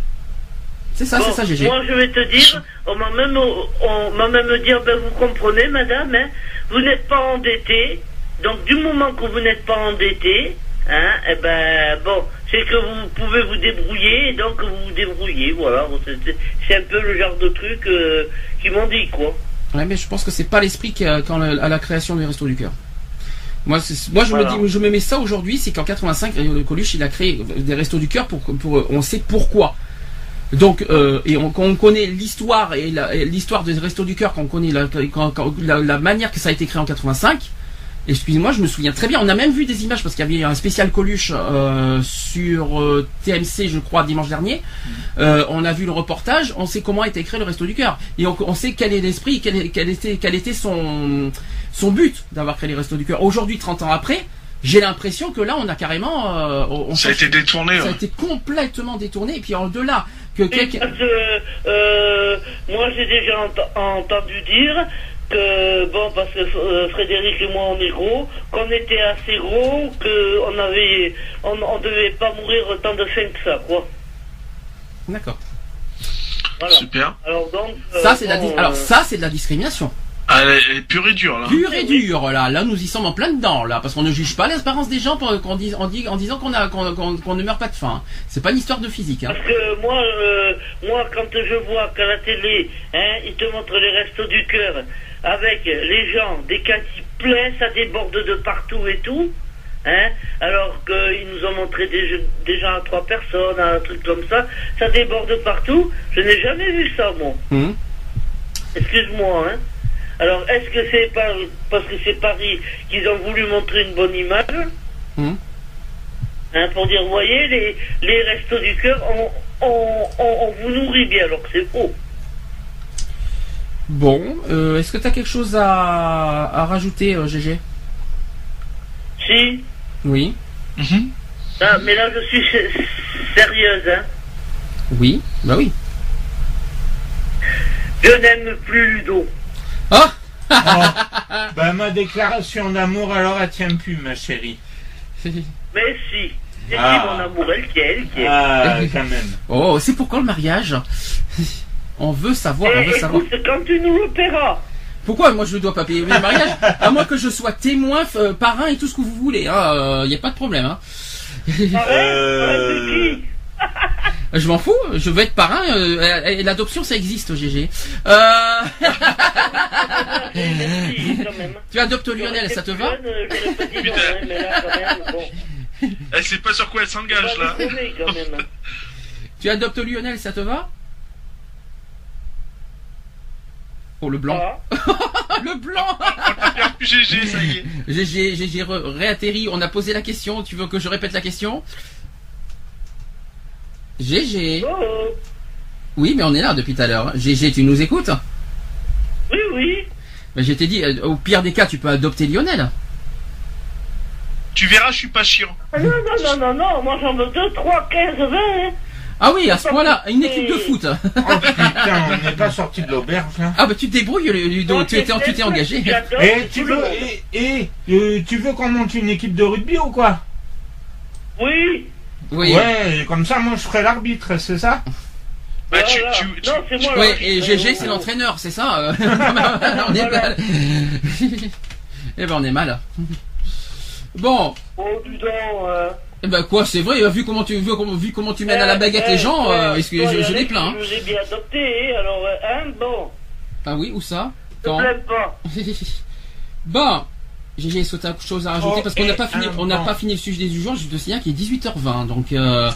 A: C'est ça,
D: Bon,
A: c'est ça, GG.
D: Moi, je vais te dire, on m'a même, on m'a même dit, ben, vous comprenez, madame, hein, vous n'êtes pas endetté. Donc, du moment que vous n'êtes pas endetté, hein, eh ben, bon, c'est que vous pouvez vous débrouiller, et donc vous vous débrouillez, voilà. C'est un peu le genre de truc euh, qu'ils m'ont dit, quoi.
A: Ouais, mais je pense que c'est pas l'esprit le- à la création du Resto du Cœur. Moi, moi, je
D: Voilà.
A: me dis, je me mets ça aujourd'hui, c'est qu'en 85, euh, Coluche, il a créé des Restos du Cœur pour, pour, on sait pourquoi. Donc, euh, et on, quand on connaît l'histoire et l'histoire des Restos du Cœur, quand on connaît la, quand- quand- la, la manière que ça a été créé en 85, excusez-moi, je me souviens très bien. On a même vu des images parce qu'il y avait un spécial Coluche euh, sur euh, TMC, je crois, dimanche dernier. Euh, on a vu le reportage, on sait comment a été créé le Resto du Cœur et on, on sait quel est l'esprit, quel, est- quel était, quel était son son but d'avoir créé les Restos du Cœur. Aujourd'hui, 30 ans après, j'ai l'impression que là, on a carrément, euh, on,
C: Ça a été détourné.
A: ça a
C: ouais.
A: été complètement détourné. Et puis au-delà que quelqu'un,
D: parce que, euh, moi, j'ai déjà ent- entendu dire que, bon, parce que euh, Frédéric et moi, on est gros, qu'on était assez gros, qu'on avait, on, on devait pas mourir autant de faim que ça, quoi.
A: d'accord.
D: Voilà.
C: Super.
D: Alors donc. euh,
A: Ça c'est la, alors
D: euh,
A: ça c'est de la discrimination.
C: Ah, elle, est, elle est pure et dure là.
A: Pure et dure là. Là nous y sommes en plein dedans là, parce qu'on ne juge pas l'apparence des gens pour- qu'on dise- en, en disant qu'on a qu'on qu'on- qu'on ne meurt pas de faim. C'est pas une histoire de physique. Hein.
D: Parce que moi, euh, moi, quand je vois qu'à la télé, hein, ils te montrent les restos du cœur avec les gens, des cas qui ça déborde de partout et tout. Hein, alors qu'ils nous ont montré des, jeux- gens à trois personnes, un truc comme ça, ça déborde partout. Je n'ai jamais vu ça, moi.
A: Hum.
D: Excuse-moi, hein. Alors, est-ce que c'est par, parce que c'est Paris qu'ils ont voulu montrer une bonne image?
A: Hum.
D: hein, Pour dire, vous voyez, les, les restos du cœur, on, on, on, on vous nourrit bien, alors que c'est faux.
A: Bon, euh, est-ce que tu as quelque chose à, à rajouter, euh, GG
D: Si
A: Oui.
C: Mhm.
D: Ah, mais là, je suis sé- sérieuse, hein.
A: Oui. Bah oui.
D: Je n'aime plus Ludo.
A: Ah
B: Bah, ma déclaration d'amour, alors, elle tient plus, ma chérie.
D: Mais si. Et
B: Ah.
D: si, mon amour, elle tient, elle tient.
B: Ah, quand même.
A: Oh, c'est pourquoi le mariage? On veut savoir, on
D: Eh,
A: veut savoir.
D: écoute, quand tu nous le paieras,
A: Pourquoi moi je ne dois pas payer mes mariages À moins que je sois témoin, euh, parrain et tout ce que vous voulez. Il hein, n'y a pas de problème. Hein.
D: arrête,
B: Euh.
D: arrête de qui
A: Je m'en fous, je veux être parrain. euh, L'adoption ça existe, GG. Euh...
D: Si, quand même.
A: tu adoptes Lionel, ça te va?
D: Euh, mais là, quand même, bon.
C: Elle sait pas sur quoi elle s'engage là.
D: déconner, quand même.
A: Tu adoptes Lionel, ça te va? Oh, le blanc.
D: Ah.
A: le blanc
C: GG, ça y est.
A: GG, GG réatterri, on a posé la question, tu veux que je répète la question? GG.
D: Oh, oh.
A: Oui, mais on est là depuis tout à l'heure. GG, tu nous écoutes?
D: Oui, oui.
A: Ben, Je t'ai dit, euh, au pire des cas, tu peux adopter Lionel.
C: Tu verras, je suis pas chiant.
D: Ah, non, non, non, non, non, moi j'en veux 2, 3, 15, 20. hein.
A: Ah oui, à ce point-là, une équipe de foot.
B: Oh putain, on n'est pas sorti de l'auberge là.
A: Ah bah tu te débrouilles, Ludo,
D: Moi,
A: tu étais, tu engagé.
B: Et tu veux, et, et, euh, tu veux qu'on monte une équipe de rugby ou quoi?
D: Oui.
A: Oui.
B: Ouais, comme ça, moi je ferai l'arbitre, c'est ça?
C: Bah, tu,
D: voilà.
C: tu, tu-
D: Non, c'est moi.
A: Oui,
D: l'arbitre.
A: et GG c'est l'entraîneur, c'est ça? On est mal. Eh ben on est mal. Bon,
D: Oh, donc. euh.
A: Eh ben quoi, c'est vrai, vu comment tu vu comment, vu comment tu mènes à la baguette
D: Eh,
A: les gens,
D: eh,
A: euh, est-ce que
D: toi,
A: je, je les plains. hein.
D: Je vous ai bien adopté, alors, euh, hein, bon.
A: Ah oui, où ça?
D: Ne
A: Quand?
D: pas.
A: Bon, GG, est-ce que tu as chose à rajouter?
B: Oh,
A: Parce qu'on n'a pas fini, on n'a pas fini le sujet du jour. Je te signale qu'il est 18h20, donc euh,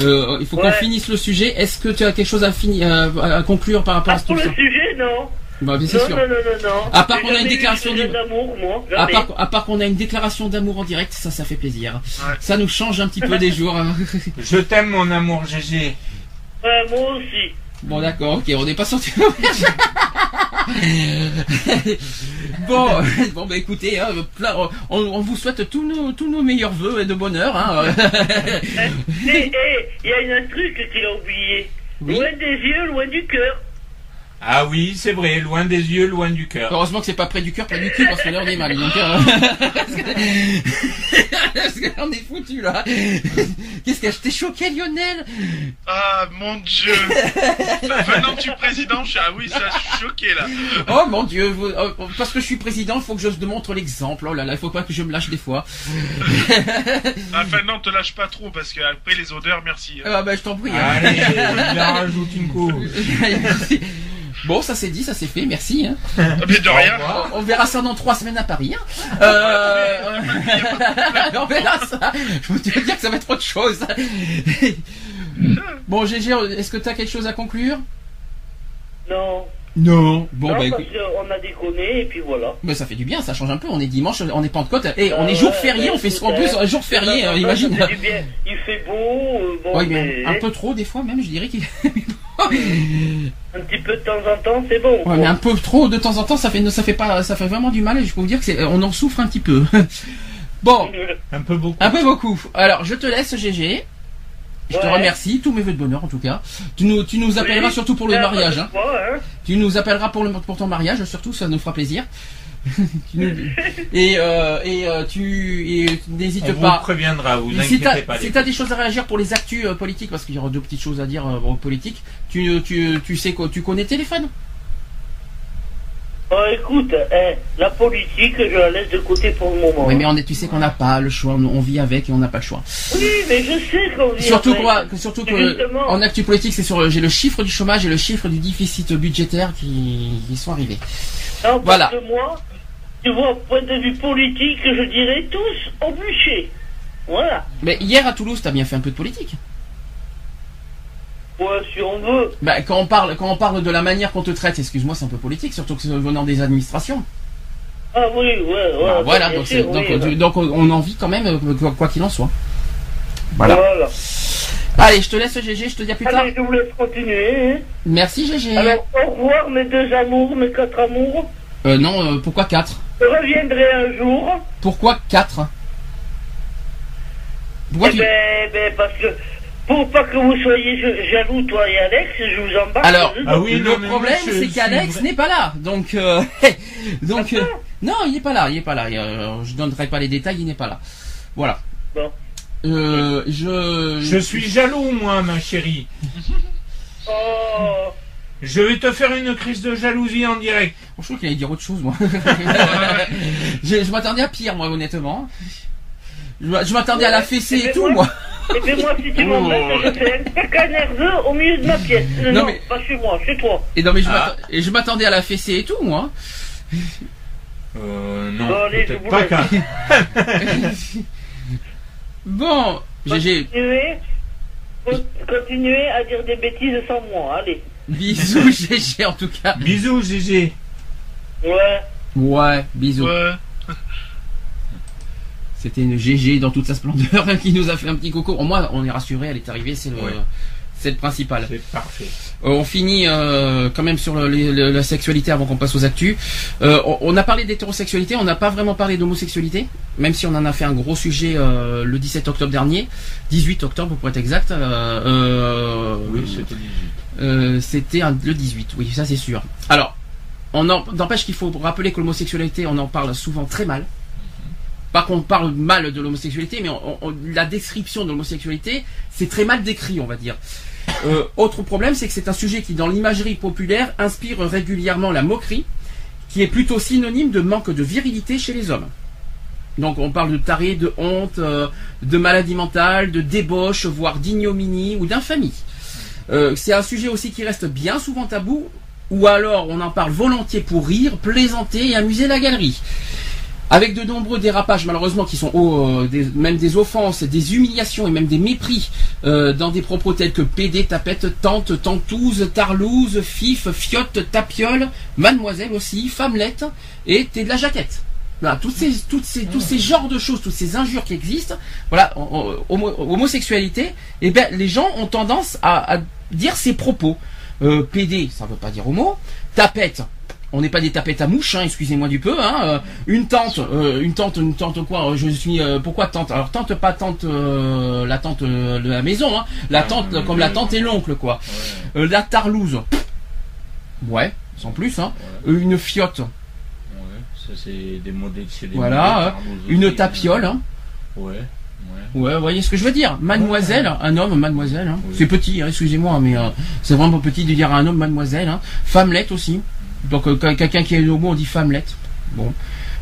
A: euh, il faut qu'on finisse le sujet. Est-ce que tu as quelque chose à finir, à, à conclure par rapport
D: Ah,
A: à ce
D: pour le sujet, non.
A: Bah, bien
D: Non,
A: sûr.
D: non, non, non, non.
A: À part qu'on a une déclaration
D: d'amour, moi.
A: À part, à part qu'on a une déclaration d'amour en direct, ça, ça fait plaisir.
C: Ouais.
A: Ça nous change un petit peu des jours. hein.
B: Je t'aime mon amour GG.
D: Ouais, moi aussi.
A: Bon, d'accord, ok, on n'est pas sorti. bon, bon, bah écoutez, hein, on, on vous souhaite tous nos, tous nos meilleurs voeux et de bonheur. Hein.
D: Eh, eh, il y a un truc qu'il a oublié.
A: Oui.
D: Loin des yeux, loin du cœur.
B: Ah oui, c'est vrai, loin des yeux, loin du cœur.
A: Heureusement que c'est pas près du cœur, près du cul, parce que là on est mal. Donc, euh, parce que- parce que là, on est foutu là. Qu'est-ce que je t'ai choqué, Lionel?
C: Ah, mon dieu. Venant du président, je suis, ah oui, ça, je suis choqué, là.
A: Oh mon Dieu, vous- euh, parce que je suis président, il faut que je te montre l'exemple. Oh là là, il faut pas que je me lâche des fois.
C: Enfin, non, te lâche pas trop, parce que après les odeurs, merci.
A: Ah bah je t'en prie. hein.
B: Allez, il en rajoute une couche.
A: Bon, ça c'est dit, ça c'est fait, merci. hein.
C: Mais de rien.
A: On verra ça dans trois semaines à Paris. hein. Euh, on verra ça. Je peux te dire que ça va être autre chose. Bon, GG, est-ce que tu as quelque chose à conclure?
D: Non.
A: Non. Bon,
D: non,
A: bah
D: parce qu'on a déconné, et puis voilà.
A: Mais ça fait du bien, ça change un peu. On est dimanche, on est Pentecôte, et on
D: Ah
A: est jour
D: ouais,
A: férié,
D: ouais,
A: on fait
D: écoute,
A: en plus
D: hein.
A: un jour férié, euh, imagine.
D: ça fait du bien. Il fait beau, euh, bon,
A: Oui, mais
D: mais
A: un peu trop des fois même, je dirais qu'il.
D: Un petit peu de temps en temps, c'est bon.
A: Ouais, mais un peu trop de temps en temps, ça fait, ça fait pas, ça fait vraiment du mal. Et je peux vous dire que c'est, on en souffre un petit peu. bon,
B: Un peu beaucoup.
A: un peu beaucoup. Alors, je te laisse, GG. Je te remercie, tous mes vœux de bonheur en tout cas. Tu nous, tu nous appelleras
D: Oui.
A: surtout pour le mariage. Hein.
D: fois, hein.
A: Tu nous appelleras pour le, pour ton mariage surtout, ça nous fera plaisir. Tu nous- et euh, et euh, tu et n'hésite
B: On vous
A: pas.
B: préviendra, vous
A: Si
B: inquiétez pas.
A: si
B: les
A: t'as des choses à réagir pour les actus euh, politiques, parce qu'il y aura deux petites choses à dire euh, aux politiques, tu, tu, tu sais quoi, tu connais téléphone
D: Oh, écoute, hein, la politique, je la laisse de côté pour le moment.
A: Oui, mais on est, tu sais qu'on n'a pas le choix, on, on vit avec et on n'a pas le choix.
D: Oui, mais je sais qu'on vit
A: Surtout
D: avec.
A: quoi, que- surtout que en actu politique, c'est sur, j'ai le chiffre du chômage et le chiffre du déficit budgétaire qui, qui sont arrivés.
D: Non, parce
A: Voilà.
D: que moi, tu vois, point de vue politique, je dirais tous au bûcher. Voilà.
A: Mais hier à Toulouse, t'as bien fait un peu de politique.
D: Ouais, si on veut.
A: Bah, quand on parle, quand on parle de la manière qu'on te traite, excuse-moi, c'est un peu politique, surtout que c'est venant des administrations.
D: Ah oui, ouais, ouais.
A: Bah, voilà, donc,
D: sûr,
A: donc,
D: oui,
A: euh, donc on en vit quand même, euh, quoi qu'il en soit.
D: Voilà.
A: Allez, je te laisse GG, je te dis à plus tard.
D: Allez, je vous laisse continuer. hein.
A: Merci GG.
D: Alors, au revoir, mes deux amours, mes quatre amours.
A: Euh, non, euh, pourquoi 4
D: Je reviendrai un jour.
A: Pourquoi 4 Pourquoi
D: Eh
A: tu...
D: ben, ben, parce que, pour pas que vous soyez ja- jaloux, toi et Alex, je vous embarque.
A: Alors.
B: Ah oui,
A: le
B: non,
A: problème, c'est qu'Alex n'est pas là. Donc, euh, donc, euh, non, il n'est pas là, il n'est pas là. Euh, je donnerai pas les détails, il n'est pas là. Voilà.
D: Bon.
A: Euh, je,
B: Je suis jaloux, moi, ma chérie.
D: Oh,
B: Je vais te faire une crise de jalousie en direct.
A: Je trouve qu'il allait dire autre chose, moi. je je m'attendais à pire, moi, honnêtement. Je m'a- je m'attendais à la fessée et
D: Mais
A: tout,
D: moi- et puis moi, si tu m'embêtes, je fais un caca nerveux au milieu de ma pièce.
A: Non,
D: Non,
A: mais-
D: pas chez moi, chez toi.
A: Et non, mais je
B: Ah.
A: m'attendais- et je m'attendais à la fessée et tout, moi.
B: Euh, non,
D: Bon, allez,
B: peut-être
D: je vous
B: pas
D: laisse.
B: qu'un.
A: Bon, GG,
D: Continuez, con- continuez à dire des bêtises sans moi, allez.
A: bisous, GG, en tout cas.
B: Bisous, GG.
D: Ouais.
A: Ouais, bisous.
C: Ouais.
A: C'était une GG dans toute sa splendeur qui nous a fait un petit coco. Au moins, on est rassuré, elle est arrivée, c'est le,
B: Ouais.
A: c'est le principal.
B: C'est parfait.
A: Euh, on finit euh, quand même sur le- les- le- la sexualité avant qu'on passe aux actus. Euh, on, on a parlé d'hétérosexualité, on n'a pas vraiment parlé d'homosexualité, même si on en a fait un gros sujet euh, le 17 octobre dernier, 18 octobre pour être exact.
B: Oui, c'était 18.
A: euh, c'était le 18, oui, ça c'est sûr. Alors, on n'empêche qu'il faut rappeler que l'homosexualité, on en parle souvent très mal. Pas qu'on parle mal de l'homosexualité, mais on- on- la description de l'homosexualité, c'est très mal décrit, on va dire. Euh, autre problème, c'est que c'est un sujet qui, dans l'imagerie populaire, inspire régulièrement la moquerie, qui est plutôt synonyme de manque de virilité chez les hommes. Donc on parle de taré, de honte, euh, de maladie mentale, de débauche, voire d'ignominie ou d'infamie. Euh, c'est un sujet aussi qui reste bien souvent tabou, ou alors on en parle volontiers pour rire, plaisanter et amuser la galerie. Avec de nombreux dérapages malheureusement qui sont euh, même des offenses, des humiliations et même des mépris euh, dans des propos tels que PD, tapette, tante, tantouze, tarlouse, fif, fiotte, tapiole, mademoiselle aussi, femmelette et t'es de la jaquette. Voilà, toutes ces, toutes ces, tous ces genres de choses, toutes ces injures qui existent, voilà, homo- homosexualité, et ben les gens ont tendance à, dire ces propos. Euh, PD, ça veut pas dire homo. Tapette, on n'est pas des tapettes à mouches, hein, excusez-moi du peu. Hein, euh, une tante, euh, une tante, une tante quoi euh, Je suis euh, pourquoi tante? Alors tante pas tante, euh, la tante euh, de la maison, hein, la
B: Non,
A: tante comme la
B: oui.
A: tante et l'oncle quoi.
B: Ouais,
A: Euh, la tarlouse, ouais, sans plus. Hein. Euh, une fiotte,
B: ouais. Ça, c'est des des
A: Voilà, euh, une tapiole. Hein.
B: Ouais. Ouais.
A: Ouais, vous voyez ce que je veux dire? Mademoiselle, un homme, mademoiselle. Hein.
B: Oui.
A: C'est petit, hein, excusez-moi, mais euh, c'est vraiment petit de dire à un homme mademoiselle. Hein. Femmelette aussi. Donc euh, quelqu'un qui est homo, on dit femmelette. Bon.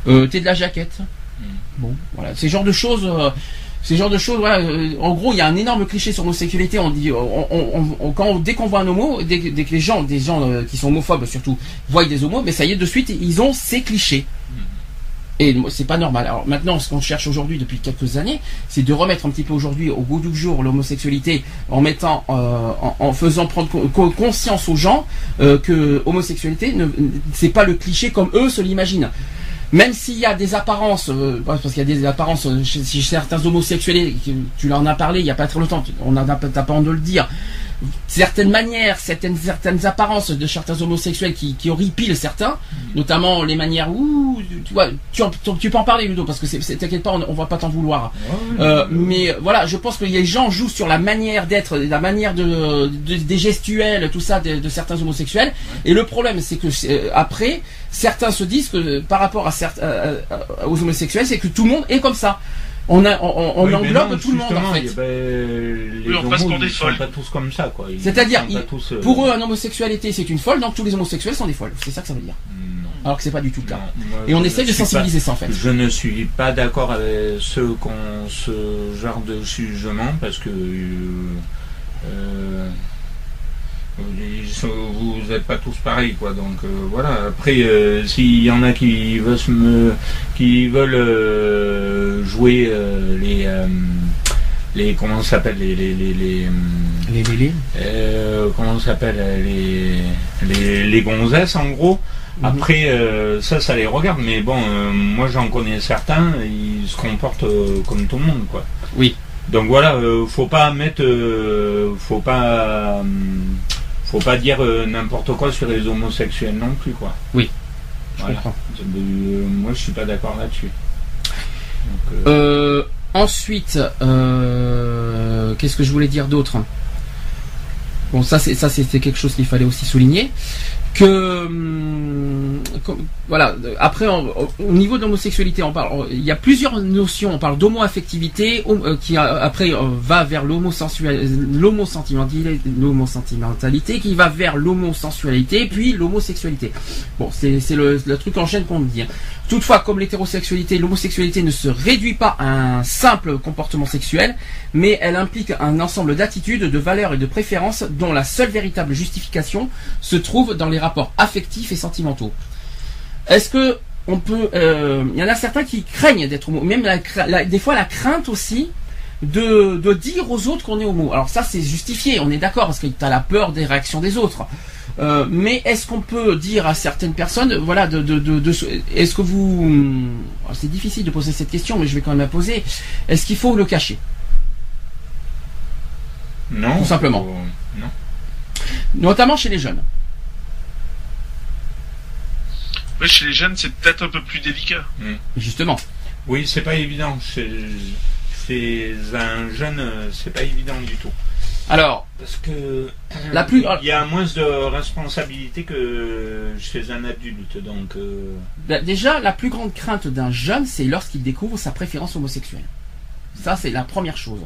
A: Euh, T'es de la jaquette.
B: Mm.
A: Bon, voilà. Ces genres de choses. euh, ces genres de choses, voilà, en gros, il y a un énorme cliché sur l'homosexualité. On dit, on, on- on- quand, dès qu'on voit un homo, dès, que- dès que les gens, des gens qui sont homophobes surtout, voient des homos, mais ça y est, de suite, ils ont ces clichés. Et c'est pas normal. Alors maintenant, ce qu'on cherche aujourd'hui depuis quelques années, c'est de remettre un petit peu aujourd'hui au goût du jour l'homosexualité en mettant, euh, en, faisant prendre co- co- conscience aux gens euh, que homosexualité, ne, c'est pas le cliché comme eux se l'imaginent. Même s'il y a des apparences, euh, parce qu'il y a des apparences euh, chez, chez certains homosexuels, tu en as parlé il y a pas très longtemps, on a t'as pas honte de le dire. Certaines manières, certaines, certaines apparences de certains homosexuels qui, qui horripilent certains, notamment les manières où tu vois, tu, en- tu- tu peux en parler Ludo parce que c'est, t'inquiète pas, on, on va pas t'en vouloir. Euh, mais voilà, je pense que les gens jouent sur la manière d'être, la manière de, de- des gestuels, tout ça de, de certains homosexuels. Et le problème, c'est que euh, après, certains se disent que par rapport à certains euh, euh, aux homosexuels, c'est que tout le monde est comme ça. On, a, on,
B: Oui,
A: englobe
B: non,
A: tout le monde en fait.
B: ben, les
C: Oui, on passe pour des folles.
B: pas tous comme ça, quoi.
A: C'est-à-dire,
B: euh,
A: Pour eux, un homosexualité, c'est une folle, donc tous les homosexuels sont des folles. C'est ça que ça veut dire.
B: Non.
A: Alors que c'est pas du tout le cas.
B: Non, moi,
A: Et on
B: ne
A: de
B: pas-
A: sensibiliser ça en fait.
B: Je ne suis pas d'accord avec ceux qui ont ce genre de jugement parce que euh, euh, vous n'êtes pas tous pareils quoi donc euh, voilà après euh, s'il y en a qui veulent se me qui veulent euh, jouer les les comment ça s'appelle les les les, les,
A: Les
B: comment ça s'appelle les, les les gonzesses en gros
A: Mhm.
B: après, ça, ça les regarde, mais bon, moi j'en connais certains, ils se comportent comme tout le monde, quoi.
A: Oui.
B: Donc voilà, faut pas mettre, faut pas, euh, faut pas dire euh, n'importe quoi sur les homosexuels non plus, quoi.
A: Oui. Je
B: Voilà.
A: comprends.
B: Euh, moi, je suis pas d'accord là-dessus. Euh,
A: ensuite, qu'est-ce que je voulais dire d'autre? Bon, ça, c'est ça, c'était quelque chose qu'il fallait aussi souligner. Que hum, voilà. Après, on- au, au niveau de l'homosexualité, on parle. Il y a plusieurs notions. On parle d'homo-affectivité, hom- euh, qui euh, après euh, va vers l'homosentimentalité, qui va vers l'homosensualité, puis l'homosexualité. Bon, c'est le, le truc en chaîne qu'on me dit. Toutefois, comme l'hétérosexualité, l'homosexualité ne se réduit pas à un simple comportement sexuel, mais elle implique un ensemble d'attitudes, de valeurs et de préférences dont la seule véritable justification se trouve dans les rapports affectifs et sentimentaux. Est-ce que on peut, euh, il y en a certains qui craignent d'être homo, même la- des fois la crainte aussi de, de dire aux autres qu'on est homo. Alors ça c'est justifié, on est d'accord parce que tu as la peur des réactions des autres. Euh, mais est-ce qu'on peut dire à certaines personnes, voilà, de, de, de, est-ce que vous, c'est difficile de poser cette question, mais je vais quand même la poser. Est-ce qu'il faut le cacher?
B: Non.
A: Tout simplement.
B: non.
A: Notamment chez les jeunes.
C: Oui, chez les jeunes, c'est peut-être un peu plus délicat.
A: Hmm. Justement.
B: Oui, c'est pas évident. C'est un jeune, c'est pas évident du tout.
A: Alors,
B: parce que
A: la plus,
B: il y a moins de responsabilité que chez un adulte, donc. Euh,
A: bah, déjà, la plus grande crainte d'un jeune, c'est lorsqu'il découvre sa préférence homosexuelle. Ça, c'est la première chose.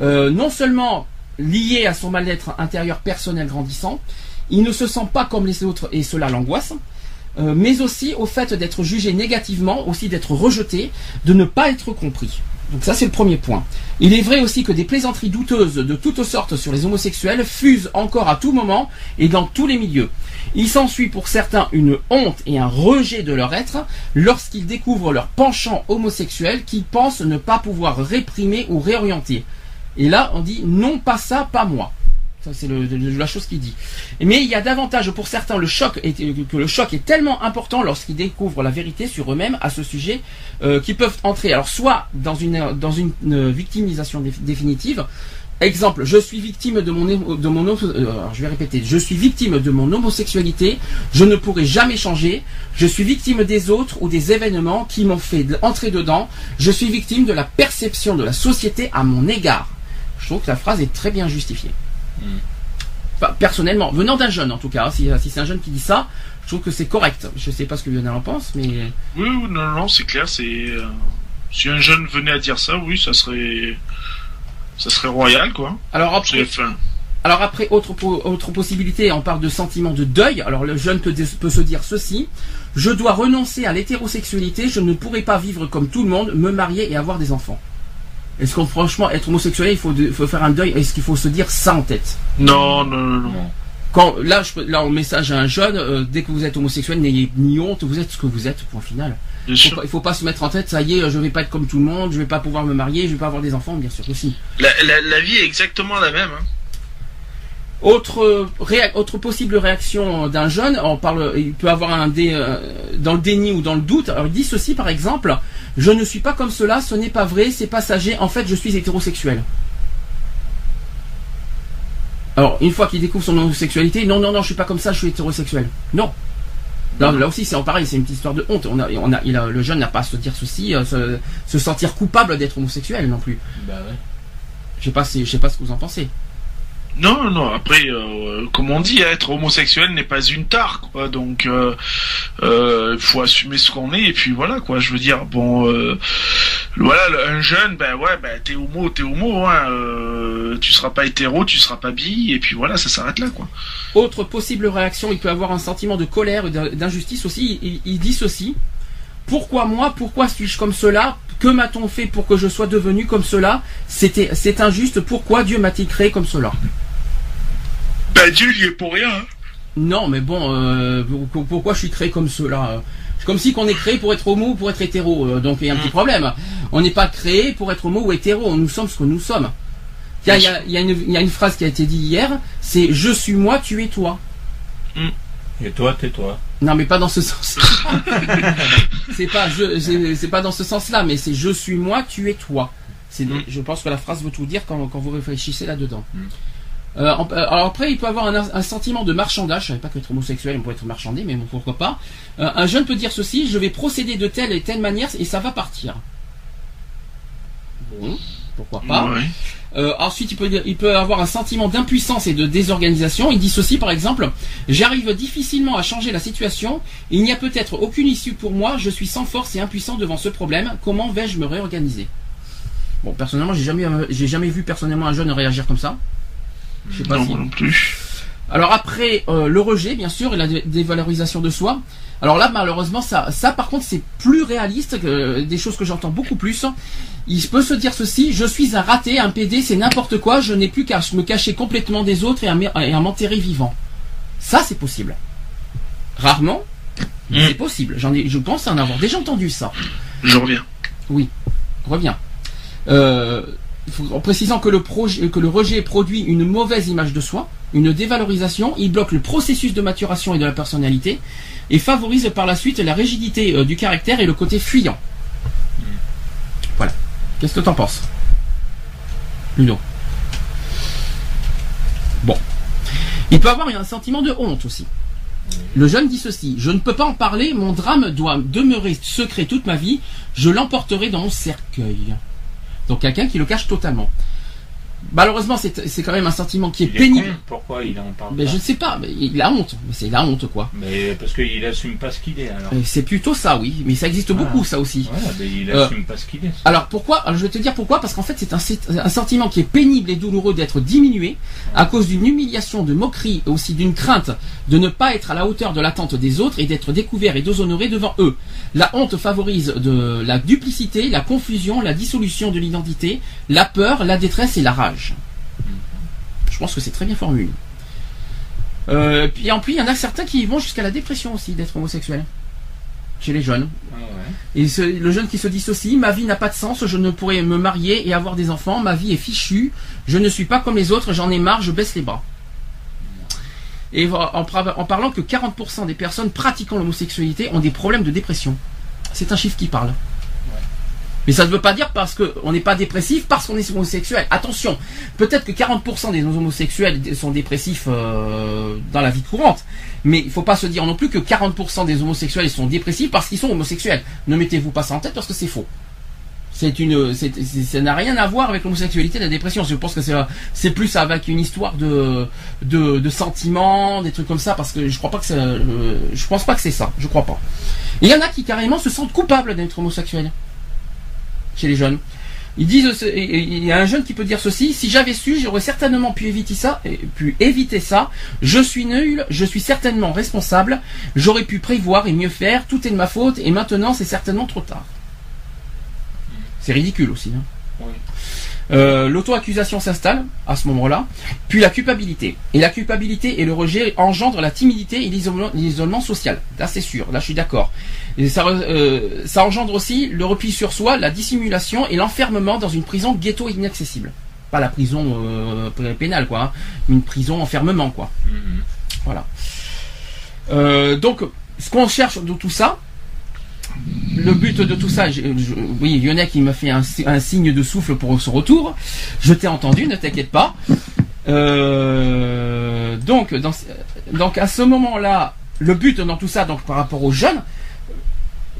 A: Euh, non seulement lié à son mal-être intérieur personnel grandissant, il ne se sent pas comme les autres et cela l'angoisse. Euh, mais aussi au fait d'être jugé négativement, aussi d'être rejeté, de ne pas être compris. Donc ça c'est le premier point. Il est vrai aussi que des plaisanteries douteuses de toutes sortes sur les homosexuels fusent encore à tout moment et dans tous les milieux. Il s'ensuit pour certains une honte et un rejet de leur être lorsqu'ils découvrent leur penchant homosexuel qu'ils pensent ne pas pouvoir réprimer ou réorienter. Et là on dit non pas ça, pas moi c'est la chose qu'il dit. Mais il y a davantage pour certains le choc que le choc est tellement important lorsqu'ils découvrent la vérité sur eux-mêmes à ce sujet euh, qu'ils peuvent entrer alors soit dans une une, victimisation définitive. Exemple, je suis victime de mon de mon euh, je vais répéter, je suis victime de mon homosexualité, je ne pourrai jamais changer, je suis victime des autres ou des événements qui m'ont fait entrer dedans, je suis victime de la perception de la société à mon égard. Je trouve que la phrase est très bien justifiée personnellement, venant d'un jeune en tout cas, si, c'est un jeune qui dit ça, je trouve que c'est correct. Je sais pas ce que Lionel en pense, mais.
C: Oui, non, non, c'est clair. C'est euh, si un jeune venait à dire ça, oui, ça serait, ça serait royal, quoi.
A: Alors après, alors après autre autre possibilité, on parle de sentiment de deuil. Alors le jeune peut, peut se dire ceci je dois renoncer à l'hétérosexualité, je ne pourrai pas vivre comme tout le monde, me marier et avoir des enfants. Est-ce qu'on franchement être homosexuel, il faut, faut faire un deuil? Est-ce qu'il faut se dire ça en tête?
C: Non, non, non, non.
A: Quand là, je, là, au message à un jeune, euh, dès que vous êtes homosexuel, n'ayez ni honte, vous êtes ce que vous êtes. Point final. Il faut, pas, faut pas se mettre en tête, ça y est, je vais pas être comme tout le monde, je vais pas pouvoir me marier, je vais pas avoir des enfants, bien sûr aussi.
C: La, la vie est exactement la même. Hein.
A: Autre, autre possible réaction d'un jeune, on parle, il peut avoir un dé, euh, dans le déni ou dans le doute. Alors il dit ceci par exemple je ne suis pas comme cela, ce n'est pas vrai, c'est passager. En fait, je suis hétérosexuel. Alors une fois qu'il découvre son homosexualité, non non non, je suis pas comme ça, je suis hétérosexuel. Non. Là, aussi, c'est pareil, c'est une petite histoire de honte. On a, on a, il a, le jeune n'a pas à se dire ceci, euh, se, se, sentir coupable d'être homosexuel non plus.
B: Bah ouais.
A: Je sais pas, je sais pas ce que vous en pensez.
C: Non, non. Après, euh, comme on dit, être homosexuel n'est pas une tare, quoi. Donc, il euh, euh, faut assumer ce qu'on est et puis voilà, quoi. Je veux dire, bon, voilà, un jeune, ben ouais, ben t'es homo, t'es homo, hein. tu seras pas hétéro, tu seras pas bi, et puis voilà, ça s'arrête là, quoi.
A: Autre possible réaction, il peut avoir un sentiment de colère, d'injustice aussi. Il, il dit ceci pourquoi moi Pourquoi suis-je comme cela? Que m'a-t-on fait pour que je sois devenu comme cela? C'est injuste. Pourquoi Dieu m'a-t-il créé comme cela?
C: Bah Dieu il y est pour rien. Hein.
A: Non, mais bon, euh, pourquoi je suis créé comme cela C'est comme si qu'on est créé pour être homo ou pour être hétéro. Euh, donc il y a un petit mm. problème. On n'est pas créé pour être homo ou hétéro. Nous sommes ce que nous sommes. Il y, a, une, phrase qui a été dite hier, c'est je suis moi, tu es toi.
B: Mm. Et toi, t'es toi.
A: Non, mais pas dans ce sens. c'est pas je, c'est pas dans ce sens-là, mais c'est je suis moi, tu es toi. C'est, mm. je pense que la phrase veut tout dire quand, vous réfléchissez là-dedans. Euh, euh, alors après, il peut avoir un, sentiment de marchandage. Je savais pas qu'être homosexuel, on peut être marchandé, mais pourquoi pas. Euh, un jeune peut dire ceci je vais procéder de telle et telle manière et ça va partir. Bon, pourquoi pas. ensuite, il peut, il peut avoir un sentiment d'impuissance et de désorganisation. Il dit ceci, par exemple J'arrive difficilement à changer la situation. Il n'y a peut-être aucune issue pour moi. Je suis sans force et impuissant devant ce problème. Comment vais-je me réorganiser? Bon, personnellement, j'ai jamais, j'ai jamais vu personnellement un jeune réagir comme ça.
C: Je sais pas non, non plus.
A: Alors après euh, le rejet, bien sûr, et la dévalorisation de soi. Alors là, malheureusement, ça, ça par contre, c'est plus réaliste que des choses que j'entends beaucoup plus. Il peut se dire ceci je suis un raté, un PD, c'est n'importe quoi. Je n'ai plus qu'à me cacher complètement des autres et à, m'enterrer vivant. Ça, c'est possible. Rarement, hmm. c'est possible. J'en ai, je pense en avoir déjà entendu ça.
C: Je reviens.
A: Oui, reviens. Euh, en précisant que le, rejet produit une mauvaise image de soi, une dévalorisation, il bloque le processus de maturation et de la personnalité, et favorise par la suite la rigidité euh, du caractère et le côté fuyant. Voilà. Qu'est-ce que tu en penses Luno Bon. Il peut avoir un sentiment de honte aussi. Le jeune dit ceci, je ne peux pas en parler, mon drame doit demeurer secret toute ma vie, je l'emporterai dans mon cercueil. Donc quelqu'un qui le cache totalement. Malheureusement, c'est quand même un sentiment qui est, pénible.
B: Pourquoi il en parle
A: mais Je ne sais pas, mais il a honte. Mais c'est la honte, quoi.
B: Mais parce qu'il assume pas ce qu'il est, alors. Euh,
A: c'est plutôt ça, oui. Mais ça existe beaucoup, ça aussi.
B: mais il euh, assume pas ce qu'il est.
A: Alors pourquoi alors, Je vais te dire pourquoi. Parce qu'en fait, c'est un, sentiment qui est pénible et douloureux d'être diminué à cause d'une humiliation, de moquerie, et aussi d'une crainte de ne pas être à la hauteur de l'attente des autres et d'être découvert et déshonoré devant eux. La honte favorise de la duplicité, la confusion, la dissolution de l'identité, la peur, la détresse et la rage. Je pense que c'est très bien formulé. Euh, puis en plus, il y en a certains qui vont jusqu'à la dépression aussi d'être homosexuel. Chez les jeunes. Ah et le jeune qui se dissocie, ma vie n'a pas de sens, je ne pourrais me marier et avoir des enfants, ma vie est fichue, je ne suis pas comme les autres, j'en ai marre, je baisse les bras. Et en, en parlant que 40% des personnes pratiquant l'homosexualité ont des problèmes de dépression. C'est un chiffre qui parle. Mais ça ne veut pas dire parce qu'on n'est pas dépressif parce qu'on est homosexuel. Attention, peut-être que 40% des homosexuels sont dépressifs euh, dans la vie courante, mais il ne faut pas se dire non plus que 40% des homosexuels sont dépressifs parce qu'ils sont homosexuels. Ne mettez-vous pas ça en tête parce que c'est faux. C'est une, ça n'a rien à voir avec l'homosexualité la dépression. Je pense que c'est, plus avec une histoire de, de, sentiments, des trucs comme ça, parce que je crois pas que c'est, euh, je pense pas que c'est ça. Je crois pas. Il y en a qui carrément se sentent coupables d'être homosexuels chez les jeunes. Ils disent, il y a un jeune qui peut dire ceci, si j'avais su, j'aurais certainement pu éviter ça, pu éviter ça. Je suis nul, je suis certainement responsable, j'aurais pu prévoir et mieux faire, tout est de ma faute, et maintenant c'est certainement trop tard. C'est ridicule aussi. Hein. Oui. Euh, l'auto-accusation s'installe à ce moment-là, puis la culpabilité. Et la culpabilité et le rejet engendrent la timidité et l'isolement social. Là, c'est sûr, là, je suis d'accord. Ça, euh, ça engendre aussi le repli sur soi, la dissimulation et l'enfermement dans une prison ghetto inaccessible. Pas la prison euh, pénale, quoi. Hein. Une prison enfermement, quoi. Mm-hmm. Voilà. donc, ce qu'on cherche de tout ça, le but de tout ça, oui, Lionel qui m'a fait un, signe de souffle pour son retour. Je t'ai entendu, ne t'inquiète pas. Euh, donc, donc à ce moment-là, le but dans tout ça, donc par rapport aux jeunes,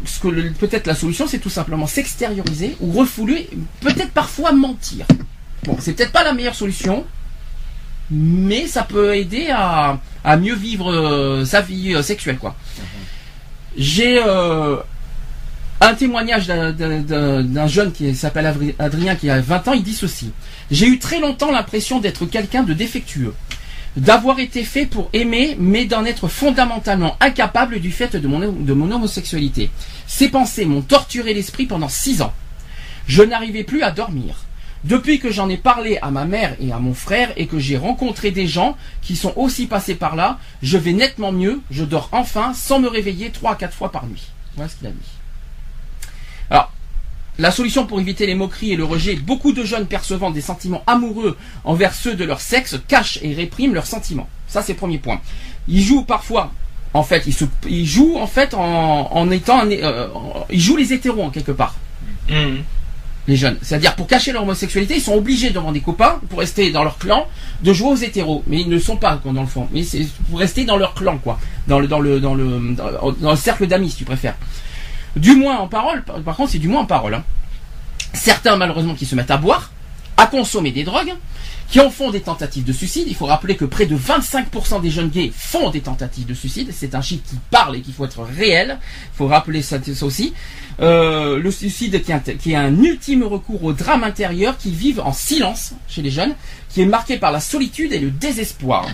A: ce que peut-être la solution, c'est tout simplement s'extérioriser ou refouler, peut-être parfois mentir. Bon, c'est peut-être pas la meilleure solution, mais ça peut aider à, mieux vivre euh, sa vie euh, sexuelle, quoi. J'ai un témoignage d'un jeune qui s'appelle Adrien qui a 20 ans, il dit ceci. J'ai eu très longtemps l'impression d'être quelqu'un de défectueux, d'avoir été fait pour aimer, mais d'en être fondamentalement incapable du fait de mon, homosexualité. Ces pensées m'ont torturé l'esprit pendant 6 ans. Je n'arrivais plus à dormir. Depuis que j'en ai parlé à ma mère et à mon frère et que j'ai rencontré des gens qui sont aussi passés par là, je vais nettement mieux, je dors enfin sans me réveiller 3 à 4 fois par nuit. Voilà ce qu'il a dit. La solution pour éviter les moqueries et le rejet, beaucoup de jeunes percevant des sentiments amoureux envers ceux de leur sexe cachent et répriment leurs sentiments. Ça, c'est le premier point. Ils jouent parfois, en fait, ils, se, ils jouent en fait en, étant, euh, ils jouent les hétéros en quelque part. Mmh. Les jeunes, c'est-à-dire pour cacher leur homosexualité, ils sont obligés devant des copains pour rester dans leur clan de jouer aux hétéros, mais ils ne sont pas dans le fond, mais c'est pour rester dans leur clan quoi, dans le dans le dans le dans le cercle d'amis si tu préfères. Du moins en parole, par contre, c'est du moins en parole. Hein. Certains, malheureusement, qui se mettent à boire, à consommer des drogues, qui en font des tentatives de suicide. Il faut rappeler que près de 25% des jeunes gays font des tentatives de suicide. C'est un chiffre qui parle et qu'il faut être réel. Il faut rappeler ça, aussi. Euh, le suicide qui est, un ultime recours au drame intérieur qui vivent en silence chez les jeunes, qui est marqué par la solitude et le désespoir.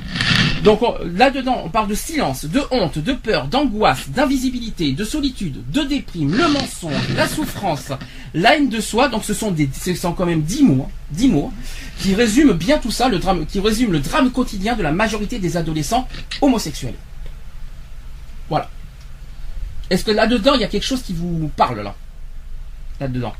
A: Donc là-dedans, on parle de silence, de honte, de peur, d'angoisse, d'invisibilité, de solitude, de déprime, le mensonge, la souffrance, la haine de soi. Donc ce sont quand même dix mots, dix mots qui résument bien tout ça, le drame, qui résument le drame quotidien de la majorité des adolescents homosexuels. Voilà. Est-ce que là-dedans, il y a quelque chose qui vous parle là? Là-dedans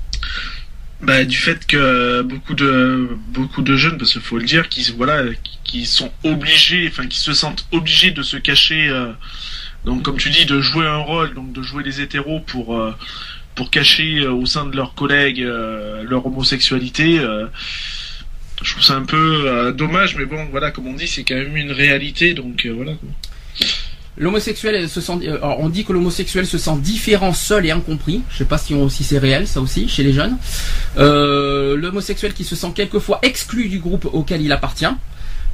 C: bah, du fait que beaucoup de beaucoup de jeunes, parce qu'il faut le dire, qui voilà, qui sont obligés, enfin qui se sentent obligés de se cacher. Euh, donc comme tu dis, de jouer un rôle, donc de jouer les hétéros pour euh, pour cacher euh, au sein de leurs collègues leur homosexualité. Je trouve ça un peu dommage, mais bon, voilà, comme on dit, c'est quand même une réalité, donc voilà. Quoi.
A: L'homosexuel se sent, euh, on dit que l'homosexuel se sent différent, seul et incompris. Je sais pas si, c'est réel, ça aussi, chez les jeunes. Euh, l'homosexuel qui se sent quelquefois exclu du groupe auquel il appartient.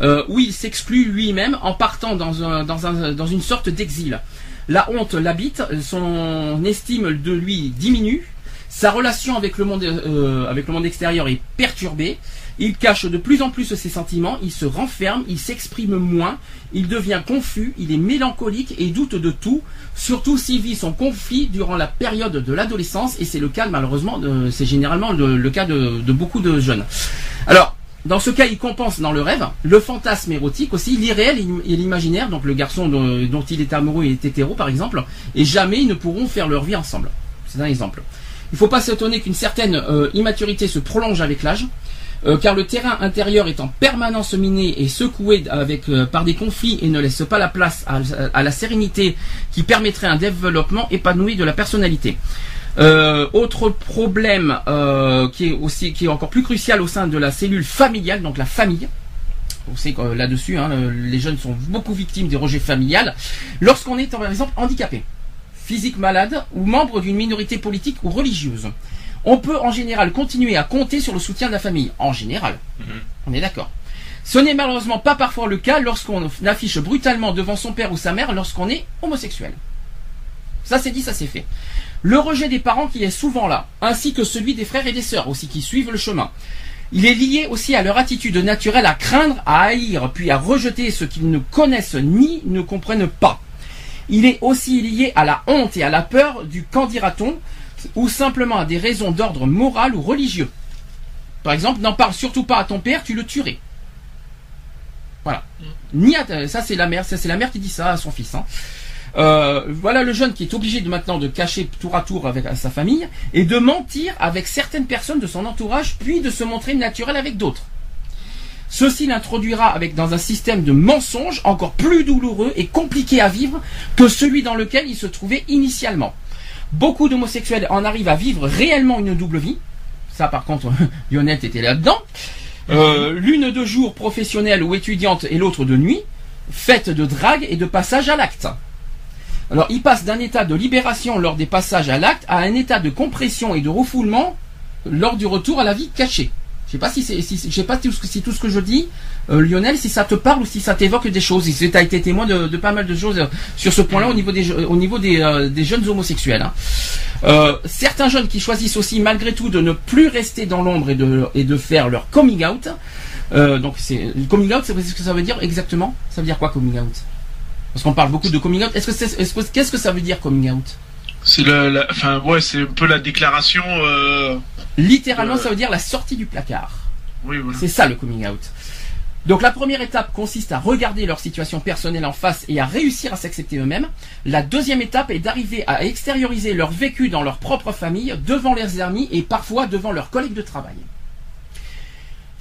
A: Euh, oui, il s'exclut lui-même en partant dans une sorte d'exil. La honte l'habite, son estime de lui diminue, sa relation avec le monde, euh, avec le monde extérieur est perturbée. Il cache de plus en plus ses sentiments, il se renferme, il s'exprime moins, il devient confus, il est mélancolique et doute de tout, surtout s'il vit son conflit durant la période de l'adolescence, et c'est le cas malheureusement, c'est généralement le, cas de, beaucoup de jeunes. Alors, dans ce cas, il compense dans le rêve, le fantasme érotique aussi, l'irréel et l'imaginaire, donc le garçon dont il est amoureux est hétéro par exemple, et jamais ils ne pourront faire leur vie ensemble. C'est un exemple. Il ne faut pas s'étonner qu'une certaine euh, immaturité se prolonge avec l'âge. Euh, car le terrain intérieur est en permanence miné et secoué euh, par des conflits et ne laisse pas la place à, la sérénité qui permettrait un développement épanoui de la personnalité. Autre problème qui est aussi qui est encore plus crucial au sein de la cellule familiale, donc la famille. On sait que là-dessus, hein, les jeunes sont beaucoup victimes des rejets familiales. Lorsqu'on est par exemple handicapé, physique malade ou membre d'une minorité politique ou religieuse on peut en général continuer à compter sur le soutien de la famille. En général. Mhm. On est d'accord. Ce n'est malheureusement pas parfois le cas lorsqu'on affiche brutalement devant son père ou sa mère lorsqu'on est homosexuel. Ça c'est dit, ça c'est fait. Le rejet des parents qui est souvent là, ainsi que celui des frères et des sœurs aussi qui suivent le chemin. Il est lié aussi à leur attitude naturelle à craindre, à haïr, puis à rejeter ce qu'ils ne connaissent ni ne comprennent pas. Il est aussi lié à la honte et à la peur du qu'en dira-t-on, ou simplement à des raisons d'ordre moral ou religieux. Par exemple, n'en parle surtout pas à ton père, tu le tuerais. Voilà. Ni à ça c'est la mère, ça c'est la mère qui dit ça à son fils. Hein. Euh, voilà le jeune qui est obligé de maintenant de cacher tour à tour avec sa famille et de mentir avec certaines personnes de son entourage, puis de se montrer naturel avec d'autres. Ceci l'introduira dans un système de mensonges encore plus douloureux et compliqué à vivre que celui dans lequel il se trouvait initialement. Beaucoup d'homosexuels en arrivent à vivre réellement une double vie. Ça, par contre, Lionel était là-dedans. Euh, l'une de jour professionnelle ou étudiante et l'autre de nuit, faite de drague et de passage à l'acte. Alors, il passe d'un état de libération lors des passages à l'acte à un état de compression et de refoulement lors du retour à la vie cachée. Je sais pas si c'est, sais pas si tout ce que je dis, euh, Lionel, si ça te parle ou si ça t'évoque des choses. Si tu as été témoin de, pas mal de choses euh, sur ce point-là au niveau des, euh, jeunes homosexuels. Hein. certains jeunes qui choisissent aussi malgré tout de ne plus rester dans l'ombre et de, faire leur coming out. donc c'est coming out, c'est ce que ça veut dire exactement? Ça veut dire quoi coming out? Parce qu'on parle beaucoup de coming out. Qu'est-ce que ça veut dire coming out?
C: C'est le, enfin ouais, c'est un peu la déclaration.
A: Littéralement, ça veut dire la sortie du placard.
C: Oui, voilà.
A: C'est ça le coming out. Donc la première étape consiste à regarder leur situation personnelle en face et à réussir à s'accepter eux-mêmes. La deuxième étape est d'arriver à extérioriser leur vécu dans leur propre famille, devant leurs amis et parfois devant leurs collègues de travail.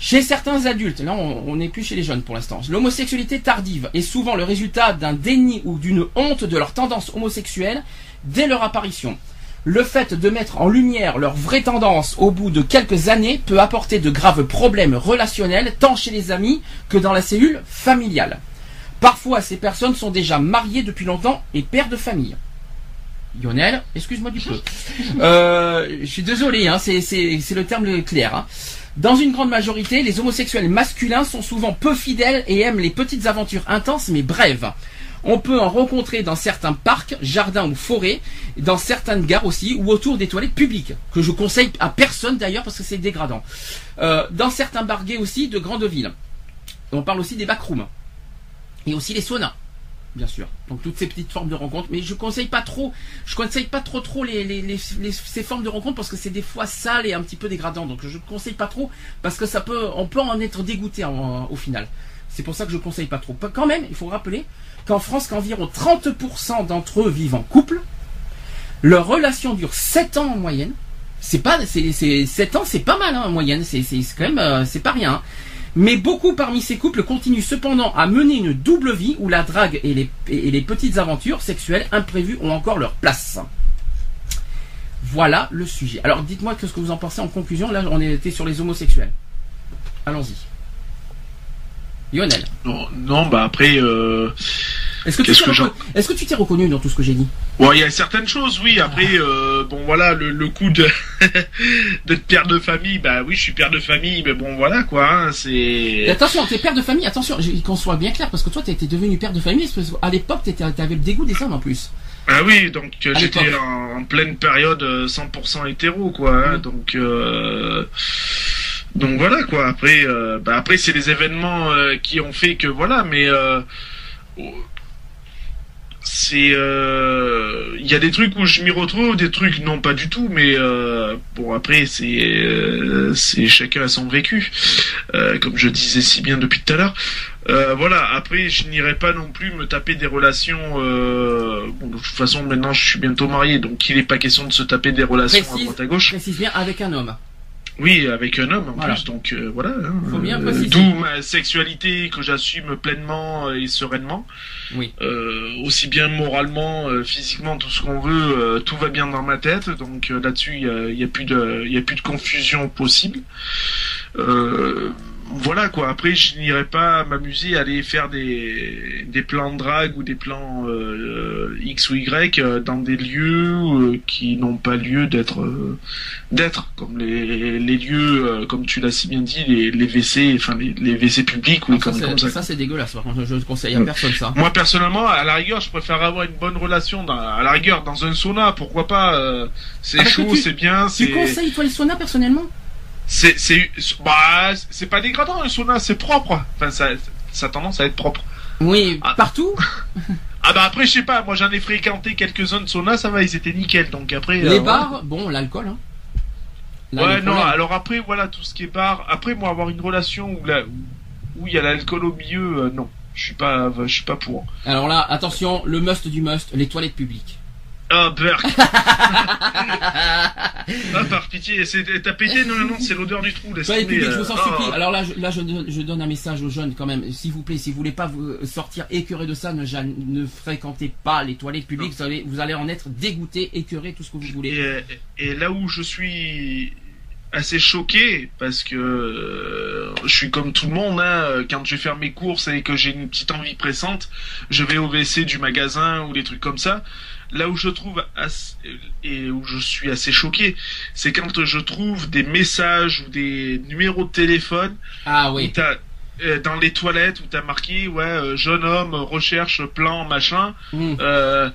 A: Chez certains adultes, là on n'est plus chez les jeunes pour l'instant, l'homosexualité tardive est souvent le résultat d'un déni ou d'une honte de leur tendance homosexuelle dès leur apparition le fait de mettre en lumière leur vraie tendance au bout de quelques années peut apporter de graves problèmes relationnels tant chez les amis que dans la cellule familiale. Parfois, ces personnes sont déjà mariées depuis longtemps et pères de famille. Lionel, excuse-moi du peu. Euh, je suis désolé, hein, c'est le terme clair. Hein. Dans une grande majorité, les homosexuels masculins sont souvent peu fidèles et aiment les petites aventures intenses mais brèves. On peut en rencontrer dans certains parcs, jardins ou forêts, dans certaines gares aussi, ou autour des toilettes publiques, que je conseille à personne d'ailleurs parce que c'est dégradant. Euh, dans certains barguets aussi de grandes villes. On parle aussi des backrooms. Et aussi les saunas bien sûr. Donc toutes ces petites formes de rencontres, mais je conseille pas trop, je conseille pas trop trop les, ces formes de rencontres parce que c'est des fois sale et un petit peu dégradant. Donc je ne conseille pas trop parce que ça peut, on peut en être dégoûté au final. C'est pour ça que je conseille pas trop. Quand même, il faut rappeler qu'en France, qu'environ 30% d'entre eux vivent en couple. Leur relation dure 7 ans en moyenne. C'est pas, c'est, 7 ans, c'est pas mal hein, en moyenne. C'est, quand même, euh, c'est pas rien. Hein. Mais beaucoup parmi ces couples continuent cependant à mener une double vie où la drague et les, et les petites aventures sexuelles imprévues ont encore leur place. Voilà le sujet. Alors dites-moi ce que vous en pensez? En conclusion. Là, on était sur les homosexuels. Allons-y. Lionel.
C: Non, non bah après. Euh,
A: est-ce que, tu t'es reconnu dans tout ce que j'ai dit?
C: Bon, il y a certaines choses, oui. Après, euh, bon, voilà, le, coup de d'être père de famille, bah oui, je suis père de famille, mais bon, voilà quoi. Hein, c'est.
A: Attention, t'es père de famille. Attention, qu'on soit bien clair, parce que toi, t'étais devenu père de famille. Parce à l'époque, t'avais le dégoût des hommes en plus.
C: Ah oui, donc euh, j'étais en, pleine période 100% hétéro, quoi. Hein, mm. Donc. Donc voilà quoi. Après, euh, bah après c'est les événements euh, qui ont fait que voilà, mais euh, c'est il y a des trucs où je m'y retrouve, des trucs non pas du tout, mais bon après c'est c'est chacun a son vécu, comme je disais si bien depuis tout à l'heure. voilà, après je n'irai pas non plus me taper des relations. bon, de toute façon maintenant je suis bientôt marié, donc il n'est pas question de se taper des relations à droite à gauche.
A: Précise bien avec un homme.
C: Oui, avec un homme en plus, donc euh, voilà. Hein. Euh, d'où ma sexualité que j'assume pleinement euh, et sereinement.
A: Oui.
C: aussi bien moralement, physiquement, tout ce qu'on veut, tout va bien dans ma tête. Donc là-dessus, il n'y a, plus de, a plus de confusion possible voilà quoi. Après, je n'irai pas m'amuser à aller faire des, des plans de drague ou des plans euh, X ou Y euh, dans des lieux euh, qui n'ont pas lieu d'être d'être comme les, les lieux comme tu l'as si bien dit les, les WC enfin les, les WC publics ou
A: ah, comme, ça, ça. ça c'est dégueulasse. Par contre, je ne conseille à personne ça.
C: Moi personnellement, à la rigueur, je préfère avoir une bonne relation dans, à la rigueur dans un sauna. Pourquoi pas C'est ah, chaud, c'est bien.
A: Tu conseilles toi le sauna personnellement?
C: C'est c'est bah c'est pas dégradant un sauna, c'est propre. Enfin ça ça a tendance à être propre.
A: Oui, ah. partout.
C: ah bah après je sais pas, moi j'en ai fréquenté quelques zones sauna, ça va, ils étaient nickel. Donc après
A: les euh, bars, bon l'alcool hein.
C: ouais non, alors après voilà tout ce qui est bar. Après moi avoir une relation où là où il y a l'alcool au milieu, euh, non, je suis pas je suis pas pour.
A: Alors là attention, le must du must, les toilettes publiques.
C: Ah, Burk Ah, par pitié, t'as pété Non, non, non, c'est l'odeur du trou.
A: Laisse public, je vous en supplie. Oh. Alors là, je, là je, donne un message aux jeunes quand même. S'il vous plaît, si vous voulez pas vous sortir écœuré de ça, ne, ne fréquentez pas les toilettes publiques. Vous allez, vous allez en être dégoûté, écœuré, tout ce que vous voulez.
C: Et, là où je suis assez choqué parce que euh, je suis comme tout le monde hein, quand je vais faire mes courses et que j'ai une petite envie pressante je vais au WC du magasin ou des trucs comme ça là où je trouve et où je suis assez choqué, c'est quand je trouve des messages ou des numéros de téléphone.
A: Ah oui.
C: Euh, dans les toilettes où t'as marqué ouais euh, jeune homme recherche plan machin. Hmm. Euh,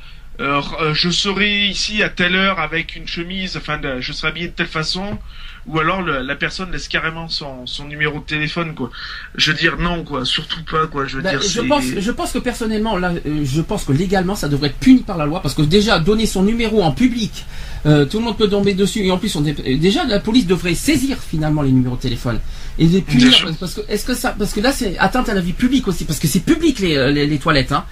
C: je serai ici à telle heure avec une chemise, enfin, je serai habillé de telle façon ou alors la personne laisse carrément son, son numéro de téléphone quoi. Je veux dire non quoi, surtout pas quoi. Je veux
A: bah,
C: dire.
A: Je pense, je pense que personnellement là, euh, je pense que légalement ça devrait être puni par la loi parce que déjà donner son numéro en public, euh, tout le monde peut tomber dessus et en plus on déjà la police devrait saisir finalement les numéros de téléphone et les punir parce que est-ce que ça parce que là c'est atteinte à la vie publique aussi parce que c'est public les, euh, les, toilettes hein.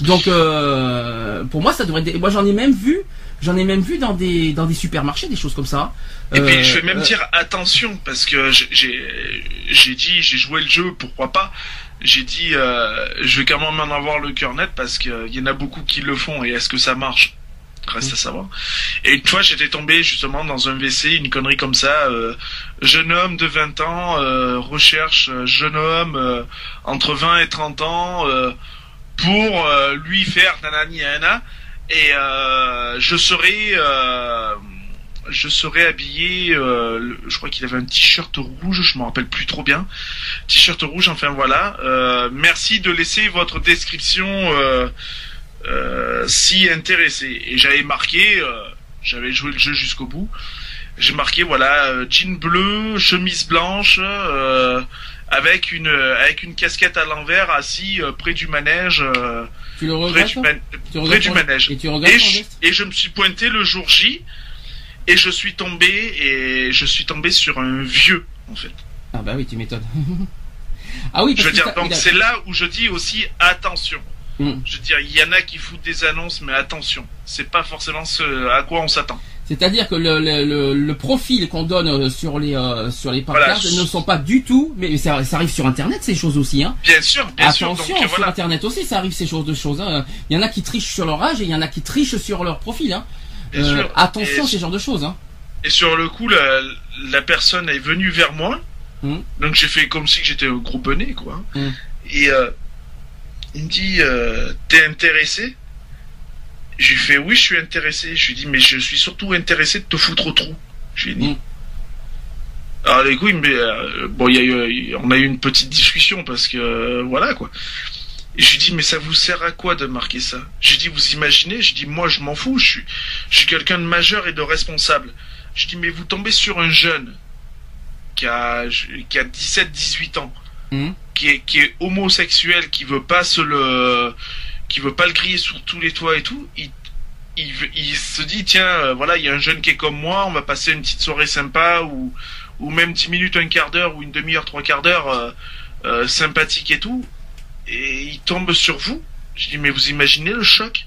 A: Donc euh, pour moi ça devrait être... moi j'en ai même vu J'en ai même vu dans des dans des supermarchés des choses comme ça.
C: Et puis je vais même euh, dire attention parce que j'ai j'ai dit j'ai joué le jeu pourquoi pas. J'ai dit euh, je vais quand même en avoir le cœur net parce qu'il y en a beaucoup qui le font et est-ce que ça marche? Reste à savoir. Et une fois, j'étais tombé justement dans un WC, une connerie comme ça. Euh, jeune homme de 20 ans euh, recherche jeune homme entre 20 et 30 ans pour lui faire nanani nana et euh, je serai euh, je serai habillé euh, je crois qu'il avait un t-shirt rouge je me rappelle plus trop bien. T-shirt rouge enfin voilà. Merci de laisser votre description si intéressé et j'avais marqué j'avais joué le jeu jusqu'au bout. J'ai marqué voilà jean bleu chemise blanche avec une avec une casquette à l'envers assis près du manège
A: tu le regrettes
C: Près du, manège. Et, tu et, je, me suis pointé le jour J et je suis tombé et je suis tombé sur un vieux en fait.
A: Ah bah oui, tu m'étonnes. ah oui.
C: je veux dire, donc c'est là où je dis aussi attention. Hmm. Je veux dire, il y en a qui foutent des annonces, mais attention, c'est pas forcément ce à quoi on s'attend.
A: C'est-à-dire que le, le, le, profil qu'on donne euh, sur les euh, sur les ne sont pas du tout, mais ça, ça, arrive sur Internet ces choses aussi. Hein.
C: Bien sûr, bien
A: Attention,
C: sûr.
A: Sur Internet aussi, ça arrive ces choses de choses. Hein. Il y en a qui trichent sur leur âge et il y en a qui trichent sur leur profil. Hein. Euh, attention, ces genres de choses. Hein.
C: Et sur le coup, la, la personne est venue vers moi. Hum. Donc j'ai fait comme si j'étais un gros bonnet, quoi. Hum. Et euh, il me dit, t'es intéressé? Je lui fais oui, je suis intéressé. Je lui dis mais je suis surtout intéressé de te foutre au trou. Je lui dit. Mm. Alors les couilles, mais euh, bon, y a eu, on a eu une petite discussion parce que euh, voilà quoi. Et je lui dis mais ça vous sert à quoi de marquer ça? Je lui dis vous imaginez? Je dis moi je m'en fous. Je suis, je suis quelqu'un de majeur et de responsable. Je dis mais vous tombez sur un jeune qui a qui a 17-18 ans, mm. qui est qui est homosexuel, qui veut pas se le qui veut pas le griller sur tous les toits et tout, il, il, se dit tiens euh, voilà il y a un jeune qui est comme moi, on va passer une petite soirée sympa ou ou même 10 minutes, un quart d'heure ou une demi-heure, trois quarts d'heure euh, euh, sympathique et tout, et il tombe sur vous. Je dis mais vous imaginez le choc?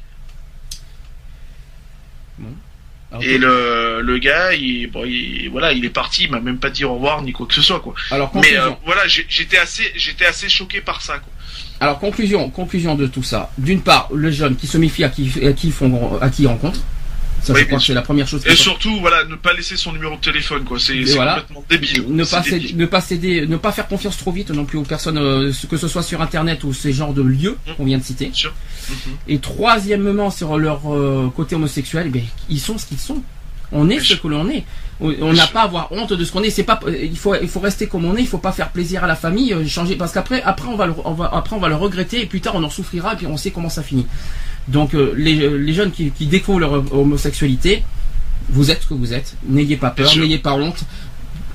C: Et le, le gars, il, bon, il, voilà, il est parti, il m'a même pas dit au revoir ni quoi que ce soit quoi.
A: Alors,
C: mais voilà, j'étais assez, j'étais assez choqué par ça quoi.
A: Alors conclusion, conclusion de tout ça. D'une part, le jeune qui se méfie à qui, à qui, font, à qui il rencontre. Ça, je crois que c'est la première chose.
C: Et surtout, voilà, ne pas laisser son numéro de téléphone, quoi. C'est complètement débile.
A: Ne pas, céder, ne pas céder, ne pas faire confiance trop vite non plus aux personnes, euh, que ce soit sur Internet ou ces genres de lieux mmh. qu'on vient de citer. Mmh. Et troisièmement, sur leur euh, côté homosexuel, eh ils sont ce qu'ils sont. On est ce que l'on est. On n'a pas à avoir honte de ce qu'on est. C'est pas, il faut, il faut rester comme on est. Il faut pas faire plaisir à la famille, euh, changer, parce qu'après, après on va, le, on va, après on va le regretter et plus tard on en souffrira et puis on sait comment ça finit. Donc euh, les, euh, les, jeunes qui, qui, découvrent leur homosexualité, vous êtes ce que vous êtes. N'ayez pas peur, n'ayez pas honte.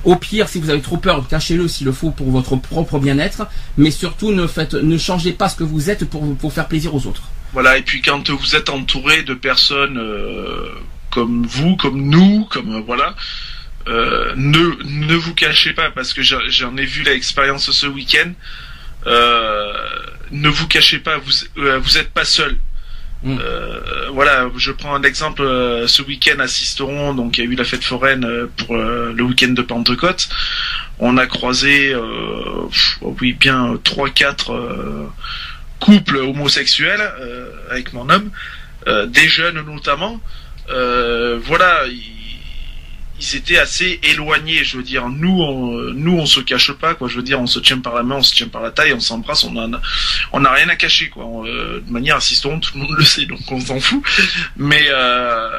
A: Au pire, si vous avez trop peur, cachez-le s'il le faut pour votre propre bien-être. Mais surtout, ne faites, ne changez pas ce que vous êtes pour, pour faire plaisir aux autres.
C: Voilà. Et puis quand vous êtes entouré de personnes comme vous, comme nous, comme voilà. Euh, ne, ne vous cachez pas parce que j'en ai vu l'expérience ce week-end. Euh, ne vous cachez pas, vous euh, vous êtes pas seul. Mm. voilà, je prends un exemple. ce week-end à Sisteron, donc il y a eu la fête foraine pour le week-end de Pentecôte. On a croisé, oui bien trois quatre couples homosexuels avec mon homme, des jeunes notamment. Euh, voilà, ils, étaient assez éloignés. Je veux dire, nous, on, nous, on se cache pas, quoi. Je veux dire, on se tient par la main, on se tient par la taille, on s'embrasse, on a, on n'a rien à cacher, quoi. Euh, de manière assistante, tout le monde le sait, donc on s'en fout. Mais euh,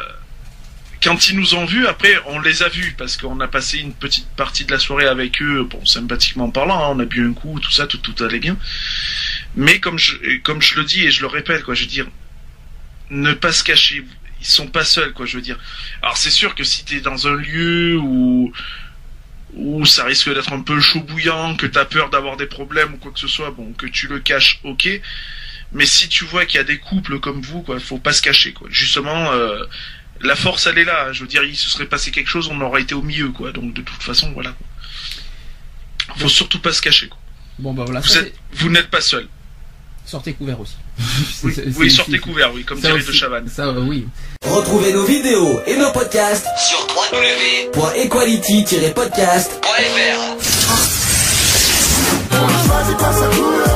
C: quand ils nous ont vus, après, on les a vus parce qu'on a passé une petite partie de la soirée avec eux, bon, sympathiquement parlant, hein, on a bu un coup, tout ça, tout, tout allait bien. Mais comme je, comme je le dis et je le répète, quoi, je veux dire, ne pas se cacher ils sont pas seuls, quoi, je veux dire. Alors c'est sûr que si t'es dans un lieu où où ça risque d'être un peu chaud bouillant, que t'as peur d'avoir des problèmes ou quoi que ce soit, bon, que tu le caches, ok. Mais si tu vois qu'il y a des couples comme vous, quoi, faut pas se cacher, quoi. Justement, euh, la force, elle est là. Je veux dire, il se serait passé quelque chose, on aurait été au milieu, quoi. Donc de toute façon, voilà. Faut surtout pas se cacher, quoi.
A: Bon bah voilà.
C: Vous n'êtes pas seul.
A: Sortez couvert aussi.
C: oui, sortez couvert, oui, comme dirait de Chavannes.
A: Ça, oui.
E: Retrouvez nos vidéos et nos podcasts sur www.equality-podcast.fr.